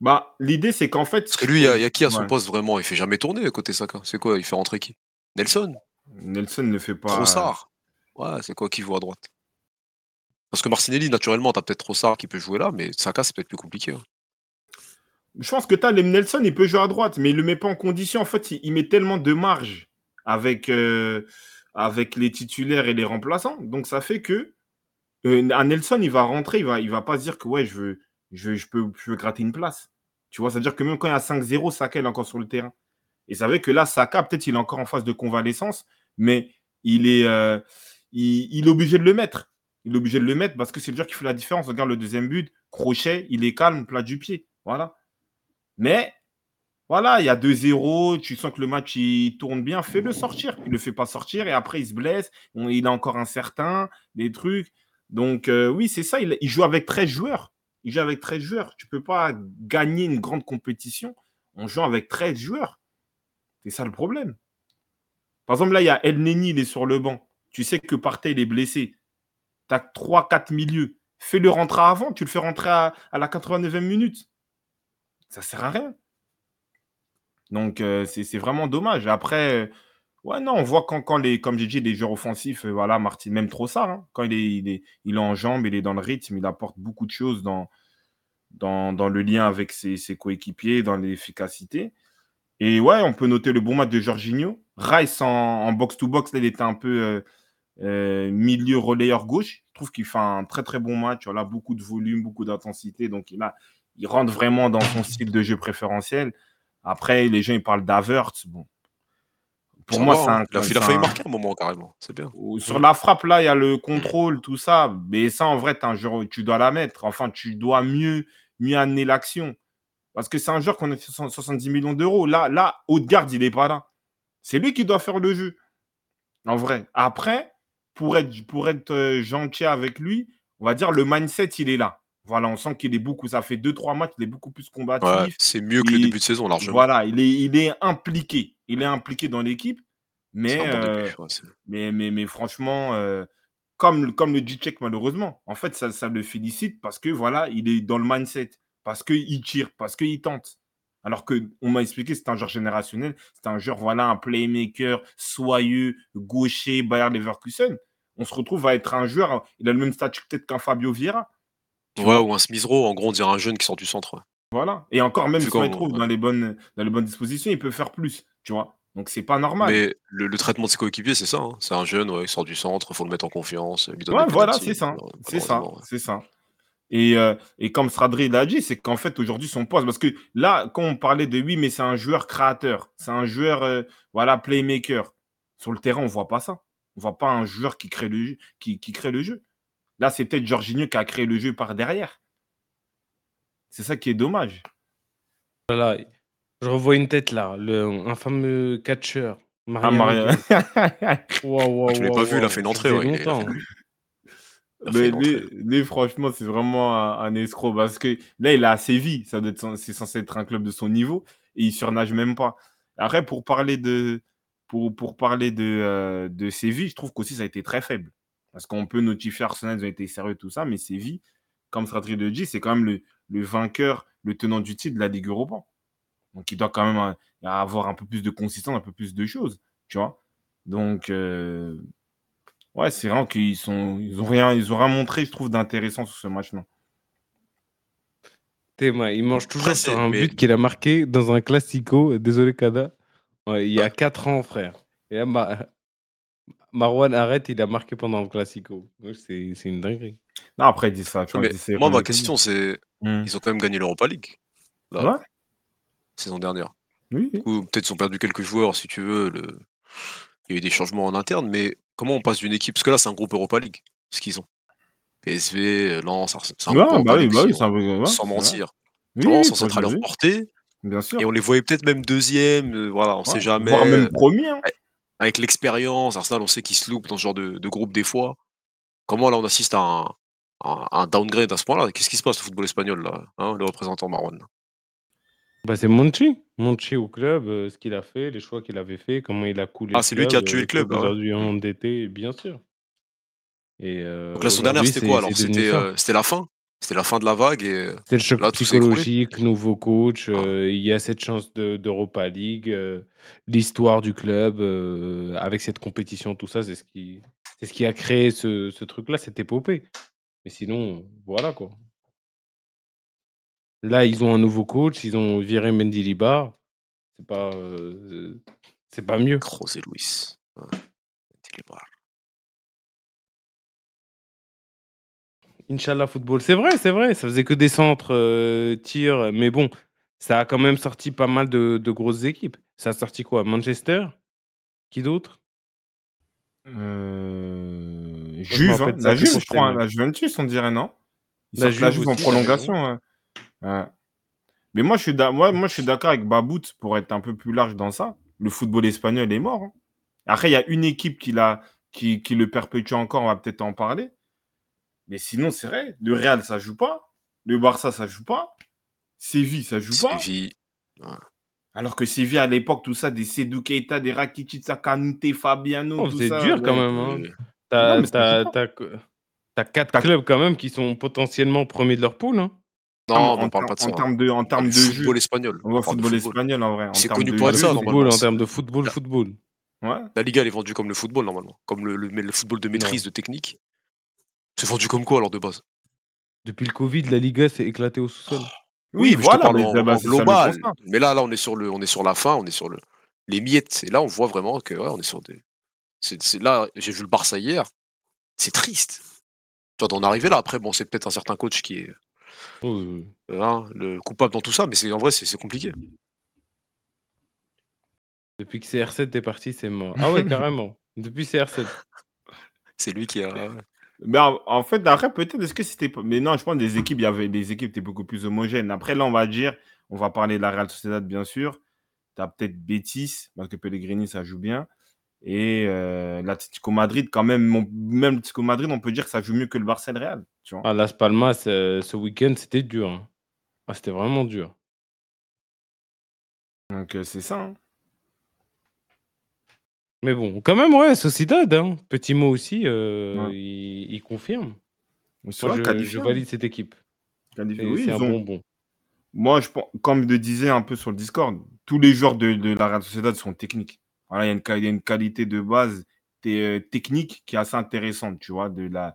Bah, l'idée, c'est qu'en fait. Parce que lui, il y, a- il y a qui à son Ouais. poste vraiment? Il fait jamais tourner côté Saka. C'est quoi? Il fait rentrer qui? Nelson Nelson ne fait pas. Trossard Ouais, c'est quoi qui joue à droite? Parce que Martinelli, naturellement, t'as peut-être Trossard qui peut jouer là, mais Saka, c'est peut-être plus compliqué. hein. Je pense que tu as Nelson, il peut jouer à droite, mais il ne le met pas en condition. En fait, il, il met tellement de marge avec, euh, avec les titulaires et les remplaçants. Donc, ça fait que euh, un Nelson, il va rentrer, il va, va pas se dire que ouais, je veux, je, peux, gratter une place. Tu vois, c'est-à-dire que même quand il y a 5-0, Saka est encore sur le terrain. Et ça veut que là, Saka, peut-être il est encore en phase de convalescence, mais il est, euh, il est obligé de le mettre. Il est obligé de le mettre parce que c'est le joueur qui fait la différence. Regarde le deuxième but, crochet, il est calme, plat du pied. Voilà. Mais voilà, il y a 2-0, tu sens que le match il tourne bien, fais-le sortir. Il ne le fait pas sortir et après il se blesse, il est encore incertain, des trucs. Donc euh, oui, c'est ça, il, joue avec 13 joueurs. Il joue avec 13 joueurs. Tu ne peux pas gagner une grande compétition en jouant avec 13 joueurs. C'est ça le problème. Par exemple, là, il y a El Neni, il est sur le banc. Tu sais que Partey, il est blessé. Tu as 3-4 milieux. Fais-le rentrer avant, tu le fais rentrer à, la 89e minute. Ça sert à rien. Donc, euh, c'est vraiment dommage. Après, euh, ouais, non, on voit quand, quand les, comme j'ai dit, les joueurs offensifs, euh, voilà, Martin, même Trossard, hein, quand il est, il, est, il en jambes, il est dans le rythme, il apporte beaucoup de choses dans, dans, dans le lien avec ses, ses coéquipiers, dans l'efficacité. Et ouais, on peut noter le bon match de Jorginho. Rice en, box-to-box, là, il était un peu euh, milieu relayeur gauche. Je trouve qu'il fait un très très bon match. Voilà, beaucoup de volume, beaucoup d'intensité. Donc il, a, il rentre vraiment dans son style de jeu préférentiel. Après, les gens ils parlent d'Avertz. Bon. Pour moi, c'est hein. un. Il a, il a c'est failli un- marquer un moment, carrément. C'est bien. Sur la frappe, là, il y a le contrôle, tout ça. Mais ça, en vrai, un joueur, tu dois la mettre. Enfin, tu dois mieux, mieux amener l'action. Parce que c'est un joueur qu'on a fait 70 millions d'euros. Là, là, Haute-Garde, il n'est pas là. C'est lui qui doit faire le jeu. En vrai. Après, pour être, pour être euh, gentil avec lui, on va dire le mindset, il est là. Voilà, on sent qu'il est beaucoup. Ça fait 2-3 matchs, il est beaucoup plus combatif. Ouais, c'est mieux que le début de saison, largement. Voilà, il est, il est impliqué. Il est impliqué dans l'équipe. Mais, bon euh, début. ouais, c'est- mais, mais, mais franchement, euh, comme, comme le dit Check, malheureusement, en fait, ça, ça le félicite parce que voilà, il est dans le mindset, parce qu'il tire, parce qu'il tente. Alors que on m'a expliqué, c'est un joueur générationnel, c'est un joueur, voilà, un playmaker, soyeux, gaucher, Bayer Leverkusen. On se retrouve à être un joueur, il a le même statut peut-être qu'un Fabio Vieira. Vois ou un Smith Rowe, en gros, on dirait un jeune qui sort du centre. ouais. Voilà. Et encore, même si on le qu'on- trouve dans les, bonnes, dans les bonnes dispositions, il peut faire plus, tu vois. Donc, c'est pas normal. Mais le, le traitement de ses coéquipiers, c'est ça. hein. C'est un jeune, ouais, il sort du centre, il faut le mettre en confiance. lui Ouais, voilà, c'est ça. C'est ça. ouais. C'est ça. Et, euh, et comme Stradri l'a dit, c'est qu'en fait, aujourd'hui, son poste. Parce que là, quand on parlait de oui, mais c'est un joueur créateur, c'est un joueur euh, voilà, playmaker. Sur le terrain, on ne voit pas ça. On ne voit pas un joueur qui crée le jeu. Qui, qui crée le jeu. Là, c'est peut-être Jorginho qui a créé le jeu par derrière. C'est ça qui est dommage. Voilà. Je revois une tête là, le, un fameux catcheur. Ah, Maria. [laughs] Wow, Je l'ai pas vu, il a fait une entrée. Ouais, a- a longtemps. a Mais lui, lui, franchement, c'est vraiment un, un escroc parce que là, il est à Séville. Ça doit être, cen- c'est censé être un club de son niveau et il surnage même pas. Après, pour parler de, pour, pour parler de, euh, de Séville, je trouve qu'aussi ça a été très faible. Parce qu'on peut notifier Arsenal, ils ont été sérieux, tout ça, mais Séville, comme Stratri le dit, c'est quand même le, le vainqueur, le tenant du titre de la Ligue Europa. Donc, il doit quand même euh, avoir un peu plus de consistance, un peu plus de choses, tu vois. Donc, euh, ouais, c'est vraiment qu'ils sont, ils ont rien, ils ont rien montré, je trouve, d'intéressant sur ce match-là. Théma, il mange toujours Après, sur c'est- un mais- but qu'il a marqué dans un classico. Désolé, Kada. Ouais, il y a 4 ans, frère. Et là, Ma- Marwan arrête, il a marqué pendant le classico. C'est c'est une dinguerie. Non, après, il dit ça. Tu vois, Mais il dit c'est moi, ma question, c'est Hmm. ils ont quand même gagné l'Europa League là, Ouais, saison dernière. oui. coup, peut-être ils ont perdu quelques joueurs, si tu veux. le- Il y a eu des changements en interne, mais comment on passe d'une équipe Parce que là, c'est un groupe Europa League, ce qu'ils ont. PSV, Lens, Ars- c'est un Ouais, groupe Europa bah oui, League bah oui, aussi, c'est un peu- ouais, sans c'est vrai. mentir. Oui, oui, je à l'ai leur portée. Bien sûr. Et on les voyait peut-être même deuxième, euh, voilà, on Ouais, sait jamais. Voire même premier. hein. Avec l'expérience, Arsenal, on sait qu'ils se loupent dans ce genre de, de groupe des fois. Comment là, on assiste à un, à un downgrade à ce point-là? Qu'est-ce qui se passe au football espagnol, là hein, Le représentant Marwan. Bah, c'est Monchi. Monchi au club, euh, ce qu'il a fait, les choix qu'il avait fait, comment il a coulé. Ah, c'est lui qui a club, tué euh, le club, ah ouais. Aujourd'hui endetté, bien sûr. Et euh, Donc la saison dernière, c'était quoi alors? euh, c'était la fin? C'était la fin de la vague et C'est le choc là, psychologique, nouveau coach, Ah. euh, il y a cette chance de- d'Europa League, euh, l'histoire du club, euh, avec cette compétition, tout ça, c'est ce qui, c'est ce qui a créé ce, ce truc-là, cette épopée. Mais sinon, voilà quoi. Là, ils ont un nouveau coach, ils ont viré Mendy Libar. C'est pas, euh, c'est pas mieux. José Luis. Ouais. Inch'Allah football, c'est vrai, c'est vrai, ça faisait que des centres, euh, tirs, mais bon, ça a quand même sorti pas mal de, de grosses équipes. Ça a sorti quoi? Manchester? Qui d'autre? Euh, Juve, hein, la Juve, je crois, Stella. la Juventus, on dirait, non? Ils La Juve en aussi, prolongation. ouais. Ouais. Mais moi, je suis d'a- moi, moi, je suis d'accord avec Babout pour être un peu plus large dans ça. Le football espagnol est mort. hein. Après, il y a une équipe qui, qui le perpétue encore, on va peut-être en parler. Mais sinon, c'est vrai, le Real, ça joue pas. Le Barça, ça joue pas. Séville, ça joue pas. Séville. Alors que Séville, à l'époque, tout ça, des Seydou Keita, des Rakitic, Kanouté, Fabiano, Oh, tout c'est ça. dur quand même. hein. T'as quatre T'as- clubs quand même qui sont potentiellement premiers de leur poule. hein. Non, en, on en parle pas de en ça. termes de, en termes de jeu. football espagnol. On voit On parle de football football. espagnol en vrai. En C'est connu pour être ça, normalement. Football, en termes de football, La- football. Ouais. La Liga, elle est vendue comme le football, normalement. Comme le, le football de maîtrise, de technique. C'est vendu comme quoi, alors, de base Depuis le Covid, la Liga s'est éclatée au sous-sol. Oui, mais je te voilà, parle mais en, bah, en ça global. Mais là, là, on est sur le, on est sur la fin, on est sur le, les miettes. Et là, on voit vraiment que, ouais, on est sur des. Là, j'ai vu le Barça hier. C'est triste. Tu vois, d'en arriver là. Après, bon, c'est peut-être un certain coach qui est Oh, hein, le coupable dans tout ça, mais c'est en vrai, c'est, c'est compliqué. depuis que CR7 est parti, c'est mort. Ah ouais, carrément. [laughs] Depuis CR7. C'est lui qui a. Mais en, en fait, après, peut-être, est-ce que c'était. Mais non, je pense que les équipes, il y avait des équipes étaient beaucoup plus homogènes. Après, là, on va dire, on va parler de la Real Sociedad, bien sûr. Tu as peut-être Betis, parce que Pellegrini, ça joue bien. Et euh, l'Atlético Madrid, quand même, mon- même l'Atlético Madrid, on peut dire que ça joue mieux que le Barça et le Real. Tu vois Ah, Las Palmas, euh, ce week-end, c'était dur. hein. Ah, c'était vraiment dur. Donc, euh, c'est ça. hein. Mais bon, quand même, ouais, Sociedad, hein. petit mot aussi, euh, Ouais. il, il confirme. Moi, je, valide cette équipe. Oui, c'est ils un ont- bonbon. Moi, je pense, comme je le disais un peu sur le Discord, tous les joueurs de, de la Real Sociedad sont techniques. Voilà, il y a une, qua- il y a une qualité de base euh, technique qui est assez intéressante, tu vois, de la,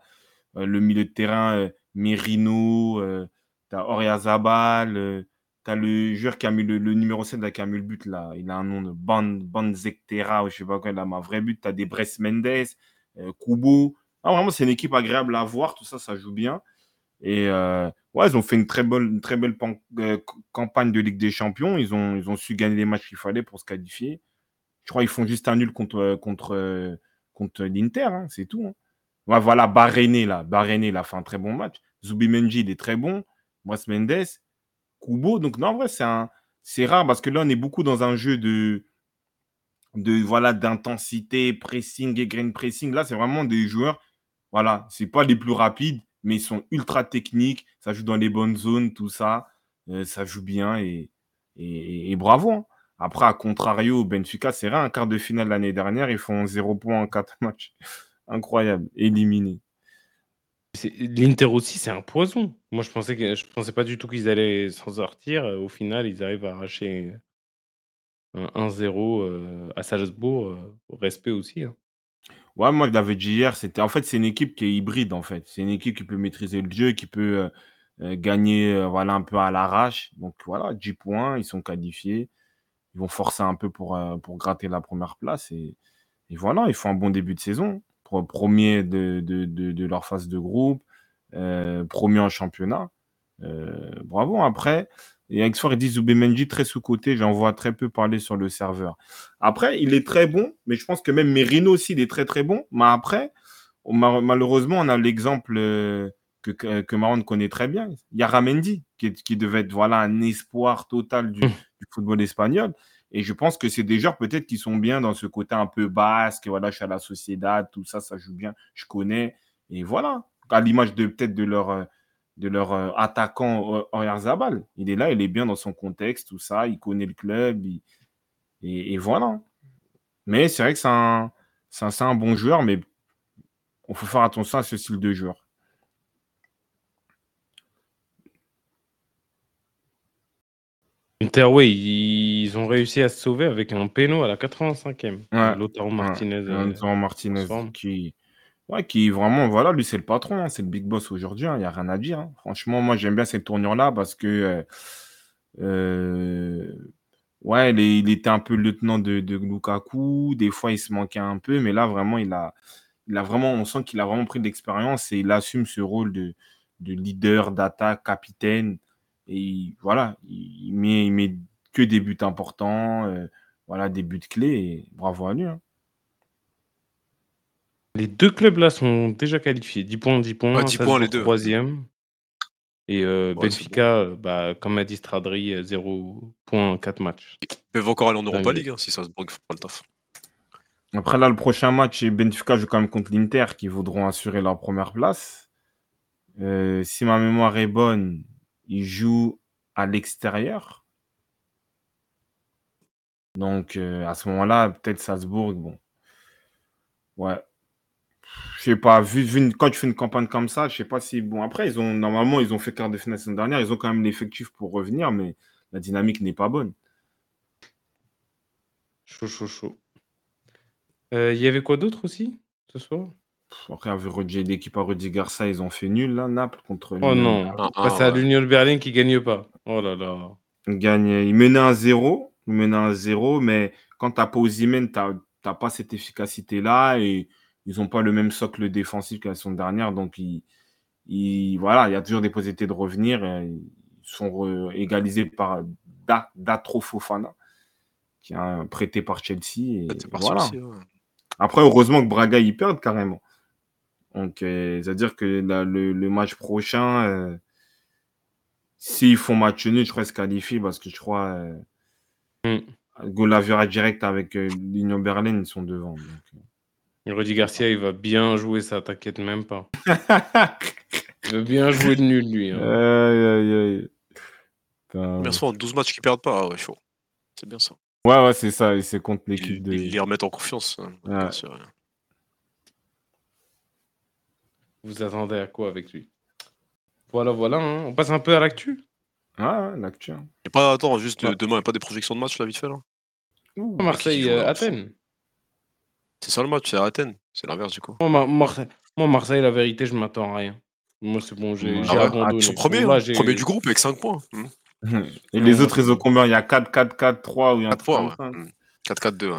euh, le milieu de terrain, Merino, euh, tu as Oriazabal, tu as le joueur qui a mis le, numéro 7 là, qui a mis le but là, il a un nom de Ban, Banzektera ou je sais pas quoi, il a un vrai but, tu as des Brest Mendes, euh, Kubo. Ah, vraiment, c'est une équipe agréable à voir, tout ça, ça joue bien. Et euh, ouais, ils ont fait une très, une très belle euh, campagne de Ligue des Champions. Ils ont, ils ont su gagner les matchs qu'il fallait pour se qualifier. Je crois qu'ils font juste un nul contre, contre, contre l'Inter, hein, c'est tout. Hein. Voilà, Baréné, là. Baréné, il a fait un très bon match. Zubimendi, il est très bon. Moas Mendes, Donc, non, en vrai, c'est rare parce que là, on est beaucoup dans un jeu de, voilà d'intensité, pressing et grain pressing. Là, c'est vraiment des joueurs, voilà, c'est pas les plus rapides, mais ils sont ultra techniques. Ça joue dans les bonnes zones, tout ça. Euh, ça joue bien et, et, bravo. Hein. Après, à contrario, Benfica, c'est rare, un quart de finale l'année dernière, ils font 0 points en 4 [laughs] matchs. Incroyable, éliminé. L'Inter aussi, c'est un poison. Moi, je pensais que je pensais pas du tout qu'ils allaient s'en sortir. Au final, ils arrivent à arracher un 1-0 euh, à Salzbourg. Euh, respect aussi. Hein. Ouais, moi, je l'avais dit hier. C'était en fait, c'est une équipe qui est hybride. En fait, c'est une équipe qui peut maîtriser le jeu, qui peut euh, gagner, voilà, un peu à l'arrache. Donc voilà, 10 points, ils sont qualifiés. Ils vont forcer un peu pour, gratter la première place et voilà, ils font un bon début de saison premier de, de, leur phase de groupe, euh, premier en championnat. Euh, bravo. Après, et Exfor, il dit Zubimendi très sous-côté. J'en vois très peu parler sur le serveur. Après, il est très bon, mais je pense que même Merino aussi, il est très très bon. Mais après, malheureusement, on a l'exemple euh, que, que Maron connaît très bien. Il y a Ramendi, qui, qui devait être voilà, un espoir total du, du football espagnol. Et je pense que c'est des joueurs peut-être qui sont bien dans ce côté un peu basque. Voilà, je suis à la Sociedad, tout ça, ça joue bien. Je connais. Et voilà, à l'image de peut-être de leur, euh, de leur euh, Oyarzabal. Il est là, il est bien dans son contexte, tout ça. Il connaît le club. et, voilà. Mais c'est vrai que c'est un, un, bon joueur, mais il faut faire attention à ce style de joueur. Inter, ils ont réussi à se sauver avec un péno à la 85e. Ouais. Lautaro Martinez. Euh, Martinez qui, ouais, qui vraiment, voilà, lui, c'est le patron, hein, c'est le big boss aujourd'hui, il hein, n'y a rien à dire. Hein. Franchement, moi, j'aime bien cette tournure-là parce que, euh, euh, ouais, il, était un peu le lieutenant de, de, Lukaku, des fois, il se manquait un peu, mais là, vraiment, il a, il a vraiment, on sent qu'il a vraiment pris de l'expérience et il assume ce rôle de, de leader, d'attaque, capitaine. Et voilà, il met, il met que des buts importants, euh, voilà, des buts clés. Et bravo à lui. Hein. Les deux clubs là sont déjà qualifiés. 10 points, 10 points. 10 points les deux. Troisième. Et euh, Benfica, euh, bah, comme a dit Stradri, 0 points, 4 matchs. Ils peuvent encore aller en Europa League hein, si ça se fait pas le taf. Après là, le prochain match, Benfica joue quand même contre l'Inter qui voudront assurer leur première place. si ma mémoire est bonne, il joue à l'extérieur. Donc, euh, à ce moment-là, peut-être Salzbourg, bon. Ouais. Je sais pas, vu, quand tu fais une campagne comme ça, je sais pas si. Bon, après, ils ont normalement, ils ont fait quart de finale la dernière, ils ont quand même l'effectif pour revenir, mais la dynamique n'est pas bonne. Chaud, chaud, chaud. Euh, il y avait quoi d'autre aussi ce soir? Après, avec l'équipe à Rudy Garça, ils ont fait nul, là, Naples, contre. Oh non, ah, ah, c'est à l'Union Berlin qui gagne pas. Oh là là. Ils, gagnent, ils menaient un zéro, ils menaient un zéro, mais quand tu n'as pas Ozymen, tu n'as pas cette efficacité-là et ils n'ont pas le même socle défensif que la saison dernière. Donc, ils, voilà, il y a toujours des possibilités de revenir. Ils sont égalisés par Datro Fofana, qui est prêté par Chelsea. Et voilà. Après, heureusement que Braga y perd carrément. Donc, euh, c'est-à-dire que le, match prochain, euh, s'ils font match nul, je crois qu'ils se qualifient parce que je crois euh, mm. direct avec euh, l'Union Berlin, ils sont devant. Donc, Rudy Garcia, il va bien jouer ça, t'inquiète même pas. [laughs] il va bien jouer de nul, lui. Hein. Aïe, Bien sûr, 12 matchs qui perdent pas, ouais, chaud. C'est bien ça. Ouais, ouais, c'est ça, et c'est contre l'équipe de. Ils les remettent en confiance. Hein, bien sûr, Vous attendez à quoi avec lui? Voilà, voilà. Hein. On passe un peu à l'actu? Ah, ouais, l'actu. Hein. pas, attends, juste demain, il n'y a pas des projections de match là, vite fait là? Marseille-Athènes. Euh, c'est ça le match, c'est Athènes. C'est l'inverse du coup. Moi, Marseille, la vérité, je m'attends à rien. Moi, c'est bon, j'ai ah abandonné. ils sont premiers, hein. premier du groupe avec 5 points. Hmm. Et les autres, ils ont combien? Il y a 4, 4, 4, 3 ou il y a 4 3, 4, 4, 2.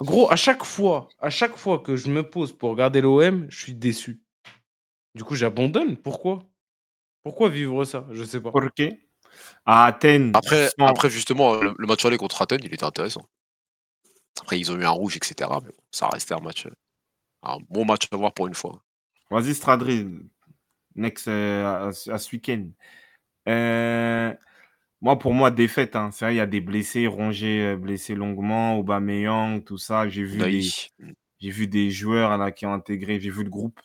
Gros, à chaque fois, à chaque fois que je me pose pour regarder l'OM, je suis déçu. Du coup, j'abandonne. Pourquoi? Pourquoi vivre ça? Je sais pas. Ok. À Athènes. Après, sans- après justement, le, le match aller contre Athènes, il était intéressant. Après, ils ont eu un rouge, etc. Mais bon, ça restait un match. Un bon match à voir pour une fois. Vas-y, Stradri. Next, euh, à, à ce week-end. Euh, moi, pour moi, défaite. Hein. C'est vrai, il y a des blessés, Rongé euh, blessé longuement, Aubameyang, tout ça. J'ai vu, des, j'ai vu des joueurs là, qui ont intégré. J'ai vu le groupe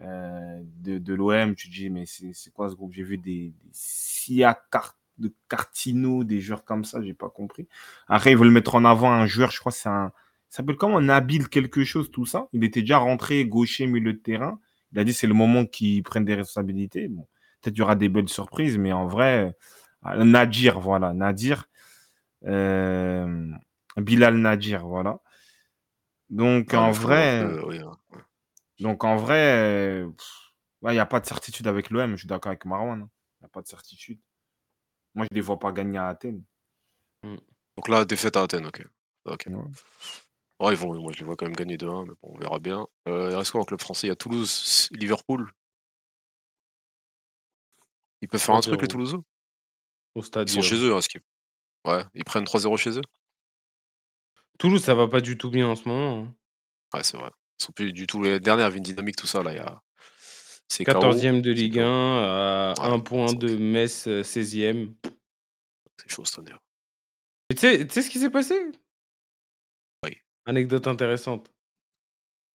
euh, de, de l'OM. Tu te dis, mais c'est c'est quoi ce groupe? J'ai vu des, des Sia de Cartino, des joueurs comme ça. J'ai pas compris. Après, ils veulent mettre en avant un joueur, je crois, c'est un. Ça s'appelle comment? Nabil quelque chose, tout ça. Il était déjà rentré gaucher, milieu de terrain. Il a dit c'est le moment qu'ils prennent des responsabilités. Bon, peut-être il y aura des belles surprises, mais en vrai, euh, Nadir, voilà, Nadir, euh, Bilal Nadir, voilà. Donc Ah, en vrai, un oui, hein. Donc en vrai, euh, il n'y a pas de certitude avec l'OM. Je suis d'accord avec Marwan. hein. Il n'y a pas de certitude. Moi, je ne les vois pas gagner à Athènes. Donc là, défaite à Athènes, ok. Ok. Ouais. Ouais, ils vont, moi je les vois quand même gagner 2-1, mais bon, on verra bien. Euh, il reste quoi en club français? Il y a Toulouse, Liverpool. Ils peuvent faire un truc, les 3-0. Toulousains? Au stade. Ils sont chez eux, hein, ce qui... Ouais, ils prennent 3-0 chez eux Toulouse, ça va pas du tout bien en ce moment. hein. Ouais, c'est vrai. Sont plus du tout les dernières, une dynamique, tout ça, là, il y a... C'est KO, 14e de Ligue KO. 1, à Ouais, un point de. Metz, euh, 16e. C'est chaud cette année. Et Tu sais, ce qui s'est passé? Oui. Anecdote intéressante.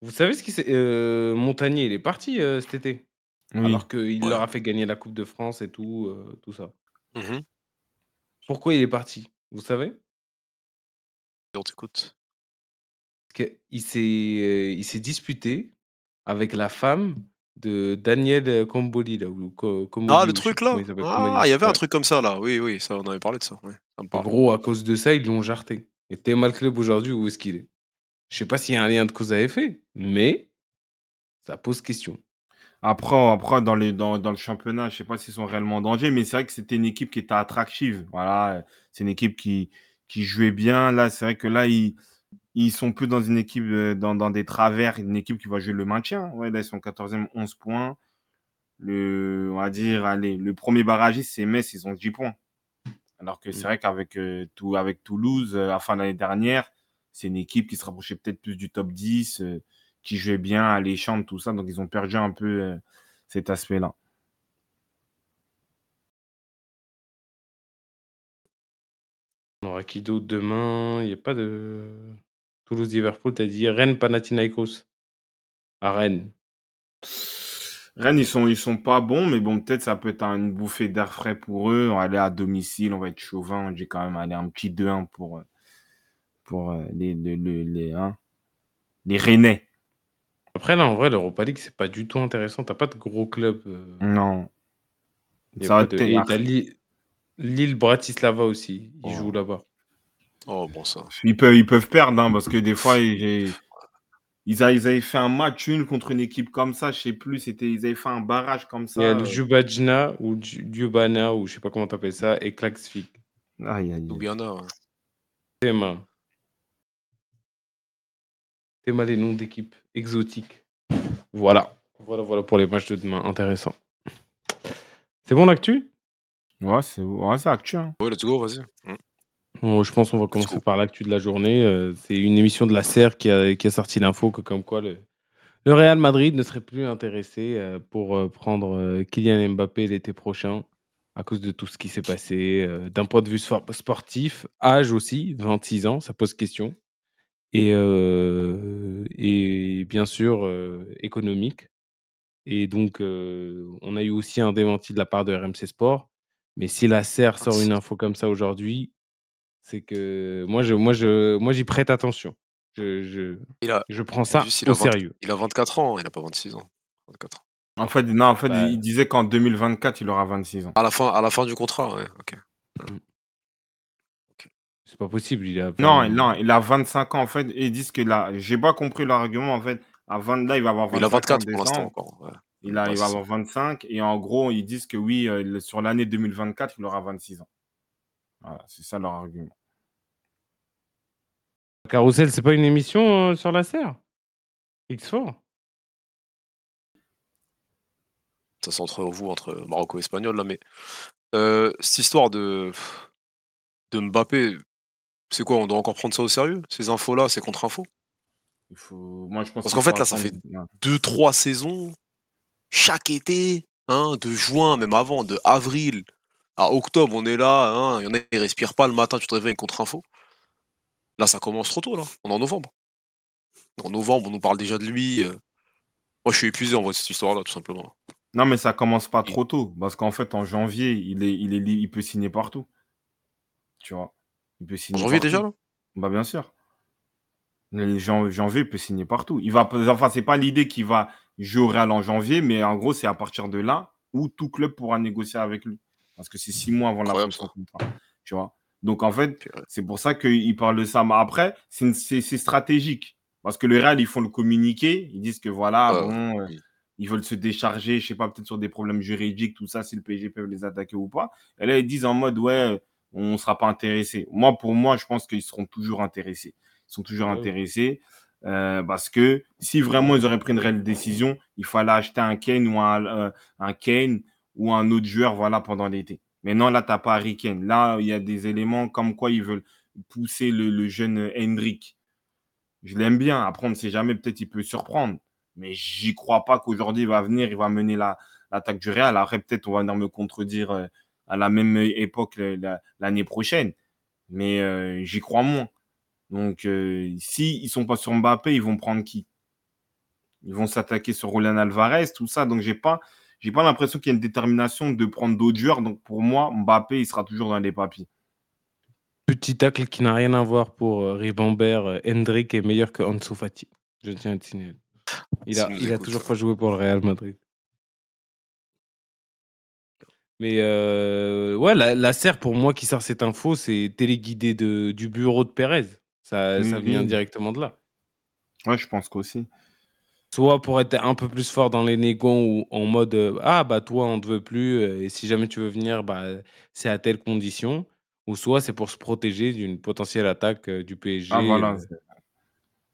Vous savez ce qui s'est. euh, Montagnier, il est parti euh, cet été? Oui. Alors qu'il Ouais. leur a fait gagner la Coupe de France et tout, euh, tout ça. Mhm. Pourquoi il est parti? Vous savez? On t'écoute. Qu'il s'est euh, il s'est disputé avec la femme de Daniel Comboli, là. Ou Co- Comoli, Ah, ou le je sais truc plus là? comment il s'appelle, Ah, il y avait un Ouais. truc comme ça là. Oui, oui, ça, on avait parlé de ça. Ouais, ça me En parle. gros, à cause de ça, ils l'ont jarté. Et t'es mal club aujourd'hui, où est-ce qu'il est? Je sais pas s'il y a un lien de cause à effet, mais ça pose question. Après, après dans, les, dans, dans le championnat, je ne sais pas s'ils sont réellement en danger, mais c'est vrai que c'était une équipe qui était attractive. Voilà, c'est une équipe qui, qui jouait bien. Là, c'est vrai que là, ils, ils sont plus dans une équipe, euh, dans, dans des travers, une équipe qui va jouer le maintien. Ouais, là, ils sont 14e, 11 points. Le, on va dire, allez, le premier barragiste, c'est Metz, ils ont 10 points. Alors que c'est Mm. vrai qu'avec euh, tout, avec Toulouse, euh, à la fin de l'année dernière, c'est une équipe qui se rapprochait peut-être plus du top 10, euh, qui jouait bien à l'échange, tout ça. Donc, ils ont perdu un peu cet aspect-là. On aura qui d'autre demain Il n'y a pas de. Toulouse-Liverpool, t'as dit Rennes Panathinaikos. À Rennes. Rennes, ils sont, ils sont pas bons, mais bon, peut-être ça peut être une bouffée d'air frais pour eux. On va aller à domicile, on va être chauvin. On dit quand même aller un petit 2-1 pour, euh, pour euh, les, les, les, les, hein, les Rennais. Après, là, en vrai, l'Europa League, c'est pas du tout intéressant. T'as pas de gros clubs. euh, Non. Ça va de- Lille, Lille Bratislava aussi. Ils Oh. jouent là-bas. Oh, bon, ça. Ils peuvent, ils peuvent perdre, hein, parce que des fois, ils, ils, avaient fait un match une contre une équipe comme ça, je sais plus, c'était, ils avaient fait un barrage comme Il y a ça. le euh, Jubajna ou Djubana ou je sais pas comment t'appelles ça et Klaxvik. aïe, aïe, aïe. Ljubljana, ouais. Théma. Théma les noms d'équipes exotiques. Voilà. Voilà, voilà pour les matchs de demain. Intéressant. C'est bon l'actu? Ouais, c'est ouais, c'est actuel. hein. Ouais, let's go, vas-y. Bon, Je pense qu'on va commencer par l'actu de la journée. Euh, C'est une émission de la SER qui a, qui a sorti l'info que comme quoi le, le Real Madrid ne serait plus intéressé euh, pour euh, prendre Kylian Mbappé l'été prochain à cause de tout ce qui s'est passé. D'un point de vue spor- sportif, âge aussi, 26 ans, ça pose question. Et, et bien sûr, économique. Et donc, on a eu aussi un démenti de la part de RMC Sport. Mais si la SER sort une info comme ça aujourd'hui, c'est que moi, je, moi, je, moi, j'y prête attention. Je, je, Il a, je prends ça il au a 20 sérieux. il a 24 ans, il n'a pas 26 ans. 24 ans. En fait, non, en fait, Ouais. il disait qu'en 2024, il aura 26 ans. À la fin, à la fin du contrat, ouais, ok. C'est pas possible. Il a Non, non, il a 25 ans, en fait, et ils disent que là, j'ai pas compris l'argument, en fait, à 20, là, il va avoir 25 Il a en 24 pour l'instant encore. ouais. Il, a, Ouais, il va avoir 25, et en gros, ils disent que oui, euh, sur l'année 2024, il aura 26 ans. Voilà, c'est ça leur argument. Carousel, c'est pas une émission euh, sur la serre? X4 ça c'est entre vous, entre Maroc et Espagnol, là, mais euh, cette histoire de, de Mbappé, c'est quoi On doit encore prendre ça au sérieux Ces infos-là, c'est contre-info Il faut... Moi, je pense Parce qu'en fait, là, ça fait Ouais. deux, trois saisons, chaque été, hein, de juin, même avant, de avril à octobre, on est là, hein, il y en a qui respirent pas le matin, tu te réveilles avec contre-info. Là, ça commence trop tôt, là. On est en novembre. En novembre, on nous parle déjà de lui. euh. Moi, je suis épuisé en vrai cette histoire-là, tout simplement. Non, mais ça commence pas trop tôt. Parce qu'en fait, en janvier, il, est, il, est, il peut signer partout. Tu vois? Il peut En signer janvier partout. déjà, là? Bah, bien sûr. Jan- janvier, il peut signer partout. Il va, enfin, c'est pas l'idée qu'il va jouer au Real en janvier, mais en gros, c'est à partir de là où tout club pourra négocier avec lui. Parce que c'est six mois avant la fin de son contrat. Tu vois? Donc, en fait, c'est pour ça qu'il parle de ça. Mais après, c'est stratégique. Parce que le Real, ils font le communiqué. Ils disent que voilà, bon, euh, ils veulent se décharger, je sais pas, peut-être sur des problèmes juridiques, tout ça, si le PSG peut les attaquer ou pas. Et là, ils disent en mode, ouais, on ne sera pas intéressé. Moi, pour moi, je pense qu'ils seront toujours intéressés. Ils sont toujours intéressés. euh, parce que si vraiment ils auraient pris une réelle décision, il fallait acheter un Kane ou un, euh, un Kane ou un autre joueur voilà, pendant l'été. Mais non, là, tu n'as pas Harry. Là, il y a des éléments comme quoi ils veulent pousser le, jeune Hendrick. Je l'aime bien. Après, on ne sait jamais, peut-être il peut surprendre. Mais j'y crois pas qu'aujourd'hui, il va venir, il va mener la- l'attaque du Real. Après, peut-être on va venir me contredire euh, à la même époque l'année prochaine. Mais euh, j'y crois moins. Donc, euh, si ils sont pas sur Mbappé, ils vont prendre qui? Ils vont s'attaquer sur Roland Alvarez, tout ça. Donc, j'ai pas, j'ai pas l'impression qu'il y a une détermination de prendre d'autres joueurs. Donc, pour moi, Mbappé, il sera toujours dans les papiers. Petit tacle qui n'a rien à voir pour euh, Ribambert. euh, Hendrick est meilleur que Ansu Fati. Je tiens à te signaler. Il a, il toujours pas joué pour le Real Madrid. Mais euh, ouais, la, la serre pour moi qui sort cette info, c'est téléguidé de, du bureau de Pérez. Ça, ça vient Mhm. directement de là. Ouais, je pense qu'aussi. Soit pour être un peu plus fort dans les négos ou en mode euh, ah bah toi on te veut plus euh, et si jamais tu veux venir bah c'est à telle condition ou soit c'est pour se protéger d'une potentielle attaque euh, du PSG Ah, voilà.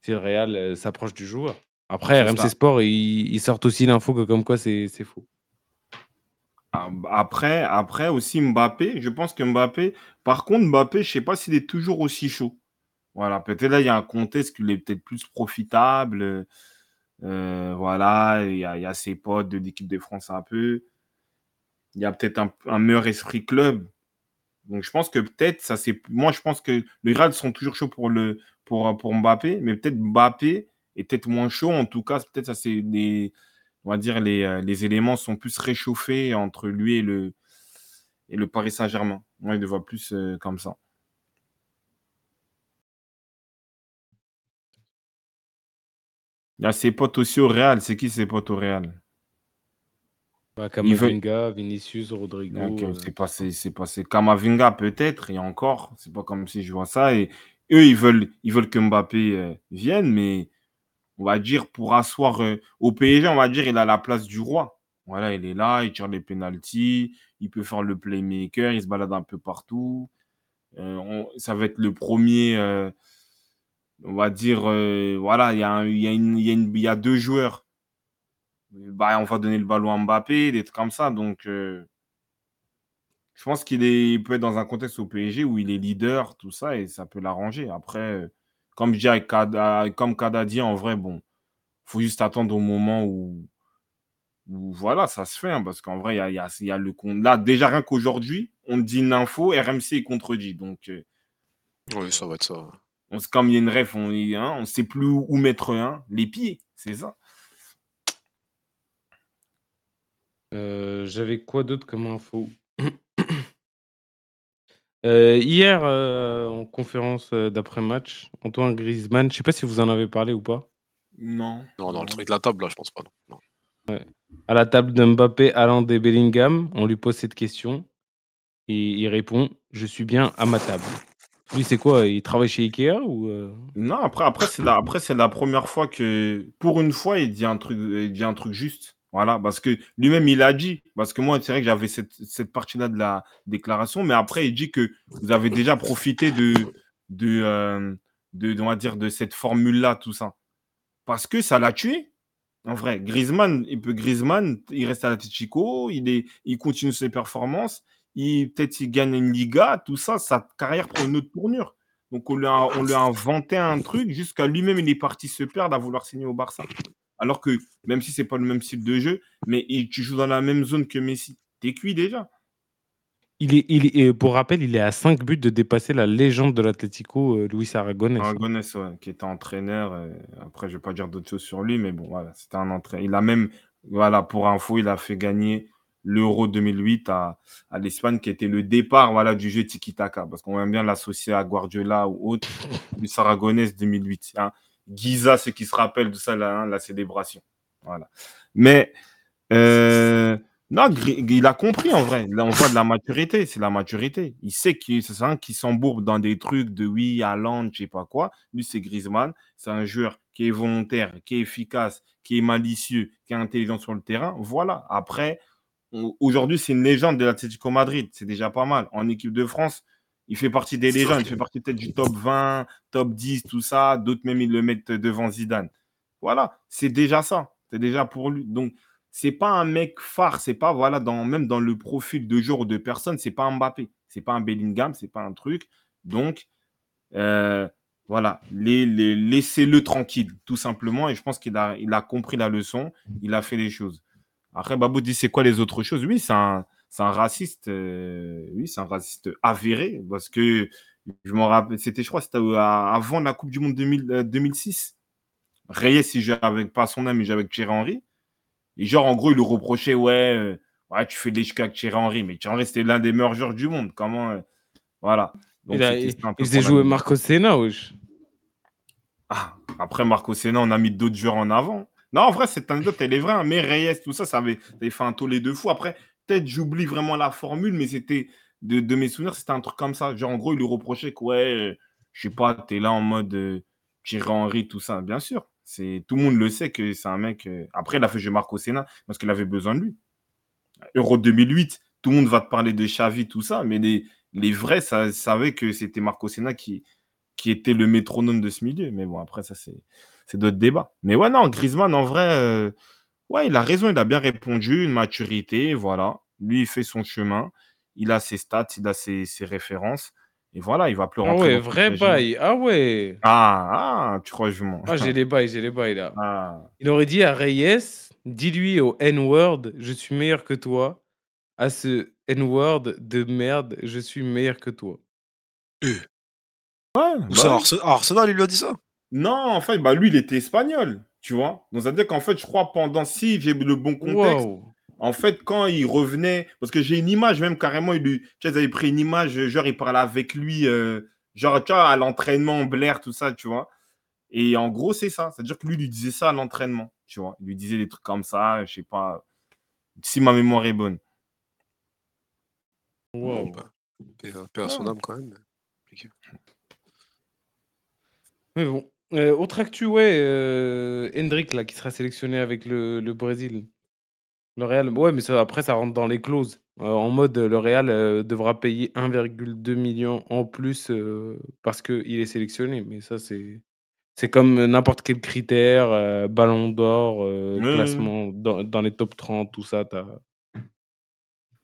si le Real euh, s'approche du joueur. Après C'est RMC ça. Sport ils, ils sortent aussi l'info que comme quoi c'est c'est faux. Ah, bah, Après, après aussi Mbappé, je pense que Mbappé, par contre, Mbappé, je ne sais pas s'il est toujours aussi chaud. Voilà, peut-être là, il y a un contexte qu'il est peut-être plus profitable. Euh, voilà, il y, a, ses potes de l'équipe de France un peu. Il y a peut-être un, meilleur esprit club. Donc je pense que peut-être ça c'est. Moi, je pense que les Real sont toujours chauds pour, le, pour, pour Mbappé, mais peut-être Mbappé est peut-être moins chaud. En tout cas, peut-être ça c'est des on va dire, les, euh, les éléments sont plus réchauffés entre lui et le, et le Paris Saint-Germain. Moi, il le voit plus euh, comme ça. Il y a ses potes aussi au Real. C'est qui ses potes au Real? Bah, veut- Kamavinga, Vinicius, Rodrigo. Donc, euh, c'est passé, c'est passé. Kamavinga peut-être, et encore, c'est pas comme si je vois ça. Et eux, ils veulent, ils veulent que Mbappé euh, vienne, mais on va dire pour asseoir euh, au PSG, on va dire, il a la place du roi. Voilà, il est là, il tire les pénalties, il peut faire le playmaker, il se balade un peu partout. On- ça va être le premier, on va dire, euh, voilà, il y, a y, a y, y a deux joueurs. Bah, on va donner le ballon à Mbappé, des trucs comme ça. Donc, euh, je pense qu'il peut être dans un contexte au PSG où il est leader, tout ça, et ça peut l'arranger. Après, euh, comme je dis avec Kada, comme Kada en vrai, bon, faut juste attendre au moment où, où voilà, ça se fait. hein, parce qu'en vrai, il y a, y y a le compte. Là, déjà, rien qu'aujourd'hui, on dit une info, RMC est contredit. Donc, Oui, ça va être ça. On, se- comme il y a une ref, on ne hein, on sait plus où mettre hein, les pieds. C'est ça. Euh, J'avais quoi d'autre comme info? [coughs] Euh, Hier, euh, en conférence d'après-match, Antoine Griezmann, je sais pas si vous en avez parlé ou pas, Non. Non, non, le truc de la table, là, je pense pas. non. Non. à la table de Mbappé, Haaland et Bellingham, on lui pose cette question et il répond Je suis bien à ma table. Lui, c'est quoi Il travaille chez Ikea ou euh, Non, après, après c'est la, après, c'est la première fois que, pour une fois, il dit un truc, il dit un truc juste. Voilà, parce que lui-même, il a dit. Parce que moi, c'est vrai que j'avais cette, cette partie-là de la déclaration, mais après, il dit que vous avez déjà profité de, de, euh, de, dire, de cette formule-là, tout ça. Parce que ça l'a tué. En vrai, Griezmann, il peut Griezmann, il reste à l'Atletico, il, est, il continue ses performances, peut-être il gagne une Liga, tout ça, sa carrière prend une autre tournure. Donc on lui a, on lui a inventé un truc jusqu'à lui-même, il est parti se perdre à vouloir signer au Barça. Alors que même si c'est pas le même style de jeu, mais il- tu joues dans la même zone que Messi, t'es cuit déjà. Il est, il est- pour rappel, il est à 5 buts de dépasser la légende de l'Atlético, euh, Luis Aragonés. Aragonès, ouais, qui était entraîneur. euh, après, je vais pas dire d'autres choses sur lui, mais bon, voilà, c'était un entraîneur. Il a même, voilà, pour info, il a fait gagner l'Euro 2008 à, à l'Espagne, qui était le départ voilà, du jeu tiki-taka, parce qu'on aime bien l'associer à Guardiola ou autre. Luis Aragonès 2008. Hein. Giza, ceux qui se rappellent de ça, là, hein, la célébration. Voilà. Mais, euh, non, il a compris en vrai. Là, on voit de la maturité. C'est la maturité. Il sait que c'est ça qui s'embourbe dans des trucs de oui, Haaland, je sais pas quoi. Lui, c'est Griezmann. C'est un joueur qui est volontaire, qui est efficace, qui est malicieux, qui est intelligent sur le terrain. Voilà. Après, aujourd'hui, c'est une légende de l'Atlético Madrid. C'est déjà pas mal. En équipe de France, il fait partie des légendes. Il fait partie peut-être du top 20, top 10, tout ça. D'autres même, ils le mettent devant Zidane. Voilà. C'est déjà ça. C'est déjà pour lui. Donc, c'est pas un mec phare, c'est pas voilà dans même dans le profil de jour de personne, c'est pas un Mbappé, c'est pas un Bellingham, c'est pas un truc. Donc euh, voilà, les, les- laissez-le tranquille, tout simplement. Et je pense qu'il a, il a compris la leçon, il a fait les choses. Après, Babou dit c'est quoi les autres choses? Oui, c'est un, raciste, euh, oui, c'est un raciste avéré parce que je m'en rappelle, c'était, je crois, c'était avant la Coupe du Monde 2000, euh, 2006. Reyes, il jouait avec pas son âme, jouait avec Thierry Henry. Et genre, en gros, il lui reprochait, ouais, euh, ouais tu fais des chicanes avec Thierry Henry. Mais Thierry Henry, c'était l'un des meilleurs joueurs du monde. Comment. voilà. Donc, il a, il, faisait jouer. Marco Senna, wesh. Ah, après Marco Senna, on a mis d'autres joueurs en avant. Non, en vrai, cette anecdote, elle est vraie. hein. Mais Reyes, tout ça, ça avait, fait un tollé de fou. Après, peut-être j'oublie vraiment la formule, mais c'était de, mes souvenirs, c'était un truc comme ça. Genre, en gros, il lui reprochait que, ouais, euh, je sais pas, t'es là en mode euh, Thierry Henry, tout ça. Bien sûr, c'est tout le monde le sait que c'est un mec. euh, Après, il a fait jouer Marco Senna parce qu'il avait besoin de lui. Euro 2008, tout le monde va te parler de Xavi, tout ça, mais les, les vrais ça, savaient que c'était Marco Senna qui, qui était le métronome de ce milieu. Mais bon, après, ça, c'est c'est d'autres débats. Mais ouais, non, Griezmann, en vrai, euh, ouais, il a raison, il a bien répondu, une maturité, voilà. Lui, il fait son chemin, il a ses stats, il a ses, ses références, et voilà, il va plus Ah rentrer. ouais, dans ce vrai bail. Ah ouais. Ah, ah, tu crois que je mens Ah, j'ai les bails, j'ai les bails là. Ah, Il aurait dit à Reyes, dis-lui au N-word, je suis meilleur que toi. À ce N-word de merde, je suis meilleur que toi. ouais, Où bah ça, Arsenal, il lui a dit ça? Non, en fait, bah, lui, il était espagnol, tu vois. Donc, ça veut dire qu'en fait, je crois, pendant, si j'ai le bon contexte. En fait, quand il revenait, parce que j'ai une image même carrément, il lui, tu sais, ils avaient pris une image, genre il parlait avec lui, euh, genre tu vois, à l'entraînement, Blair, tout ça, tu vois. Et en gros, c'est ça. C'est-à-dire que lui, il lui disait ça à l'entraînement, tu vois. Il lui disait des trucs comme ça, je sais pas, si ma mémoire est bonne. Bah, paix à- son âme quand même. Mais bon. Euh, autre actu, ouais, euh, Hendrick, là, qui sera sélectionné avec le, le Brésil. Le Real, ouais, mais ça, après, ça rentre dans les clauses. Euh, en mode, le Real devra payer 1,2 million en plus parce qu'il est sélectionné. Mais ça, c'est c'est comme n'importe quel critère, ballon d'or, classement dans, dans les top 30, tout ça. Tu as,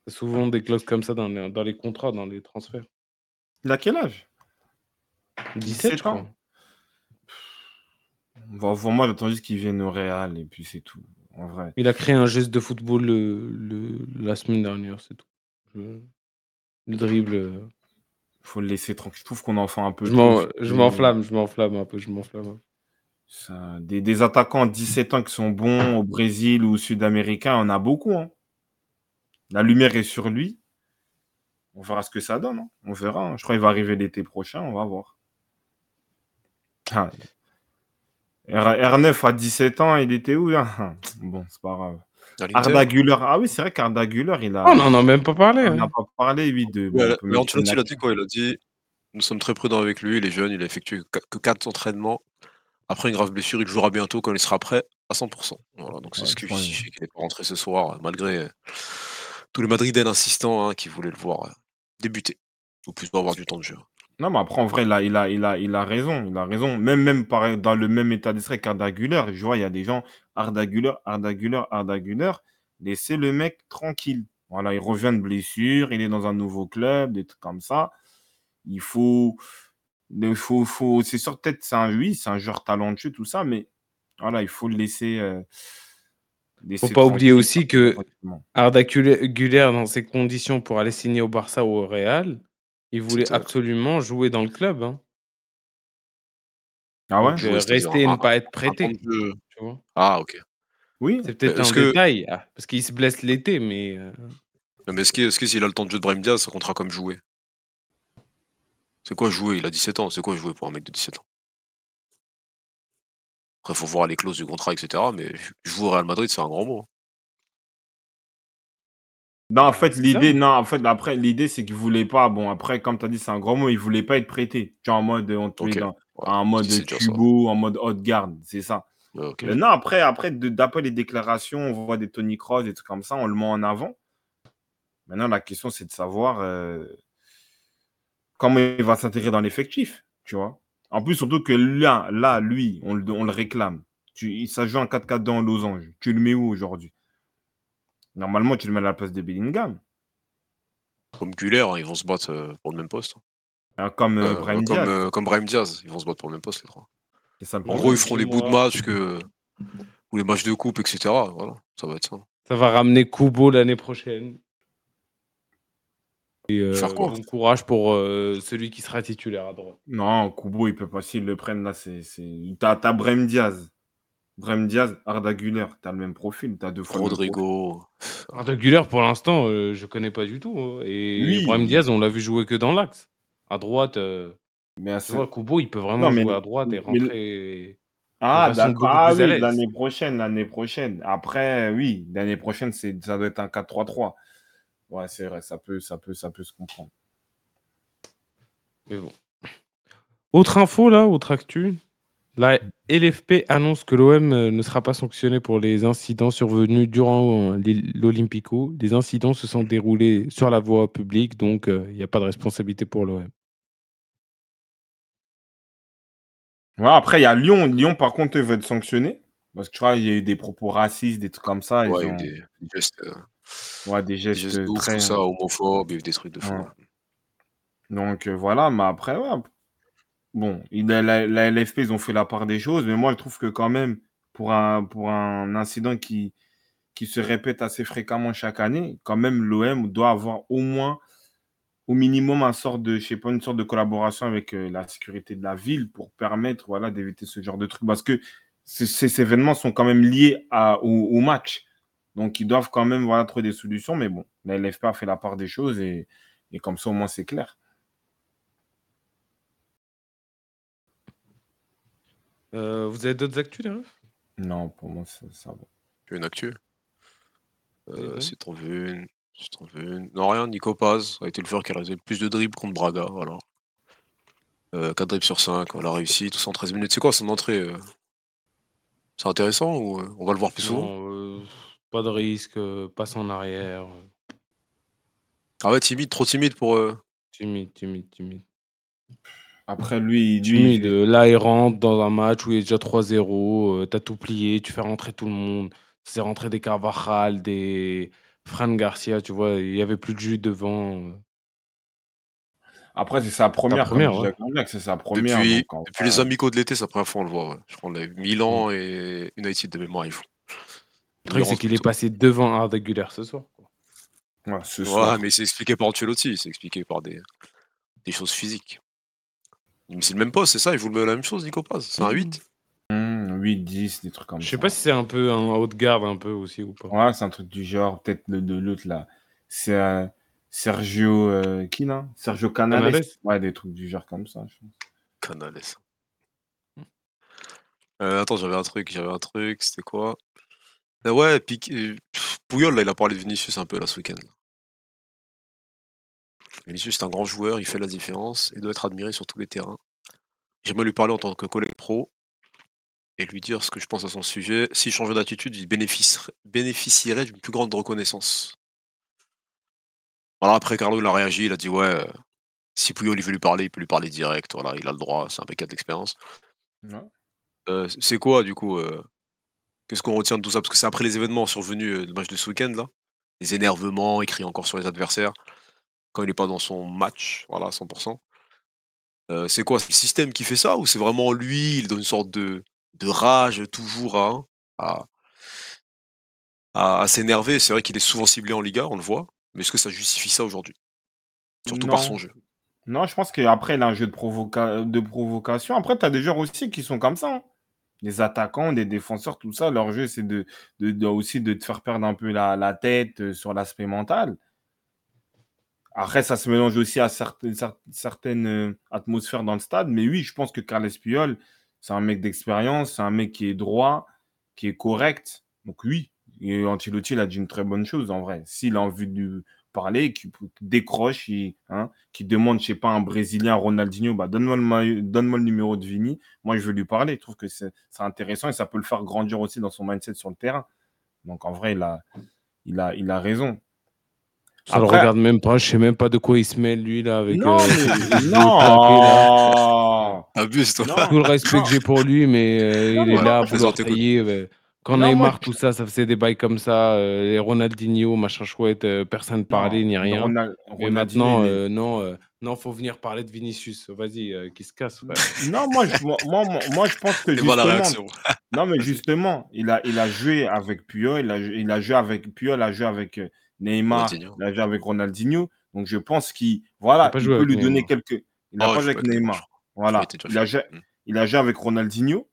souvent des clauses comme ça dans les, dans les contrats, dans les transferts. Il a quel âge? 17, je 17 ans. crois. Bon, pour moi, j'attends juste qu'il vienne au Real et puis c'est tout. En vrai. Il a créé un geste de football le, le- la semaine dernière, c'est tout. Le dribble. euh, faut le laisser tranquille. Je trouve qu'on en fait un peu Je m'enflamme, je m'enflamme un peu, je m'enflamme. Ça, des, des attaquants de 17 ans qui sont bons au Brésil ou sud-américain, on a beaucoup. hein. La lumière est sur lui. On verra ce que ça donne. hein. On verra. hein. Je crois qu'il va arriver l'été prochain. On va voir. Ah. R- R9 à 17 ans, il était où hein [laughs] Bon, c'est pas grave. Arda Güler. Ah oui, c'est vrai qu'Arda Güler, il a. Oh, on n'en a même pas parlé. on hein. n'a pas parlé, oui, de. bon, Ouais, on peut mais Ancelotti, il a dit quoi? Il a dit Nous sommes très prudents avec lui, il est jeune, il a effectué qu- que 4 entraînements. Après une grave blessure, il jouera bientôt quand il sera prêt à 100%. Voilà, donc c'est Ouais, ce qui je qu'il n'est pas rentré ce soir, malgré tous les Madridens insistants hein, qui voulaient le voir euh, débuter, ou plutôt avoir du temps de jeu. Non, mais après, en vrai, là, il a, il a, il a raison. Il a raison. Même, même dans le même état d'esprit qu'Arda Güler, je vois, il y a des gens, Arda Güler, Arda Güler, Arda Güler, laissez le mec tranquille. Voilà, il revient de blessure, il est dans un nouveau club, des trucs comme ça. Il faut. Il faut, faut c'est sûr, peut-être, c'est un, oui, c'est un joueur talentueux, tout ça, mais voilà, il faut le laisser. euh, laisser Faut pas oublier aussi que. Arda Güler, dans ses conditions pour aller signer au Barça ou au Real, il voulait C'était- absolument jouer dans le club. hein. Ah ouais? Donc, Jouer, euh, c'est-à-dire rester et un- ne pas être un prêté. temps de jeu. tu vois? Ah, ok. Oui. C'est peut-être Est-ce un que- détail, ah, parce qu'il se blesse l'été, mais euh, Non, Mais est-ce que- est-ce que s'il a le temps de jeu de Brahim Diaz, ça comptera comme jouer? C'est quoi jouer? Il a 17 ans. C'est quoi jouer pour un mec de 17 ans? Après, faut voir les clauses du contrat, etc. Mais jouer au Real Madrid, c'est un grand mot. Non, en fait, l'idée, non, en fait, après, l'idée, c'est qu'il voulait pas, bon, après, comme tu as dit, c'est un grand mot, il voulait pas être prêté. Tu vois, en mode, on te met Ok. dans Ouais, en mode tubo, en mode haute garde, c'est ça. Ouais, ok. Mais non, après, après d'après les déclarations, on voit des Tony Kroos, des trucs comme ça, on le met en avant. Maintenant, la question, c'est de savoir euh, comment il va s'intégrer dans l'effectif, tu vois. En plus, surtout que là, là lui, on le, on le réclame. Tu, il- ça joue en 4-4 dans Losange. Tu le mets où aujourd'hui? Normalement, tu le mets à la place de Bellingham. Comme Güler, hein, ils vont se battre euh, pour le même poste. hein, Comme euh, Euh, Brahim comme, Diaz. euh, comme Brahim Diaz, ils vont se battre pour le même poste, les trois. En gros, ils feront les bouts de match que... ou les matchs de coupe, etc. Voilà, ça va être ça. ça va ramener Kubo l'année prochaine. Et euh, Faire quoi bon courage pour euh, celui qui sera titulaire à droite. Non, Kubo, il peut pas. S'ils le prennent là, c'est. t'as Brahim Diaz. Brahim Diaz, Arda Güler, t'as le même profil. T'as deux fois. Rodrigo. Arda Güler, pour l'instant, euh, je connais pas du tout. hein. Et Oui. Brahim Diaz, on l'a vu jouer que dans l'axe. À droite, euh, Mais à tu ce- vois, Kubo, il peut vraiment Non, mais- jouer à droite et mais rentrer. Ah, d'accord. Ah oui, l'année prochaine, l'année prochaine. Après, oui, l'année prochaine, c'est, ça doit être un 4-3-3. Ouais, c'est vrai, ça peut, ça peut, ça peut se comprendre. Mais bon. Autre info là, autre actu? La LFP annonce que l'OM euh, ne sera pas sanctionné pour les incidents survenus durant euh, l'Olympico. Les incidents se sont déroulés sur la voie publique, donc euh, il n'y a pas de responsabilité pour l'OM. Ouais, après, il y a Lyon. Lyon, par contre, veulent être sanctionnés. Parce que tu vois, il y a eu des propos racistes, des trucs comme ça. ils Ouais, il y a eu ont- des, des gestes, euh, ouais, des des gestes, gestes de ouf, très. tout ça, homophobes, des trucs de fou. Ouais. Donc euh, voilà, mais après, ouais. Bon, la, la- LFP, ils ont fait la part des choses, mais moi, je trouve que quand même, pour un, incident qui, se répète assez fréquemment chaque année, quand même, l'OM doit avoir au moins, au minimum, un sort de, je sais pas, une sorte de collaboration avec euh, la sécurité de la ville pour permettre, d'éviter ce genre de trucs. Parce que ces, événements sont quand même liés au, match. Donc, ils doivent quand même, trouver des solutions. Mais bon, la LFP a fait la part des choses et, et comme ça, au moins, c'est clair. Euh, vous avez d'autres actus, les refs Non, pour moi, ça, ça va. Tu veux une actu euh. C'est t'en veux une. Si t'en veux une. Non, rien, Nico Paz a été le joueur qui a réalisé le plus de dribbles contre Braga. Voilà. Euh, 4 dribbles sur 5, on l'a réussi, tout ça en 13 minutes. C'est quoi son entrée euh? C'est intéressant ou on va le voir plus souvent? Non, euh, Pas de risque, passe en arrière. Ah ouais, timide, trop timide pour. euh, Timide, timide, timide. Après, lui, lui Timide. il- euh, Là, il rentre dans un match où il est déjà 3-0. euh, T'as tout plié, tu fais rentrer tout le monde. C'est rentré des Carvajal, des Fran Garcia, tu vois. Il y avait plus de jus devant. euh. après c'est sa première, première, ouais. c'est sa première. depuis donc, depuis les amicaux de l'été, c'est la première fois on le voit. Ouais. Je crois les Milan et United de mémoire, ils font. Le truc, c'est qu'il est passé devant Arda Güler ce soir. quoi. ouais, ce Ouais, soir. mais c'est expliqué par Ancelotti, c'est expliqué par des, des choses physiques. C'est le même poste, c'est ça, il vous le met la même chose, Nico Paz. C'est un 8. Hum, 8, 10, des trucs comme Je ça. sais pas si c'est un peu un haut de garde, un peu aussi ou pas. Ouais, c'est un truc du genre, peut-être le de l'autre là. C'est euh, Sergio. euh, qui là? Sergio Canales? Canales. Ouais, des trucs du genre comme ça. je pense. Canales. Euh, attends, j'avais un truc, j'avais un truc, c'était quoi? Ah Ouais, Piqué- pff, Puyol, là, il a parlé de Vinicius un peu là ce week-end. Vinicius, c'est un grand joueur, il fait la différence et doit être admiré sur tous les terrains. J'aimerais lui parler en tant que collègue pro et lui dire ce que je pense à son sujet. S'il changeait d'attitude, il bénéficierait, d'une plus grande reconnaissance. Alors après, Carlo, il a réagi, il a dit ouais, euh, Si Puyol il veut lui parler, il peut lui parler direct. Voilà, il a le droit, c'est un mec qui a de l'expérience. Ouais. Euh, c'est quoi du coup euh, Qu'est-ce qu'on retient de tout ça? Parce que c'est après les événements survenus euh, le match de ce week-end là. Les énervements, crie encore sur les adversaires. Quand il n'est pas dans son match, voilà, à 100%. Euh, c'est quoi? C'est le système qui fait ça ou c'est vraiment lui Il donne une sorte de, de rage toujours à, à, à- à s'énerver? C'est vrai qu'il est souvent ciblé en Liga, on le voit. Mais est-ce que ça justifie ça aujourd'hui? Surtout par son jeu. Non, je pense qu'après, il a un jeu de, provoca- de provocation. Après, tu as des joueurs aussi qui sont comme ça. hein. Des attaquants, des défenseurs, tout ça. Leur jeu, c'est de, de- de- aussi de te faire perdre un peu la, la tête euh, sur l'aspect mental. Après, ça se mélange aussi à certaines, cer- certaines euh, atmosphères dans le stade. Mais oui, je pense que Carles Puyol, c'est un mec d'expérience, c'est un mec qui est droit, qui est correct. Donc oui, et Ancelotti, il a dit une très bonne chose en vrai. S'il a envie de parler, qu'il décroche, hein, qu'il demande, je sais pas, un Brésilien, Ronaldinho, bah, donne-moi le, le numéro de Vini. Moi, je veux lui parler. Je trouve que c'est intéressant et ça peut le faire grandir aussi dans son mindset sur le terrain. Donc en vrai, il a, il a, il a raison. Ça le Après- regarde même pas, je sais même pas de quoi il se mêle lui là avec Non, euh, mais- [laughs] non. Abuse, toi. Non. Tout le respect Non. que j'ai pour lui, mais euh, Non, il est mais- là à je vouloir tailler. euh, Quand Non, Neymar, je- tout ça, ça faisait des bails comme ça, euh, les Ronaldinho, machin chouette, euh, personne parlait ni rien. Ronald- Mais Ronaldinho, maintenant, euh, non, euh, non, faut venir parler de Vinicius. Vas-y, euh, qui se casse. [laughs] Non, moi je, moi, moi, moi, je pense que la justement, réaction. non, mais [laughs] justement, il a, il a joué avec Puyol, il a, il a joué avec Puyol, il a joué avec euh, Neymar, Ronaldinho. il a joué avec Ronaldinho. Donc je pense qu'il voilà, Il peut avec lui donner quelques. Il n'a Oh, pas joué avec Neymar. Voilà. Il a, joué, il a joué avec Ronaldinho.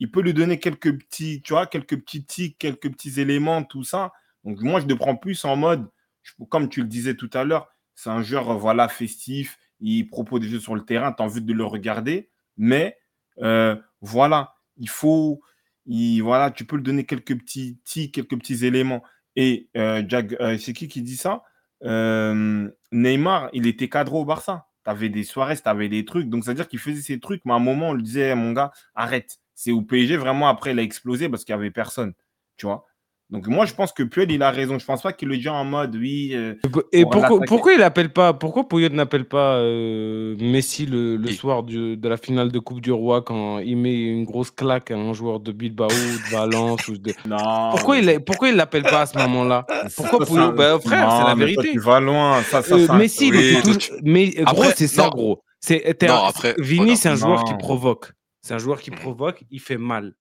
Il peut lui donner quelques petits, tu vois, quelques petits tics, quelques petits éléments, tout ça. Donc moi, je le prends plus en mode, je- comme tu le disais tout à l'heure, c'est un joueur, voilà, festif. Il propose des jeux sur le terrain, tu as envie de le regarder. Mais euh, voilà, il faut, il, voilà, tu peux lui donner quelques petits tics, quelques petits éléments. Et euh, Jack, euh, c'est qui qui dit ça? Euh, Neymar, il était cadre au Barça. Tu avais des soirées, tu avais des trucs. Donc, c'est-à-dire qu'il faisait ces trucs, mais à un moment, on lui disait, mon gars, arrête. C'est au PSG, vraiment, après, il a explosé parce qu'il n'y avait personne. Tu vois? Donc, moi, je pense que Puel, il a raison. Je pense pas qu'il le dit en mode, oui. euh, Et Pour pourquoi, pourquoi il appelle pas, pourquoi Puyol n'appelle pas euh, Messi le, soir du- de la finale de Coupe du Roi quand il met une grosse claque à un joueur de Bilbao, de Valence ou de... non. Pourquoi mais il pourquoi il l'appelle pas à ce moment-là? Pourquoi ça, Puyol Bah, frère, c'est la mais toi, vérité. tu vas loin. Ça, ça, Euh, Messi, il oui, toi, tu- mais gros, Après, c'est ça, gros. C'est Vini, voilà. c'est un joueur qui provoque. C'est un joueur qui provoque, il fait mal.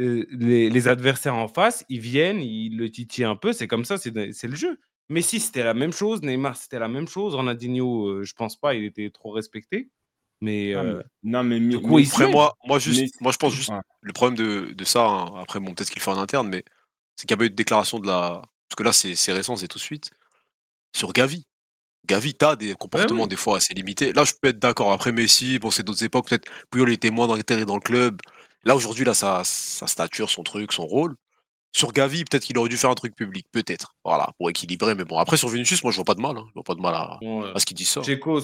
Euh, les, les adversaires en face, ils viennent, ils le titillent un peu, c'est comme ça, c'est le jeu. Messi, c'était la même chose, Neymar, c'était la même chose, Ronaldinho, euh, je pense pas, il était trop respecté. Mais Non, euh, mais, non, mais, mais- Après, moi, moi, juste, mais- moi, je pense juste, Ouais. le problème de, de ça, hein, après, bon, peut-être qu'il fait en interne, mais c'est qu'il n'y a pas eu de déclaration de la. Parce que là, c'est récent, c'est tout de suite. Sur Gavi. Gavi, t'as des comportements oui. des fois assez limités. Là, je peux être d'accord. Après Messi, bon, c'est d'autres époques, peut-être Puyol était moins dans dans le club. Là, aujourd'hui, là, sa, sa stature, son truc, son rôle. Sur Gavi, peut-être qu'il aurait dû faire un truc public, peut-être. Voilà, pour équilibrer. Mais bon, après, sur Vinicius, moi, je vois pas de mal. hein. Je vois pas de mal à, ce qu'il dit ça. Tchéco,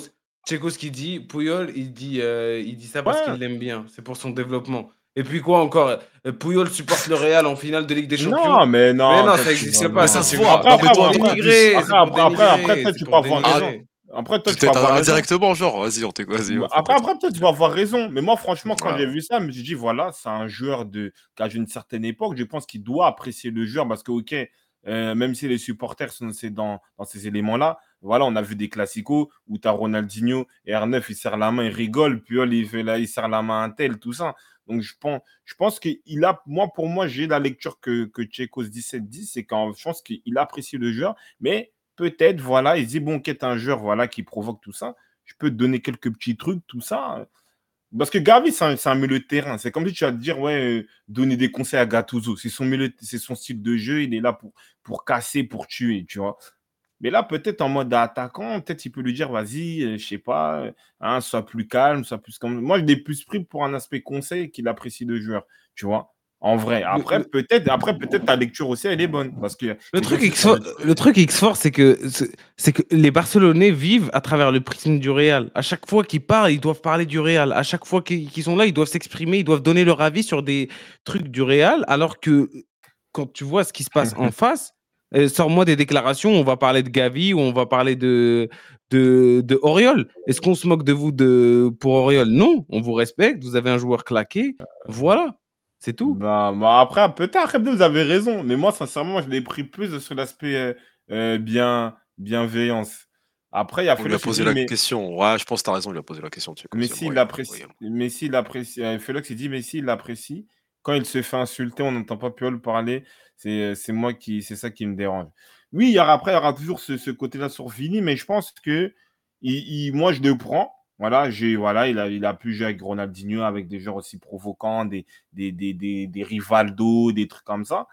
ce qu'il dit, Puyol, il dit, euh, il dit ça parce Ouais. qu'il l'aime bien, c'est pour son développement. Et puis quoi encore euh, Puyol supporte le Real en finale de Ligue des Champions. Non, mais non. Mais non, ça n'existe pas. Ça, se voit. après, après, après, après, tu peux avoir raison. Après, toi, tu Peut-être avoir raison. indirectement, genre, vas-y, on. Vas-y, on Après, après peut-être tu vas avoir raison. Mais moi, franchement, quand Voilà. j'ai vu ça, je me suis dit, voilà, c'est un joueur de... joué une certaine époque. Je pense qu'il doit apprécier le joueur parce que, OK, euh, même si les supporters sont dans, dans ces éléments-là, voilà, on a vu des classicos où tu as Ronaldinho et R9, il serre la main, il rigole, puis il, fait là, il serre la main à un tel, tout ça. Donc, je pense, je pense qu'il a, moi, pour moi, j'ai la lecture que, que Tchekos 17 dit, c'est quand je pense qu'il apprécie le joueur, mais peut-être, voilà, il dit, bon, qu'est un joueur, voilà, qui provoque tout ça, je peux te donner quelques petits trucs, tout ça. Parce que Gavi, c'est un, milieu de terrain. C'est comme si tu vas te dire, ouais, euh, donner des conseils à Gattuso. C'est son, son style de jeu. Il est là pour, casser, pour tuer, tu vois. Mais là, peut-être en mode attaquant, peut-être il peut lui dire, vas-y, euh, je sais pas, euh, hein, sois plus calme, sois plus comme. Moi, je l'ai plus pris pour un aspect conseil qu'il apprécie le joueur, tu vois. En vrai. Après, peut-être, après, peut-être ta lecture aussi, elle est bonne. Parce que Le truc, X-For- le truc X-Force, c'est que, c'est- que les Barcelonais vivent à travers le prisme du Real. À chaque fois qu'ils parlent, ils doivent parler du Real. À chaque fois qu'ils qu'ils sont là, ils doivent s'exprimer, ils doivent donner leur avis sur des trucs du Real. Alors que quand tu vois ce qui se passe en face, Euh, Sors-moi des déclarations, on va parler de Gavi ou on va parler de, de, de Oriol. Est-ce qu'on se moque de vous de, pour Oriol Non, on vous respecte, vous avez un joueur claqué. Voilà, c'est tout. Bah, bah, après, peut-être, vous avez raison. Mais moi, sincèrement, je l'ai pris plus sur l'aspect euh, euh, bien, bienveillance. Après, il y a On lui a posé la question. Ouais, je pense que tu as raison, il lui a posé la question. comme Mais s'il l'apprécie, mais s'il l'apprécie, euh, il dit, mais s'il l'apprécie, quand il se fait insulter, on n'entend pas Piol parler, c'est c'est moi qui, c'est ça qui me dérange. Oui, il y aura, après, il y aura toujours ce, ce côté-là sur Vini, mais je pense que il, il- moi, je le prends. Voilà, j'ai, voilà, il a, il a pu jouer avec Ronaldinho, avec des joueurs aussi provocants, des, des, des, des, des Rivaldo, des trucs comme ça.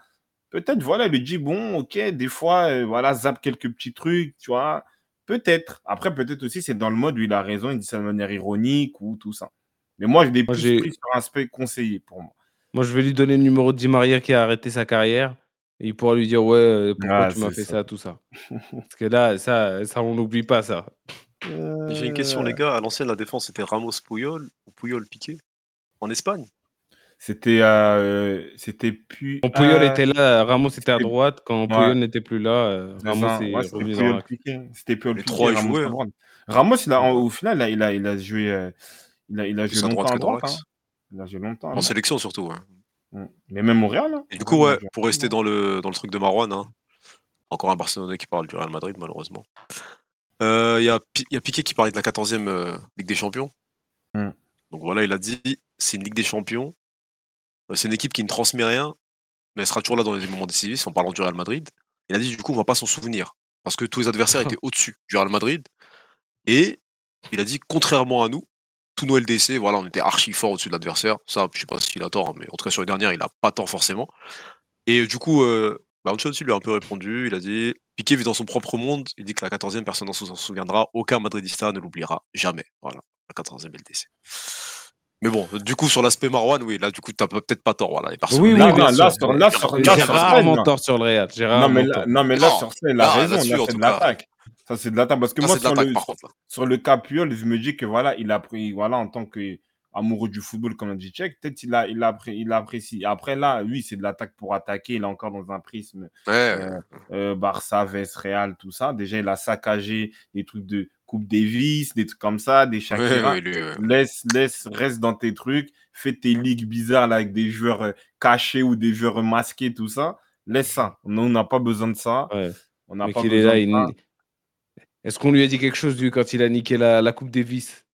Peut-être, voilà, il lui dit, bon, ok, des fois, euh, voilà, zappe quelques petits trucs, tu vois. Peut-être. Après, peut-être aussi, c'est dans le mode où il a raison, il dit ça de manière ironique ou tout ça. Mais moi, je l'ai plus pris sur un aspect conseillé pour moi. Moi, je vais lui donner le numéro de Di Maria qui a arrêté sa carrière. Et il pourra lui dire, ouais, euh, pourquoi Ah, tu m'as fait ça. ça, tout ça. Parce que là, ça, ça on n'oublie pas ça. J'ai une question, Euh, les gars. À l'ancienne, la défense, c'était Ramos Puyol ou Puyol Piqué? En Espagne? C'était euh, c'était plus. Quand Puyol euh, était là, Ramos était à droite. Quand Ouais. Puyol n'était plus là, euh, Ramos est Ouais, c'était revenu dans Puyol la... Piqué. C'était Puyol Les Piqué, trois, Ramos jouaient, à hein. droite. Ramos, il a, en- au final, il a, il a joué, euh, il a, il a Plus joué à droite longtemps à droite. l'axe. hein. Il a joué longtemps. En hein. sélection, surtout. ouais. Mm. Mais même au Real. hein. Et du coup, Ouais, pour rester dans le, dans le truc de Marwan, hein, encore un Barcelonais qui parle du Real Madrid, malheureusement. Euh, Il y, a, y a Piqué qui parlait de la 14e euh, Ligue des Champions. Hmm. Donc voilà, il a dit c'est une Ligue des Champions. Euh, C'est une équipe qui ne transmet rien, mais elle sera toujours là dans les moments décisifs en parlant du Real Madrid. Il a dit du coup, on va pas s'en souvenir parce que tous les adversaires étaient [laughs] au-dessus du Real Madrid. Et il a dit contrairement à nous, tous nos LDC, voilà, on était archi fort au-dessus de l'adversaire. Ça, je sais pas s'il a tort, hein, mais en tout cas sur les dernières, il a pas tort forcément. Et du coup, euh, bah, Ancelotti lui a un peu répondu. Il a dit Piqué vit dans son propre monde. Il dit que la 14e, personne ne s'en souviendra. Aucun Madridista ne l'oubliera jamais. Voilà, la 14e LDC. Mais bon, du coup, sur l'aspect Marwan, oui, là, du coup, t'as peut-être pas tort. Voilà, les personnes. Oui, oui, Là, là, sur, là, sur, là, J'ai sur rarement tort sur le Real. Non, mais là, non, mais là, Non, sur scène, il a là, raison. Là, c'est de l'attaque. Ça, c'est de l'attaque. Parce que moi, sur le, par contre. là. sur le Puyol, je me dis que voilà, il a pris, voilà, en tant que amoureux du football, comme on dit Tchèque, peut-être il a, il a, il apprécie. Après, là, oui, c'est de l'attaque pour attaquer. Il est encore dans un prisme Ouais, euh, euh, Barça, VS, Real, tout ça. Déjà, il a saccagé des trucs de Coupe Davis, des trucs comme ça, des ouais, Shakira. ouais, lui, Laisse, laisse, reste dans tes trucs. Fais tes ligues bizarres là, avec des joueurs euh, cachés ou des joueurs masqués, tout ça. Laisse ça. On n'a pas besoin de ça. Ouais. On n'a pas est besoin là, de il... ça. Est-ce qu'on lui a dit quelque chose, lui, quand il a niqué la, la Coupe Davis?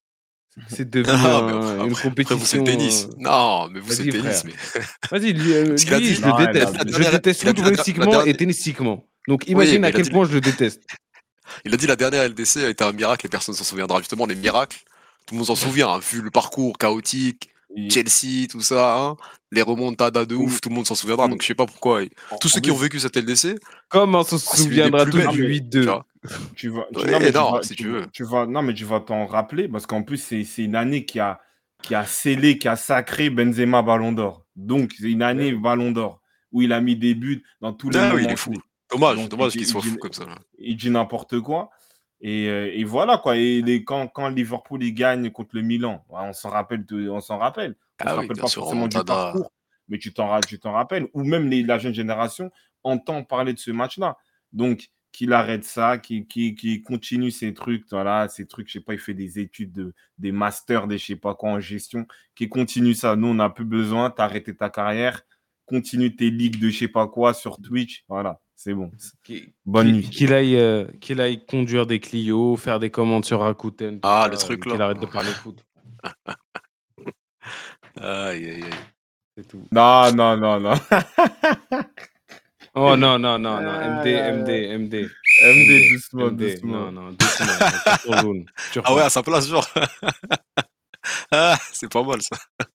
C'est devenu Ah, mais un- une Après, vous, c'est compétition. le tennis. euh, Non, mais vous, c'est le tennis. Mais... [laughs] Vas-y, lui, euh, lui, dit- je Non, le il a déteste. dit- Je déteste dernière- footballistiquement dernière- et tennistiquement. Donc imagine à quel dit- point je le déteste. Il a dit la dernière LDC a été un miracle et personne ne s'en souviendra. Justement, les miracles, tout le monde s'en souvient, hein, vu le parcours chaotique, Chelsea, tout ça, hein, les remontadas de ouf, tout le monde s'en souviendra. Oui. Donc je sais pas pourquoi. Tous ceux qui ont vécu cette LDC, Comment on se Ah, souviendra tous du mais- 8-2 tu vas, tu, non, mais tu vas- si tu veux. tu vas- non, mais tu vas t'en rappeler parce qu'en plus, c'est une année qui a, qui a scellé, qui a sacré Benzema Ballon d'Or. Donc, c'est une année Ballon d'Or où il a mis des buts dans tous les Ah moments. oui, il est fou. Dommage, Donc, dommage il- qu'il soit fou comme ça. là. Il dit n'importe quoi. Et, euh, et voilà, quoi. Et les, quand, quand Liverpool il gagne contre le Milan, ouais, on s'en rappelle. on s'en rappelle. On Ah se oui, rappelle pas sûr, forcément du parcours, mais tu t'en ra- tu t'en rappelles. Ou même les- la jeune génération entend parler de ce match-là. Donc, qu'il arrête ça, qu'il qu'il- qu'il continue ces trucs, voilà, ces trucs, je sais pas, il fait des études, de, des masters, des je sais pas quoi en gestion, qu'il continue ça. Nous, on n'a plus besoin, t'as arrêté ta carrière, continue tes ligues de je sais pas quoi sur Twitch, voilà, c'est bon. Bonne qu'il- nuit. Qu'il aille, euh, qu'il aille conduire des Clio, faire des commandes sur Rakuten. Ah, le truc, là. Qu'il arrête de parler foot. [laughs] Aïe, aïe, aïe. C'est tout. Non, non, non, non. Oh non, non, non, non. Ah, MD, MD, MD. MD, doucement, MD. doucement. Non, non, doucement. Ah ouais, à sa place, genre. [laughs] ah, c'est pas mal ça. [laughs]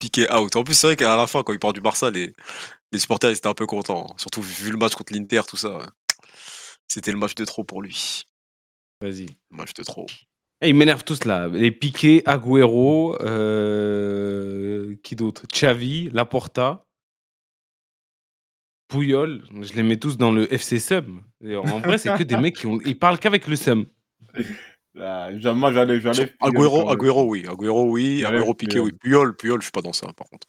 Piqué out. En plus, c'est vrai qu'à la fin, quand il part du Barça, les, les supporters ils étaient un peu contents. hein. Surtout vu le match contre l'Inter, tout ça. ouais. C'était le match de trop pour lui. Vas-y. Le match de trop. Eh, ils m'énervent tous là. Les Piqué, Agüero, euh, qui d'autre? Xavi, Laporta, Puyol. Je les mets tous dans le FC Sum. En vrai, c'est que des mecs qui ont... ils parlent qu'avec le Sum. [laughs] Ah, j'a- moi, j'allais. j'allais Puyol Agüero. Agüero, oui. Agüero, oui. Agüero, Piqué, Puyol. oui. Puyol, Puyol, je suis pas dans ça, par contre.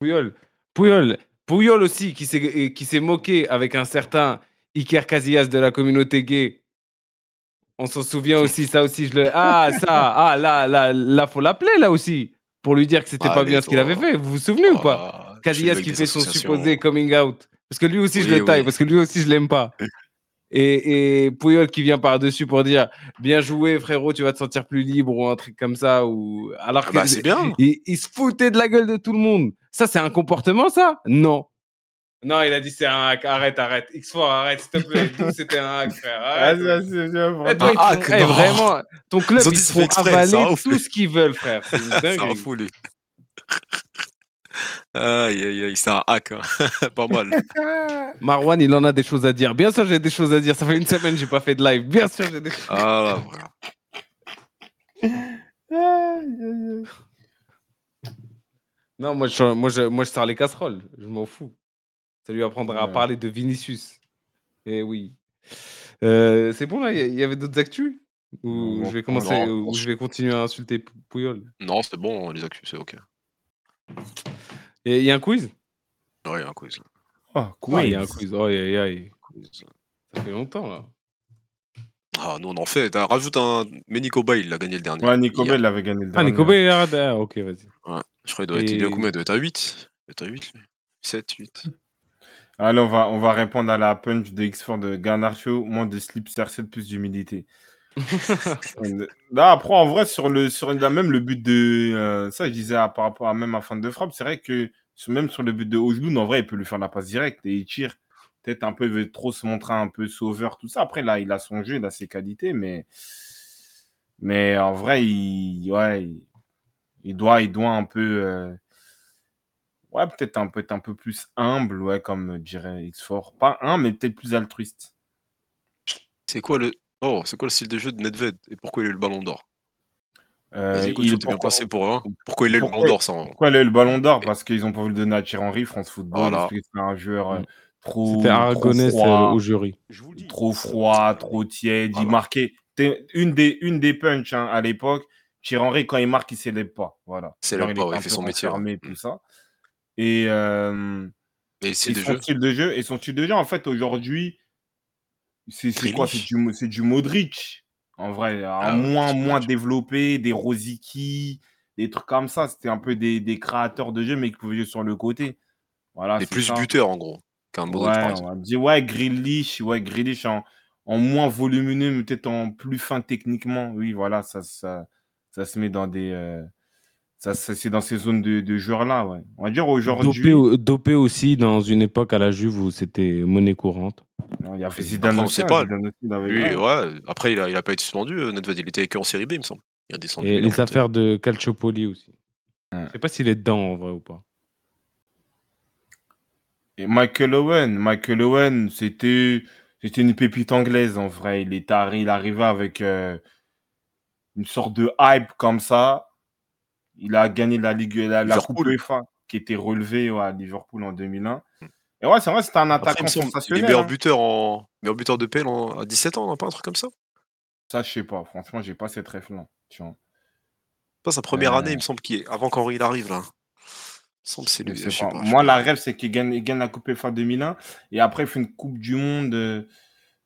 Puyol. Puyol. Pouyol aussi, qui s'est qui s'est moqué avec un certain Iker Casillas de la communauté gay. On s'en souvient [laughs] aussi, ça aussi, je le. Ah, ça, ah, là, là, là, faut l'appeler, là aussi, pour lui dire que c'était pas Allez, bien ce qu'il avait fait. Vous vous souvenez ou pas? Ah, suis le Casillas qui fait son supposé coming out. Parce que lui aussi, je le taille, oui. parce que lui aussi, je l'aime pas. [laughs] Et, et Pouyol qui vient par-dessus pour dire bien joué, frérot, tu vas te sentir plus libre ou un truc comme ça. Ou... Alors Ah que bah, c'est bien. il, il se foutait de la gueule de tout le monde. Ça, c'est un comportement, ça? Non. Non, il a dit c'est un hack. Arrête, arrête. X4, arrête, s'il te plaît. [laughs] C'était un hack, frère? Ah, Arrête. ça, c'est bien, Eh, vraiment. toi, te hack, font- eh, vraiment, ton club, Ils ils font exprès, avaler ça tout ce qu'ils veulent, frère. C'est une [laughs] dinguerie. fou, lui. Aïe, aïe, aïe, c'est un hack. hein. [laughs] pas mal. [laughs] Marwan, il en a des choses à dire. Bien sûr, j'ai des choses à dire. Ça fait une semaine que j'ai pas fait de live. Bien sûr, j'ai des choses. Ah, là. [laughs] Non, moi je, moi, je, moi, je sors les casseroles. Je m'en fous. Ça lui apprendra à parler de Vinicius. Eh oui. Euh, c'est bon, là Il y avait d'autres actus? Ou je vais commencer non, ou je vais continuer à insulter Pou- Pouyol? Non, c'est bon, les actus, c'est ok. Et Il y a un quiz? Ouais, il y a un quiz. là. Ah, Ouais, Il y a un quiz. quiz. Oh, aïe, aïe, aïe. Quiz. Ça fait longtemps, là. Ah, nous, on en fait. T'as- Rajoute un. Mais Nico Bay, il l'a gagné le dernier. Ouais, Nico Hier. Bell avait gagné le Ah, dernier. Nico Bay. Ah, ok, vas-y. Ouais. Je crois qu'il doit être. Il à Et- combien Il doit être à 8 Il doit être à 8, lui. 7, 8. Allez, on va, on va répondre à la punch de X4 de Garnacho. Moins de slip CR7, plus d'humidité. [laughs] Là, après, en vrai, sur le, sur même le but de. euh, ça, je disais par rapport à même à fin de frappe, c'est vrai que même sur le but de Ojloun, en vrai, il peut lui faire la passe directe et il tire. Peut-être un peu, il veut trop se montrer un peu sauveur, tout ça. Après, là, il a son jeu, il a ses qualités, mais. Mais en vrai, il, ouais, il, doit, il doit un peu. euh, Ouais, peut-être un, un peu plus humble, ouais, comme dirait X4. Pas humble, mais peut-être plus altruiste. C'est quoi le. Oh, c'est quoi le style de jeu de Nedved Et pourquoi il a eu le ballon d'or? Euh, écoute, il- t'ai bien pourquoi, placé pour un. Pourquoi il a eu le ballon d'or ça en- pourquoi il a eu le ballon d'or? Parce qu'ils ont pas voulu le donner à Thierry Henry, France Football. Voilà. Parce que c'est un joueur euh, Mm. trop, C'était Aragonès euh, au jury. trop froid, trop tiède. Il marquait. Une des, une des punches hein, à l'époque, Thierry Henry, quand il marque, il ne s'élève pas. Voilà. Genre, pas, est ouais, il fait son métier, ouais. renfermé, Mm. tout ça. Et, euh, Et son jeu? style de jeu, et son style de jeu, en fait, aujourd'hui, c'est quoi? C'est du, du Modric, en vrai. un Ah moins, moins développé, des Rosicky, des trucs comme ça. C'était un peu des, des créateurs de jeu, mais qui pouvaient jouer sur le côté. Voilà, Et c'est plus ça. buteur en gros qu'un Modric Ouais, on va dire, ouais, Grealish, ouais, Grealish en, en moins volumineux, mais peut-être en plus fin techniquement. Oui, voilà, ça, ça, ça se met dans des. euh, ça, ça- c'est dans ces zones de, de joueurs-là, ouais. On va dire aujourd'hui. Dopé, dopé aussi dans une époque à la Juve où c'était monnaie courante. Il y a fait Après, Zidane on sait hein, pas. Zidane aussi, il avait- Lui, ouais. ouais. Après, il a, il a pas été suspendu, euh, Nedved. Il était qu'en série B, il me semble. Il a descendu. Et les affaires de Calciopoli aussi. Ouais. Je sais pas s'il est dedans en vrai ou pas. Et Michael Owen, Michael Owen, c'était c'était une pépite anglaise en vrai. Il est arri- il arrivait avec euh, une sorte de hype comme ça. Il a gagné la Ligue, la, la Coupe. UEFA qui était relevée ouais, à Liverpool en 2001. Et ouais, c'est vrai, c'était un attaquant semble, il est sensationnel. meilleur hein. buteur, en... meilleur buteur de PL en... à 17 ans, pas un truc comme ça? Ça, je sais pas. Franchement, j'ai pas cette ref là. Tu vois. Pas sa première Euh. année, il me semble, qu'il est... avant qu'Henri il arrive là. Il me semble que c'est Je lui. sais je sais pas. pas, je Moi, la rêve, c'est qu'il gagne, il gagne la Coupe UEFA 2001 et après, il fait une Coupe du Monde. euh,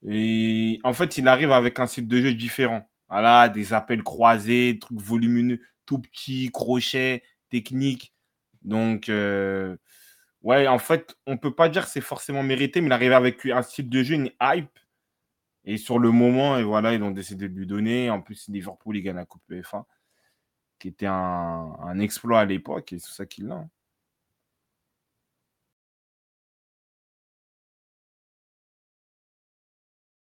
et en fait, il arrive avec un style de jeu différent. Voilà, des appels croisés, des trucs volumineux, tout petit, crochet, technique. Donc, euh, ouais, en fait, on peut pas dire que c'est forcément mérité, mais il arrive avec un style de jeu, une hype. Et sur le moment, et voilà, ils ont décidé de lui donner. En plus, Liverpool, il gagne la Coupe UEFA, qui était un, un exploit à l'époque, et c'est ça qu'il a. hein.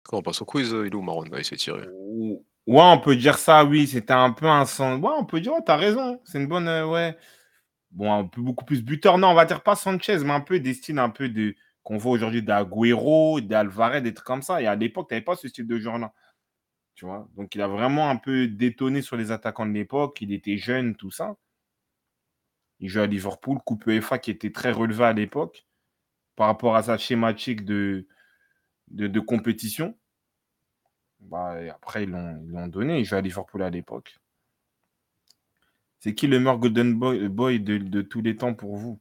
Quand on passe au quiz, il est où Marron Il s'est tiré. Ouais, on peut dire ça, oui. C'était un peu un sens. Ouais, on peut dire, ouais, t'as raison. C'est une bonne. euh, ouais. Bon, un peu beaucoup plus buteur. Non, on va dire pas Sanchez, mais un peu des styles un peu de. qu'on voit aujourd'hui d'Aguero, d'Alvarez, des trucs comme ça. Et à l'époque, t'avais pas ce style de joueur-là. Tu vois? Donc, il a vraiment un peu détonné sur les attaquants de l'époque. Il était jeune, tout ça. Il jouait à Liverpool, Coupe UEFA qui était très relevée à l'époque par rapport à sa schématique de compétition. Bah, et après, ils l'ont ils l'ont donné. Il jouait à Liverpool à l'époque. C'est qui le meilleur Golden Boy, boy de, de tous les temps pour vous?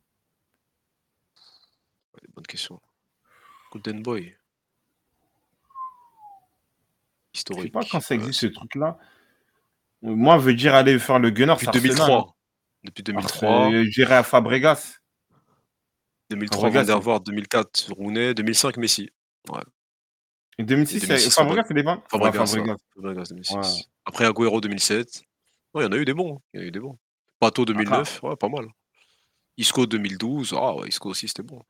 Question. Golden Boy. Je sais Historique. pas quand ça Euh, existe ce truc-là. Moi, veut dire aller faire le gunner, Depuis c'est Arsenal, 2003. Depuis hein. 2003. Euh, J'irai à Fabregas. 2003, Fabregas, Van der Vaart, 2004, Rooney, 2005, Messi. Et 2006, Et c'est 2006, Fabregas, c'est les 20 Fabregas, ça. Fabregas. Fabregas 2006. Ouais. Après Agüero 2007. Ouais, il y en a eu des bons. Il y en a eu des bons. Pato 2009, ouais, pas mal. Isco 2012, ah ouais, Isco aussi c'était bon.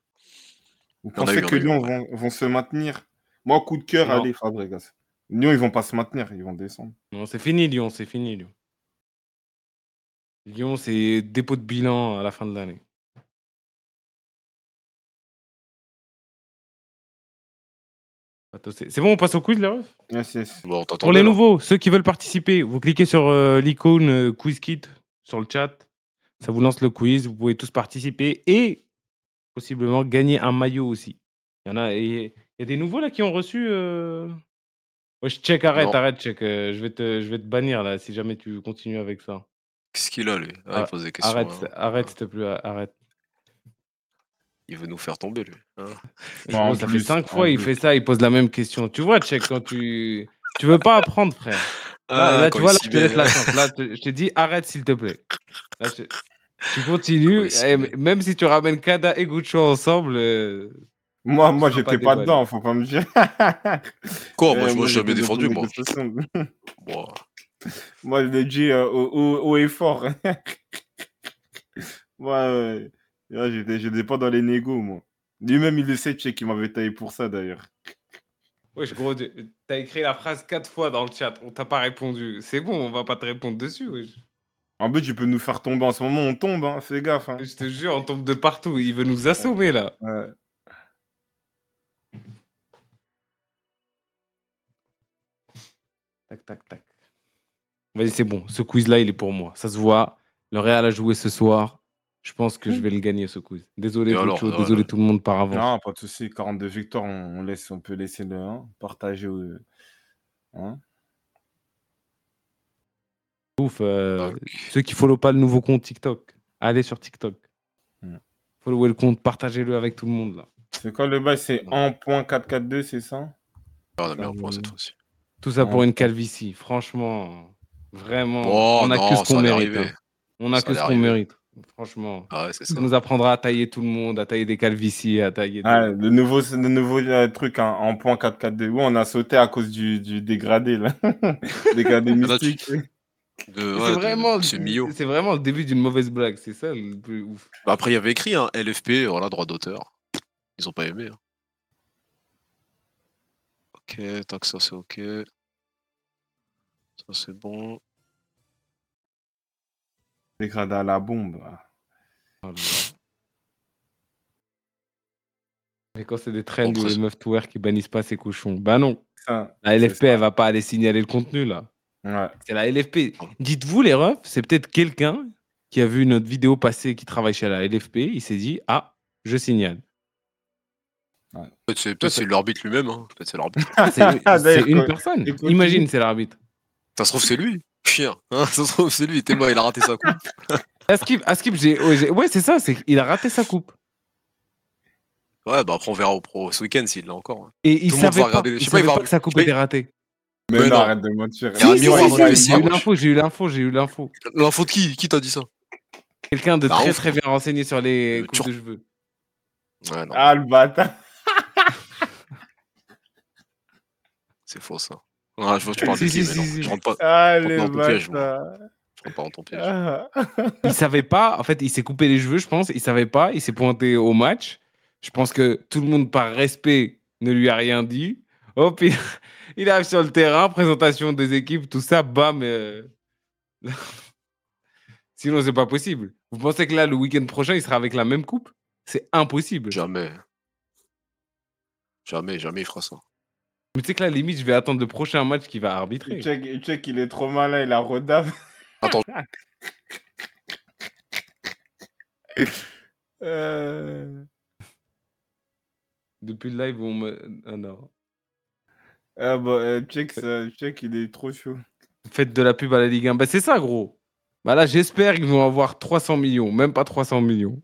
Vous Il y en a pensez que Lyon ouais. vont, vont se maintenir? Moi, coup de cœur, Non. allez, Fabregas. Lyon, ils vont pas se maintenir, ils vont descendre. Non, c'est fini, Lyon, c'est fini, Lyon. Lyon, c'est dépôt de bilan à la fin de l'année. C'est bon, on passe au quiz, les refs Yes, yes. Bon, on Pour les là. nouveaux, ceux qui veulent participer, vous cliquez sur euh, l'icône euh, Quiz Kit sur le chat. Ça vous lance le quiz. Vous pouvez tous participer et possiblement gagner un maillot aussi. Il y en a, et- il y a des nouveaux là qui ont reçu. Euh... Ouais, je check, arrête, Non. arrête, check. euh, je, vais te, je vais te bannir là si jamais tu continues avec ça. Qu'est-ce qu'il a lui? Ah, Ah, Il pose des questions. Arrête, hein. arrête, s'il te plaît, arrête. Il veut nous faire tomber lui. hein. Bah, ça plus, fait cinq fois, il plus. fait ça, il pose la même question. Tu vois, check, quand tu. Tu veux pas apprendre, frère. Là, Ah, là, tu vois, là, je te laisse la chance. Là, te- je te dis, arrête, s'il te plaît. Là, je- Tu continues, et même si tu ramènes Kada et Gucho ensemble. euh, Moi, moi pas j'étais pas dévoilé. dedans, faut pas me dire. [laughs] Quoi? Moi, je moi, j'étais dans défendu [laughs] moi. Moi, je l'ai dit euh, haut, haut- haut et fort. [laughs] moi, ouais. Ouais, j'étais, j'étais pas dans les négos, moi. Lui-même, il le sait, tu sais, qu'il m'avait taillé pour ça, d'ailleurs. Wesh, gros, t'as écrit la phrase quatre fois dans le chat, on t'a pas répondu. C'est bon, on va pas te répondre dessus. wesh. En plus, tu peux nous faire tomber. En ce moment, on tombe, hein. Fais gaffe, hein. Je te jure, on tombe de partout. Il veut nous assommer là. Ouais. Tac, tac, tac. Vas-y, c'est bon. Ce quiz-là, il est pour moi. Ça se voit. Le Real a joué ce soir. Je pense que je vais le gagner, ce quiz. Désolé, Et alors, Gucho, euh, désolé tout le monde par avance. Non, pas de souci. 42 victoires, on, on laisse, on peut laisser le 1. Partager. au- Hein Ouf. euh, Donc, ceux qui follow pas le nouveau compte TikTok, allez sur TikTok. Mm. Followez le compte, partagez-le avec tout le monde là. C'est quoi le bail C'est 1.442, c'est ça? Ah, on a mis un Euh, point cette fois-ci. Tout ça pour une calvitie. Franchement, vraiment, Oh on a non, que ce qu'on mérite. hein. On a Ça que ce qu'on mérite. Franchement. Ah ouais, ça. Ça nous apprendra à tailler tout le monde, à tailler des calvities, à tailler des... Ah, le nouveau, le nouveau euh, truc hein, en point 4-4-2. Oui, on a sauté à cause du, du dégradé, là. [laughs] dégradé Là, tu- mystique. De, C'est ouais, vraiment, c'est vraiment le début d'une mauvaise blague, c'est ça le plus ouf. Bah, après, il y avait écrit hein, LFP, voilà, droit d'auteur. Ils ont pas aimé. hein. Ok, tant que ça c'est ok. Ça c'est bon. Dégradé à la bombe. ah. Oh quand c'est des trends où les meufs to wear qui bannissent pas ces cochons. Bah non, Ça, la LFP, elle va pas aller signaler le contenu là. Ouais. C'est la LFP. Dites-vous, les refs, c'est peut-être quelqu'un qui a vu notre vidéo passer qui travaille chez la LFP. Il s'est dit Ah, je signale. Peut-être c'est peut-être c'est l'arbitre lui-même. Hein. Peut-être c'est l'arbitre. Ah, c'est [laughs] une personne. Imagine, c'est l'arbitre. Ça se trouve c'est lui. Chien. Hein, [laughs] ça se trouve c'est lui. Tellement il a raté sa coupe. [laughs] Askip, Askip, j'ai. Ouais, c'est ça, c'est qu'il a raté sa coupe. Ouais, bah après on verra au pro ce week-end s'il l'a encore. hein. Et il Tout savait pas, regarder- il je sais pas, il que sa coupe était ratée. Mais, Mais non, non. arrête de mentir. Il Si, si, si, j'ai eu l'info, j'ai eu l'info, j'ai eu l'info. L'info de qui Qui t'a dit ça? Quelqu'un de Bah, très ouf. très bien renseigné sur les Euh, coupes de cheveux. Ouais, non, Ah, le bâtard. [laughs] c'est faux ça. Ouais, je vois que tu parles Si, de si, qui, mais si, non. Je rentre pas, Ah, Rentre dans ton piège, moi. bâtards. je rentre pas dans ton piège. Ah. Il savait pas, en fait, il s'est coupé les cheveux, je pense. Il savait pas, il s'est pointé au match. Je pense que tout le monde, par respect, ne lui a rien dit. Hop, il, [laughs] il arrive sur le terrain, présentation des équipes, tout ça, bam. euh. [laughs] Sinon, c'est pas possible. Vous pensez que là, le week-end prochain, il sera avec la même coupe? C'est impossible. Jamais. Jamais, jamais il fera ça. Mais tu sais que là, limite, je vais attendre le prochain match qu'il va arbitrer. Il check, il check, il est trop malin, il a rodave. Attends. [laughs] Euh, Depuis le live, on me. Ah non. Ah bah, euh, check, ça, check, il est trop chaud. Faites de la pub à la Ligue 1. Bah, c'est ça, gros. Bah là, j'espère qu'ils vont avoir 300 millions. Même pas 300 millions.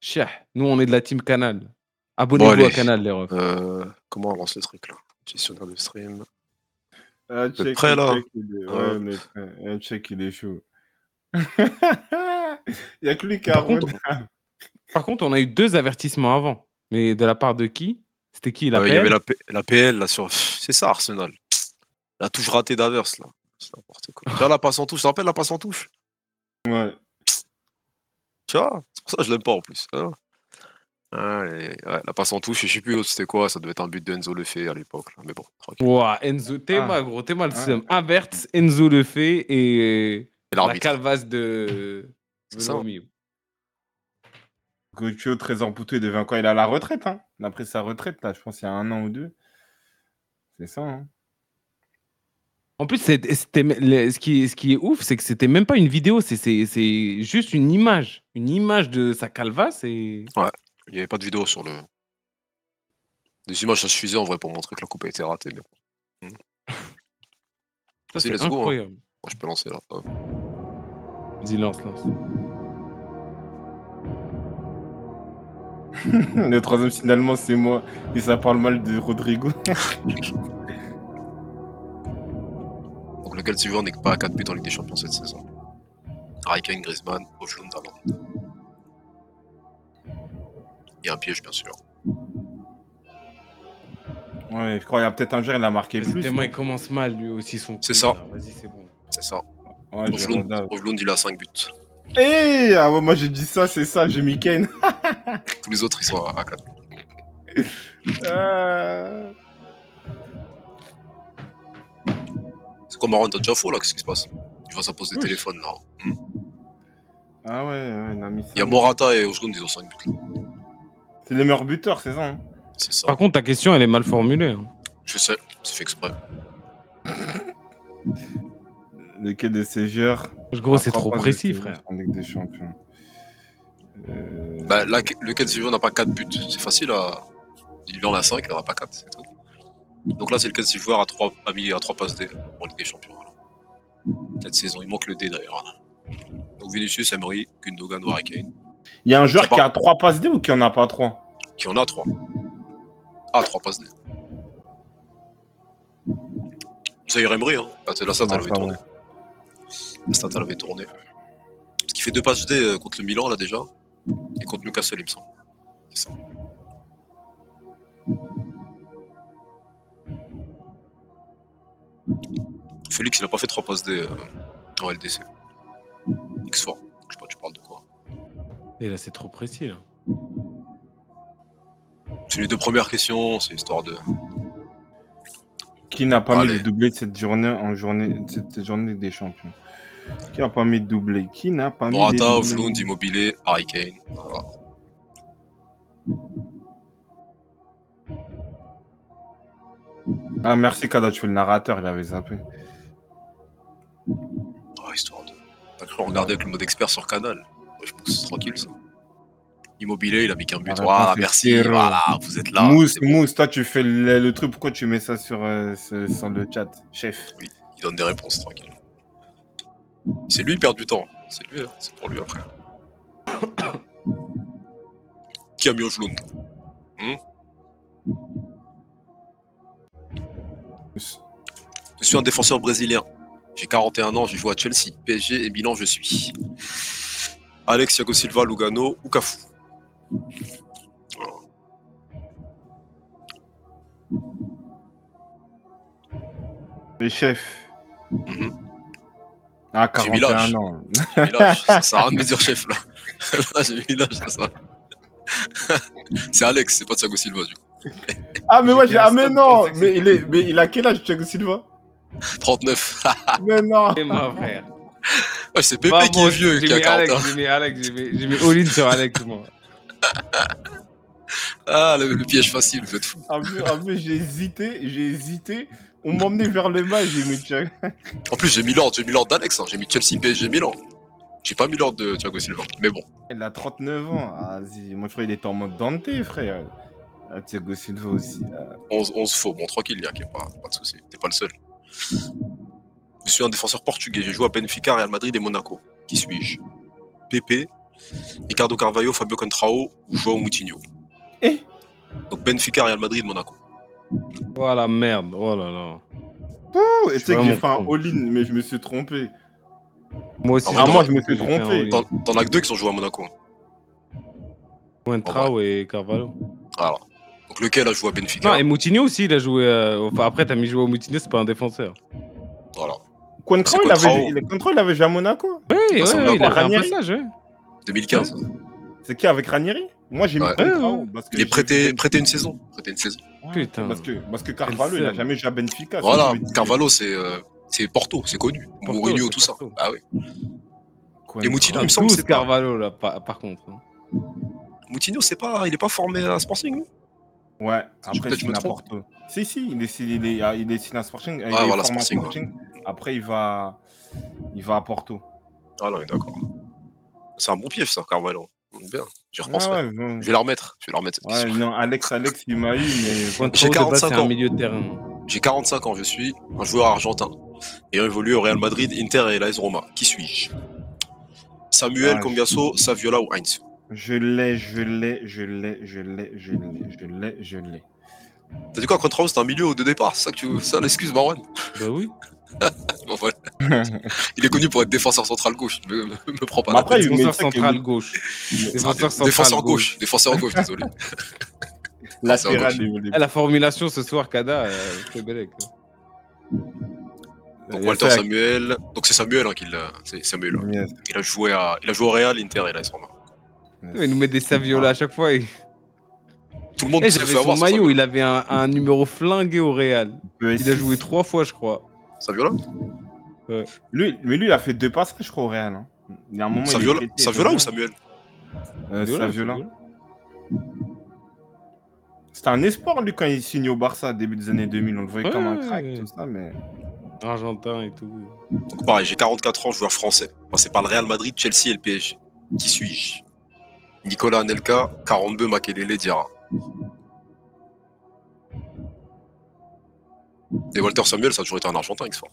Chah, nous, on est de la team Canal. Abonnez-vous au canal, les refs. Euh, comment on lance le truc là? Gestionnaire de stream. Ah, êtes check, là? check, il est- Ouais, on est prêt. Eh, check, il est chaud. [laughs] Il y a que lui qui a Par contre, remonté. Par contre, on a eu deux avertissements avant. Mais de la part de qui? C'était qui la Euh, Il y avait PL la, P- la PL là sur. C'est ça Arsenal. La touche ratée d'Avers là. C'est n'importe quoi. Tu vois la passe en touche, tu te rappelles la passe en touche? Ouais. Tu vois C'est pour ça que je l'aime pas en plus. hein. Allez, ouais, la passe en touche, je sais plus l'autre c'était quoi, ça devait être un but de Enzo Lefebvre à l'époque. Mais bon, tranquille. Ouah, Enzo, t'es Ah. mal, gros, t'es mal. Ah. Avert, Enzo le fait et Et la calvasse de. C'est ça. Gauthier, Trésor Poutou, il devient quoi Il est à la retraite, hein Il a pris sa retraite, là, je pense, il y a un an ou deux. C'est ça, hein En plus, c'était ce, qui, ce qui est ouf, c'est que c'était même pas une vidéo, c'est- c'est c'est juste une image. Une image de sa calvasse et. Il n'y avait pas de vidéo sur le. Des images, ça suffisait en vrai pour montrer que la coupe a été ratée. Mais bon. [laughs] Ça, c'est let's go, hein. incroyable. Moi, je peux lancer là. Vas-y, lance, lance. [laughs] Le troisième, finalement, c'est moi. Et ça parle mal de Rodrigo. [laughs] Donc, lequel suivant n'est pas à 4 buts en Ligue des Champions cette saison Raikkonen, Griezmann, Ojlund, Haaland. Un piège, bien sûr. Ouais, je crois qu'il y a peut-être un jour, il a marqué plus. tellement il commence mal lui aussi son. C'est ça. Vas-y, c'est bon. C'est ça. Ouais, il a 5 buts. Eh ah ouais, moi j'ai dit ça, c'est ça, j'ai mis Kane. [laughs] Tous les autres, ils sont à 4. Euh, C'est comme Aaron, t'as déjà faux là? Qu'est-ce qui se passe? Il voit sa pose de Oui. téléphone là. Hmm. Ah ouais, ouais, il a mis ça. Il y a Morata et Ojlund, ils ont 5 buts. là. C'est les meilleurs buteurs, c'est ça hein C'est ça. Par contre, ta question, elle est mal formulée. hein. Je sais, c'est fait exprès. [laughs] Lequel de ces joueurs Gros, c'est trop précis, frère. En Ligue des Champions? Euh, Bah, là, lequel n'a pas 4 buts? C'est facile à. Il en a 5, il n'en a pas 4, c'est tout. Donc là, c'est lequel si joueur à 3, a mis à 3 passes D en Ligue des Champions. voilà. Cette saison, il manque le D d'ailleurs. Donc Vinicius, Emery, Gundogan, Harry Kane. Il y a un joueur qui a 3 passes D ou qui en a pas 3 Qui en a 3. Ah, 3 passes D. Ça irait mourir. Hein. Ah, là, ça, t'as levé tourné. Ça, t'as levé tourné. Parce qu'il fait 2 passes D euh, contre le Milan, là, déjà. Et contre Newcastle, il ça. Félix, il n'a pas fait 3 passes D euh, en LDC. X4. Et là, c'est trop précis, là. C'est les deux premières questions, c'est histoire de. Qui n'a pas mis le doublé de cette journée en journée, de cette journée des champions? Qui n'a pas mis de doublé? Qui n'a pas mis Morata, Oflund, Immobilier, Harry Kane. Voilà. Ah merci Kada, tu fais le narrateur, il avait zappé. Ah, histoire de. T'as cru regarder avec le mode expert sur Canal. Je pense que c'est tranquille ça. Immobilier, il a mis qu'un but. Ah, Voilà, merci. Voilà, vous êtes là. Mousse, bon. Mousse, toi tu fais le, le truc, pourquoi tu mets ça sur, euh, ce- sur le chat Chef? Il donne des réponses, tranquille. C'est lui qui perd du temps. C'est lui, hein. c'est pour lui après. [coughs] qui a mis Ojlund? Je suis un défenseur brésilien. J'ai 41 ans, j'ai joué à Chelsea, PSG et Milan, je suis. Alex, Thiago Silva, Lugano ou Cafu. Voilà. Le chef. Mhm. Ah, J'ai mis 41 l'âge. ans. [laughs] Ça sert à rien de me dire chef là. [laughs] là j'ai mis l'âge, c'est ça. [laughs] c'est Alex, c'est pas Thiago Silva du coup. Ah mais ouais, ah mais non, mais il, est, mais il a quel âge Thiago Silva? 39. Mais non. Et moi, frère. Ouais, c'est Pépé Bah, qui est vieux, J'ai mis 40 Alex, ans. j'ai mis Alex, j'ai mis, j'ai mis all-in sur Alex, moi. Ah, le, le piège facile, vous êtes mais, ah, mais j'ai hésité, j'ai hésité. On m'a emmené vers le match, j'ai mis Thiago. En plus, j'ai mis l'ordre, j'ai mis l'ordre d'Alex, hein. j'ai mis Chelsea, PSG, Milan. J'ai pas mis l'ordre de Thiago Silva, mais bon. Il a 39 ans. Ah, je crois qu'il était en mode Dante, frère. Ah, Thiago Silva aussi. Ah. 11, 11 faux, bon, tranquille, il y a pas, pas de soucis, t'es pas le seul. Je suis un défenseur portugais, j'ai joué à Benfica, Real Madrid et Monaco. Qui suis-je? Pepe, Ricardo Carvalho, Fabio Contrao ou João Moutinho? Eh? Donc Benfica, Real Madrid, Monaco. Oh la merde, oh là là. Oh, et tu sais que j'ai fait un all-in, mais je me suis trompé. Moi aussi. Ah, moi, je me suis trompé. T'en as que deux qui sont joués à Monaco. Coentrao et Carvalho. Voilà. Donc lequel a joué à Benfica? Non, et Moutinho aussi, il a joué. euh, Enfin, après, t'as mis joué au Moutinho, c'est pas un défenseur. Voilà. Coentrao, C'est il avait, il, Coentrao, il avait joué à Monaco. Oui, ouais, ça ouais, il a fait un Ranieri passage, ouais. 2015. C'est qui avec Ranieri? Moi, j'ai mis ouais. Parce que Il est prêté, prêté une saison. Prêté une saison. Putain. Parce que, parce que Carvalho, il a seum. jamais joué à Benfica. Voilà. ça. Carvalho, c'est euh, c'est Porto, c'est connu. Porto, Mourinho, tout ça. Porto. Ah oui. Et Moutinho, il me semble que 12 c'est. Carvalho, là, par, par contre. hein. Moutinho, c'est pas, il est pas formé à Sporting, non? Ouais, après, trompe. n'importe Si, si, il est, il est, il à Sporting. il Ah, est voilà, Sporting, ouais. Sporting. Après, il va, il va à Porto. Ah non, d'accord. C'est un bon piège, ça, Carvalho. Bien. J'y. Ouais, ouais, bon. Je vais la remettre. Je vais la remettre. Ouais, non, Alex, Alex, il m'a eu, mais. Base, 45 c'est un ans. milieu de terrain. J'ai 45 ans, je suis un joueur argentin. Et évolué au Real Madrid, Inter et l'AS Roma. Qui suis-je? Samuel, Ah, Cambiasso, Saviola ou Heinz? Je l'ai, je l'ai, je l'ai, je l'ai, je l'ai, je l'ai, je l'ai. T'as dit quoi, Contrao, c'était un milieu de départ C'est ça que tu ça l'excuse, Marwan Bah oui. [laughs] Bon, voilà. Il est connu pour être défenseur central gauche. Me, me, me prends pas Mais la après, il- Défenseur central gauche. Défenseur Dé- central Défenseur gauche. gauche. Défenseur gauche, [laughs] désolé. Gauche. il- il- Eh, la formulation ce soir, Kada, euh, c'est Belek. Donc il y a Walter Samuel. Donc c'est Samuel hein, qui l'a. C'est Samuel. Yes, Il a joué à, il a joué au Real, Inter et l'AS Roma. yes. Il nous met des Saviola à chaque fois. Et... Tout le monde Eh, J'avais fait son avoir. maillot, il avait un, un numéro flingué au Real. Il a PS6. joué trois fois, je crois. Saviola Lui, mais lui, il a fait deux passages, je crois, au Real. hein. Il y a un moment, il Saviola, ou. Samuel Euh, Saviola. C'était un espoir, lui, quand il signe au Barça, début des années 2000. On le voyait Ouais, comme un crack, ouais. tout ça, mais. Argentin et tout. Donc pareil, j'ai 44 ans, joueur français. Passé par le Real Madrid, Chelsea et le PSG. Qui suis-je? Nicolas Anelka, 42 Makelele Diarra. Et Walter Samuel, ça a toujours été un Argentin, X fois.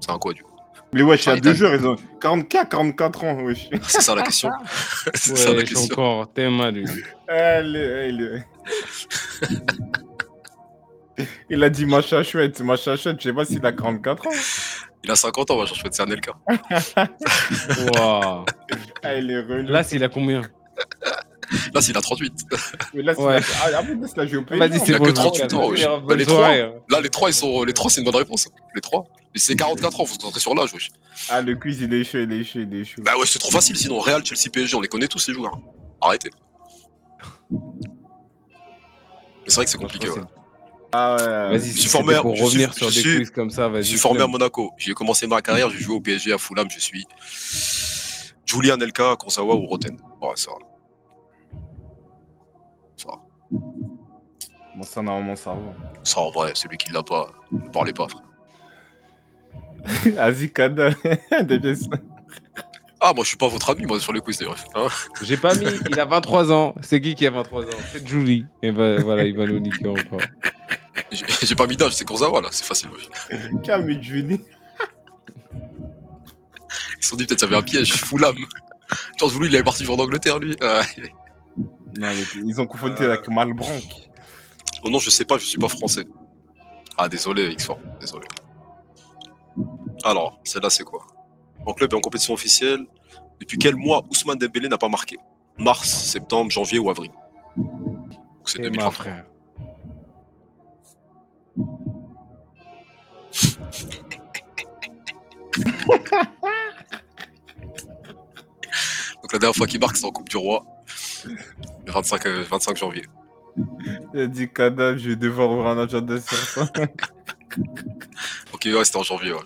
C'est un quoi, du coup Mais wesh, il y Ah, a il deux joueurs, ils ont 44, 44 ans, wesh. C'est ça la question. [laughs] C'est ça la Ouais, je suis question. encore lui. Est- Il a dit machin chouette, machin chouette, je sais pas s'il a 44 ans. Il a 50 ans, moi, je souhaite c'est. Ah, il est relou. Là, s'il a combien? Là, s'il a 38. Mais là, c'est Ouais. la... Ah, c'est la géopolitique. Vas-y, il c'est que je 38 vous ans, wesh. Bonne Les trois. hein. Là, les trois, ils sont... les trois, c'est une bonne réponse. Les trois. Et c'est 44 ans, faut se concentrer sur l'âge, wesh. Ah, le quiz, il est chaud, il est chaud, il est chaud. Bah ouais, c'est trop facile, sinon Real, Chelsea, PSG, on les connaît tous ces joueurs. Arrêtez. Mais c'est vrai que c'est compliqué, ouais. Ah ouais. Vas-y, si formé à- pour je suis- revenir sur des suis- quiz comme ça, vas-y. Je suis formé à. Monaco. J'ai commencé ma carrière, j'ai joué au PSG, à Fulham, je suis Julian Elka, Konsawa ou Roten. Ouais, ça va. Ça va. Bon, ça, normalement, ça Ça, en vrai, celui qui l'a pas, ne parlez pas, frère. va. Des pièces. Ah, moi, je suis pas votre ami, moi, sur les quiz, d'ailleurs. Hein? J'ai pas mis, il a 23 ans. C'est qui qui a 23 ans C'est Julie. Et bah, voilà, il va nous niquer encore. J'ai pas mis d'âge, c'est Konsawa, là, c'est facile. Camille Julie. Ils se sont dit, peut-être, ça avait un piège, Fulham. George voulu, il est parti jouer en Angleterre, lui. [laughs] Non, mais ils ont confondu Euh. avec Malbranc. Oh non, je sais pas, je suis pas français. Ah, désolé, x désolé. Alors, celle-là, c'est quoi? En club et en compétition officielle, depuis quel mois Ousmane Dembélé n'a pas marqué? Mars, septembre, janvier ou avril? C'est Et ma 2023. frère. [laughs] Donc la dernière fois qu'il marque, c'est en Coupe du Roi. Le 25, euh, 25 janvier. Il a dit Kada, je vais devoir ouvrir un agenda sur ça. [laughs] Ok, ouais, c'était en janvier, ouais.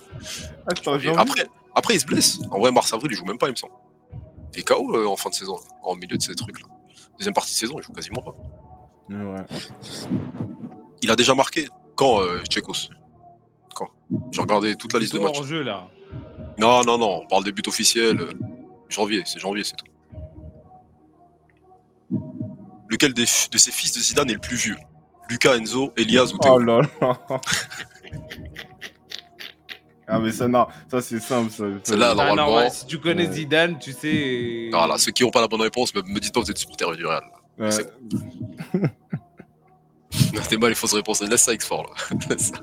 J'ai envie- après, après, il se blesse. En vrai, mars-avril, il joue même pas, il me semble. Il est KO euh, en fin de saison, en milieu de ces trucs-là. Deuxième partie de saison, il joue quasiment pas. Ouais. Il a déjà marqué quand, euh, Tchekos Quand? J'ai regardé toute la liste de matchs. hors jeu là. Non, non, non, on parle des buts officiels. Euh, janvier, c'est janvier, c'est tout. Lequel des de ses fils de Zidane est le plus vieux? Lucas, Enzo, Elias ou Théo? Oh là là. [laughs] Ah mais ça non, ça c'est simple ça. Celle-là, Ah, normalement. non, ouais, si tu connais Ouais. Zidane, tu sais. Voilà, ceux qui n'ont pas la bonne réponse, me, me dites pas que vous êtes supporter du Real. Ouais. c'est C'était [laughs] mal les fausses réponses. Laisse ça, X4 là. [laughs] Laisse ça.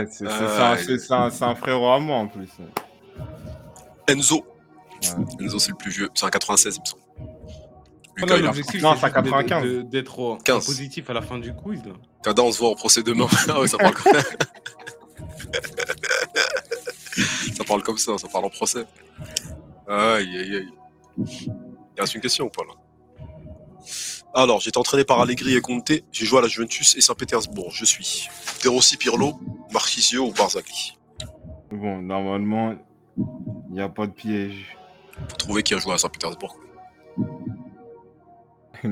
Ouais, c'est un- Ouais. c'est- c'est un, c'est un frérot à moi en plus. Enzo. Ouais. Enzo, c'est le plus vieux. C'est un 96, il me semble. Lucas, a- L'objectif, Non, c'est c'est à juste d'être- 95. de- d'être en- en 15. positif à la fin du quiz. Là. Kada, on se voit au procès demain. [laughs] ah ouais, ça parle comme [laughs] ça. parle comme ça, ça parle en procès. Aïe, aïe, aïe. Il reste une question ou pas là? Alors, j'ai été entraîné par Allegri et Conte. J'ai joué à la Juventus et Saint-Pétersbourg. Je suis De Rossi, Pirlo, Marchisio ou Barzagli. Bon, normalement, il n'y a pas de piège. Faut trouver qui a joué à Saint-Pétersbourg. [laughs]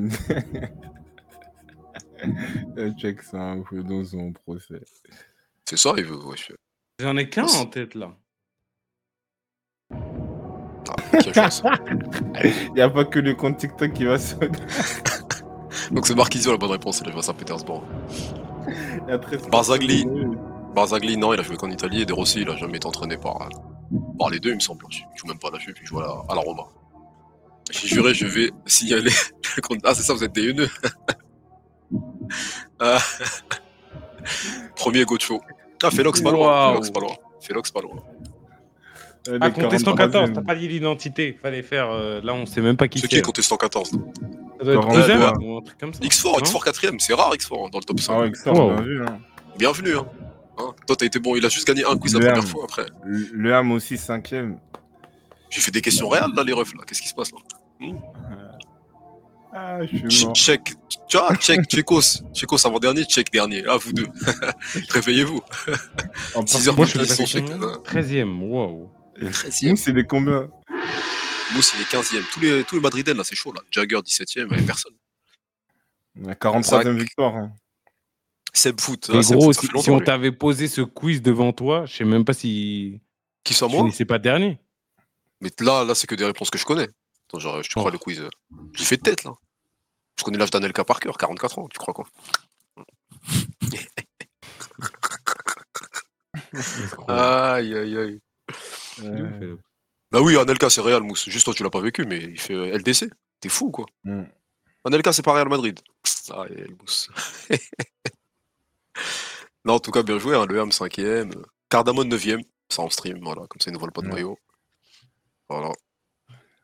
Check ça un peu dans son procès. C'est ça, il veut. wesh. J'en ai qu'un en tête là. Ah, Il [laughs] n'y a pas que le compte TikTok qui va se. [laughs] Donc c'est Marchisio la bonne réponse, il a joué à Saint-Pétersbourg. Barzagli. Barzagli, non, il a joué qu'en Italie et De Rossi, il a jamais été entraîné par, euh, par les deux, il me semble. Il joue même pas à la Juve, il joue à la, à la Roma. J'ai juré, je vais [laughs] signaler. Ah, c'est ça, vous êtes des haineux. [laughs] Ah. [laughs] Premier Gocho. Ah, Félox, pas loin. Félox, pas loin. Félox, pas loin. Euh, Ah, contestant 43e. 14, t'as pas dit l'identité. Fallait faire. euh, là, on sait même pas qui C'est c'est. qui est contestant 14 Ça doit être 42, Cousin ouais. ou un truc comme ça. X4, non X4 4ème, c'est rare X4 hein, dans le top 5. Ah ouais, Xor, Wow. bien vu. Hein. Bienvenue, hein. Hein, Toi, t'as été bon, il a juste gagné un quiz la Le première Ham. fois après. Le le Ham aussi, cinquième. J'ai fait des questions réelles là, les refs là. Qu'est-ce qui se passe là? Ah, je suis mort. Check, tu vois, check, Tchekos, Tchekos avant-dernier, check dernier. Ah, vous deux. [laughs] Réveillez-vous. En 6 heures Moi, je suis check. combien 13ème, waouh. Nous, 13ème. c'est des combien Mousse, il est 15ème. Tous les, tous les Madrilènes là, c'est chaud là. Jagger 17ème, il y a personne. La 43e victoire. hein. Seb Foot, Seb ça si, on t'avait posé ce quiz devant toi, je sais même pas si Qui soit tu moi? finissais pas dernier. Mais là, là, c'est que des réponses que je connais. Attends, genre, je te crois Oh. le quiz. J'ai fait de tête là. Je connais l'âge d'Anelka par cœur, 44 ans, tu crois quoi? [laughs] Aïe, aïe, aïe. Euh, Bah oui, Anelka, c'est Real, Mousse. Juste toi, tu l'as pas vécu, mais il fait euh, LDC. T'es fou, quoi. mm. Anelka, c'est pas Real Madrid. Aïe, aïe, Mousse. [laughs] non, en tout cas, bien joué. Hein, le Ham 5ème. Cardamone 9ème. Ça en stream, voilà. Comme ça, ils ne volent pas de Ouais. maillot. Voilà.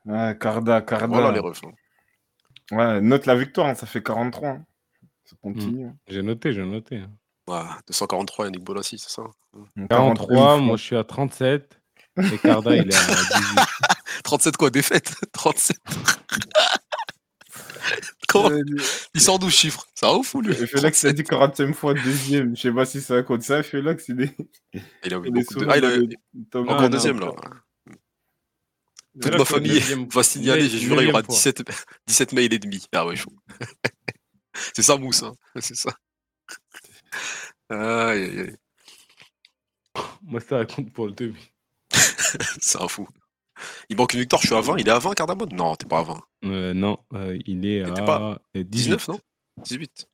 Ouais, Carda, Carda. Voilà les refs. hein. Ouais, note la victoire, hein, ça fait 43. hein. Ça continue. hein. J'ai noté, j'ai noté. hein. Ouais, 243, Yannick Bolassi, c'est ça 43, une moi fois. je suis à 37. Et Carda, il est à [laughs] 18. 37 quoi, défaite [laughs] 37 Comment [laughs] [laughs] Euh, Il sort d'où ce chiffre? Ça va ouf ou lui? Félix a dit 40e fois deuxième. Je sais pas si ça compte ça. Félix, il est, Il a eu beaucoup de... Ah, il a... top Non, Encore non, deuxième là. Toute ma famille va signaler, j'ai juré, il y aura neuvième fois. 17, 17 mails et demi. Ah ouais, chaud. [laughs] c'est ça, Mousse, hein. [laughs] c'est ça. Aïe, aïe, aïe. Moi, ça compte pour le demi. C'est un fou. Il manque une victoire, je suis à 20. Il est à 20, Cardamone? Non, t'es pas à 20. Euh, non, euh, il est à pas- euh, 18. 19, non? 18.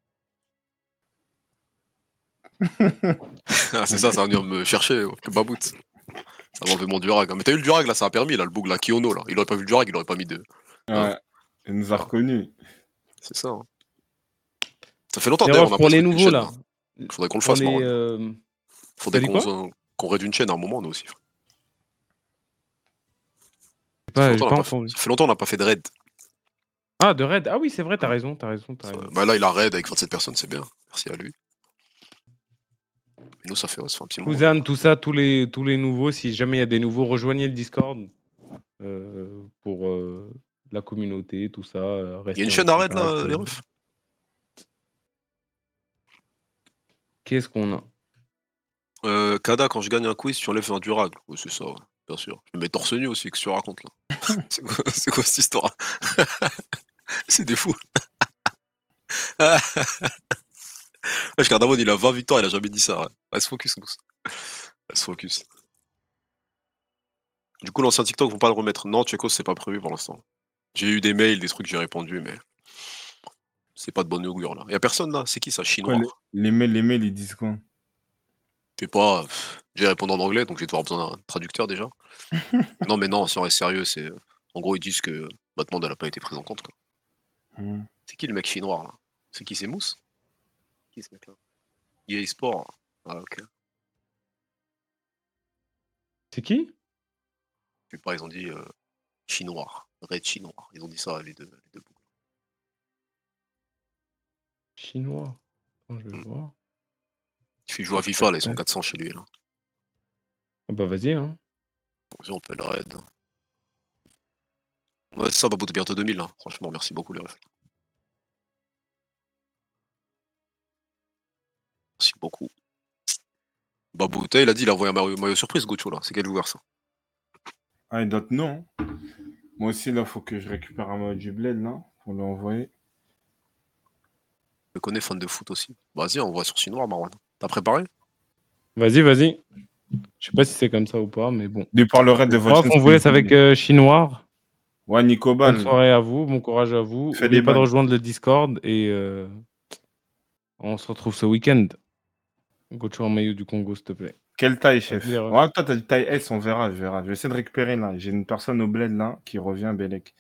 ah, c'est ça, ça va venir me chercher, que babout. Ça m'a enlevé mon durag. hein. Mais t'as eu le durag là, ça a permis là, le bug là, Kiono là. Il aurait pas vu le durag, il aurait pas mis de. Ouais. Il nous a reconnus. C'est ça. hein. Ça fait longtemps d'ailleurs. alors, on a pour les nouveaux chaîne, là, Faudrait qu'on le fasse, les, euh, Faudrait qu'on raide une chaîne à un moment, nous aussi. frère. Ça fait longtemps, pas fait- ça fait longtemps n'a pas fait de raid. Ah, de raid. Ah oui, c'est vrai, t'as raison, t'as raison, t'as raison. Bah là, il a raid avec 27 personnes, c'est bien. Merci à lui. Nous, ça fait, ouais, ça fait un petit moment. Cousin, tout ça, tous les, tous les nouveaux, si jamais il y a des nouveaux, rejoignez le Discord euh, pour euh, la communauté, tout ça. euh, Il y a une chaîne à raid là, les refs Qu'est-ce qu'on a? Euh, Kada, quand je gagne un quiz, tu enlèves un. Ouais, c'est ça, ouais, bien sûr. Je me mets torse nu aussi, que tu racontes là. [laughs] c'est quoi, cette histoire? [laughs] C'est des fous. [laughs] Wesh, Cardamone, il a 20 victoires, il a jamais dit ça. Ouais. Reste focus, Mousse. Reste focus. Du coup, l'ancien TikTok, vont pas le remettre. Non, Tchekos, c'est pas prévu pour l'instant. J'ai eu des mails, des trucs, j'ai répondu, mais c'est pas de bonne augure là. Y a personne là, c'est qui ça? Chinois? Les mails, les mails, ils disent quoi? T'es pas. J'ai répondu en anglais, donc j'ai devoir besoin d'un traducteur déjà. [laughs] non, mais non, si on reste sérieux, c'est. En gros, ils disent que ma demande, elle a pas été prise en compte. quoi. Hmm. C'est qui le mec chinois là? C'est qui, c'est Mousse? Qui ce mec-là? EA Sport. Ah, ok. C'est qui? Je sais pas, ils ont dit euh, chinois. Red chinois. Ils ont dit ça, les deux. Les deux boucles. Chinois. Attends, je vais Hmm. voir. Il fait jouer à FIFA, là, ils sont Ouais. 400 chez lui. Là. Ah bah vas-y, hein. Vas-y, on peut le raid. Ouais, ça, Babou, t'es bientôt 2000. Là. Franchement, merci beaucoup, les refs. Merci beaucoup. Babou, t'as, il a dit, il a envoyé un maillot, maillot surprise, Gocho, là. C'est quel joueur, ça? Ah, et d'autres non. hein. Moi aussi, là, faut que je récupère un mot du bled, là, pour lui envoyer. Je le connais, fan de foot aussi. Vas-y, on voit sur Chinois, Marwan. T'as préparé? Vas-y, vas-y. Je sais pas si c'est comme ça ou pas, mais bon. Du parlerai de votre. On vous laisse avec euh, Chinois. Ouais, Nico Ban. Bonne soirée à vous, bon courage à vous. N'oubliez des pas de rejoindre le Discord et euh, on se retrouve ce week-end. Gocho en maillot du Congo, s'il te plaît. Quelle taille, chef? Ouais, toi, t'as une taille S, on verra, je verra. Je vais essayer de récupérer, là. J'ai une personne au bled, là, qui revient, Bélec.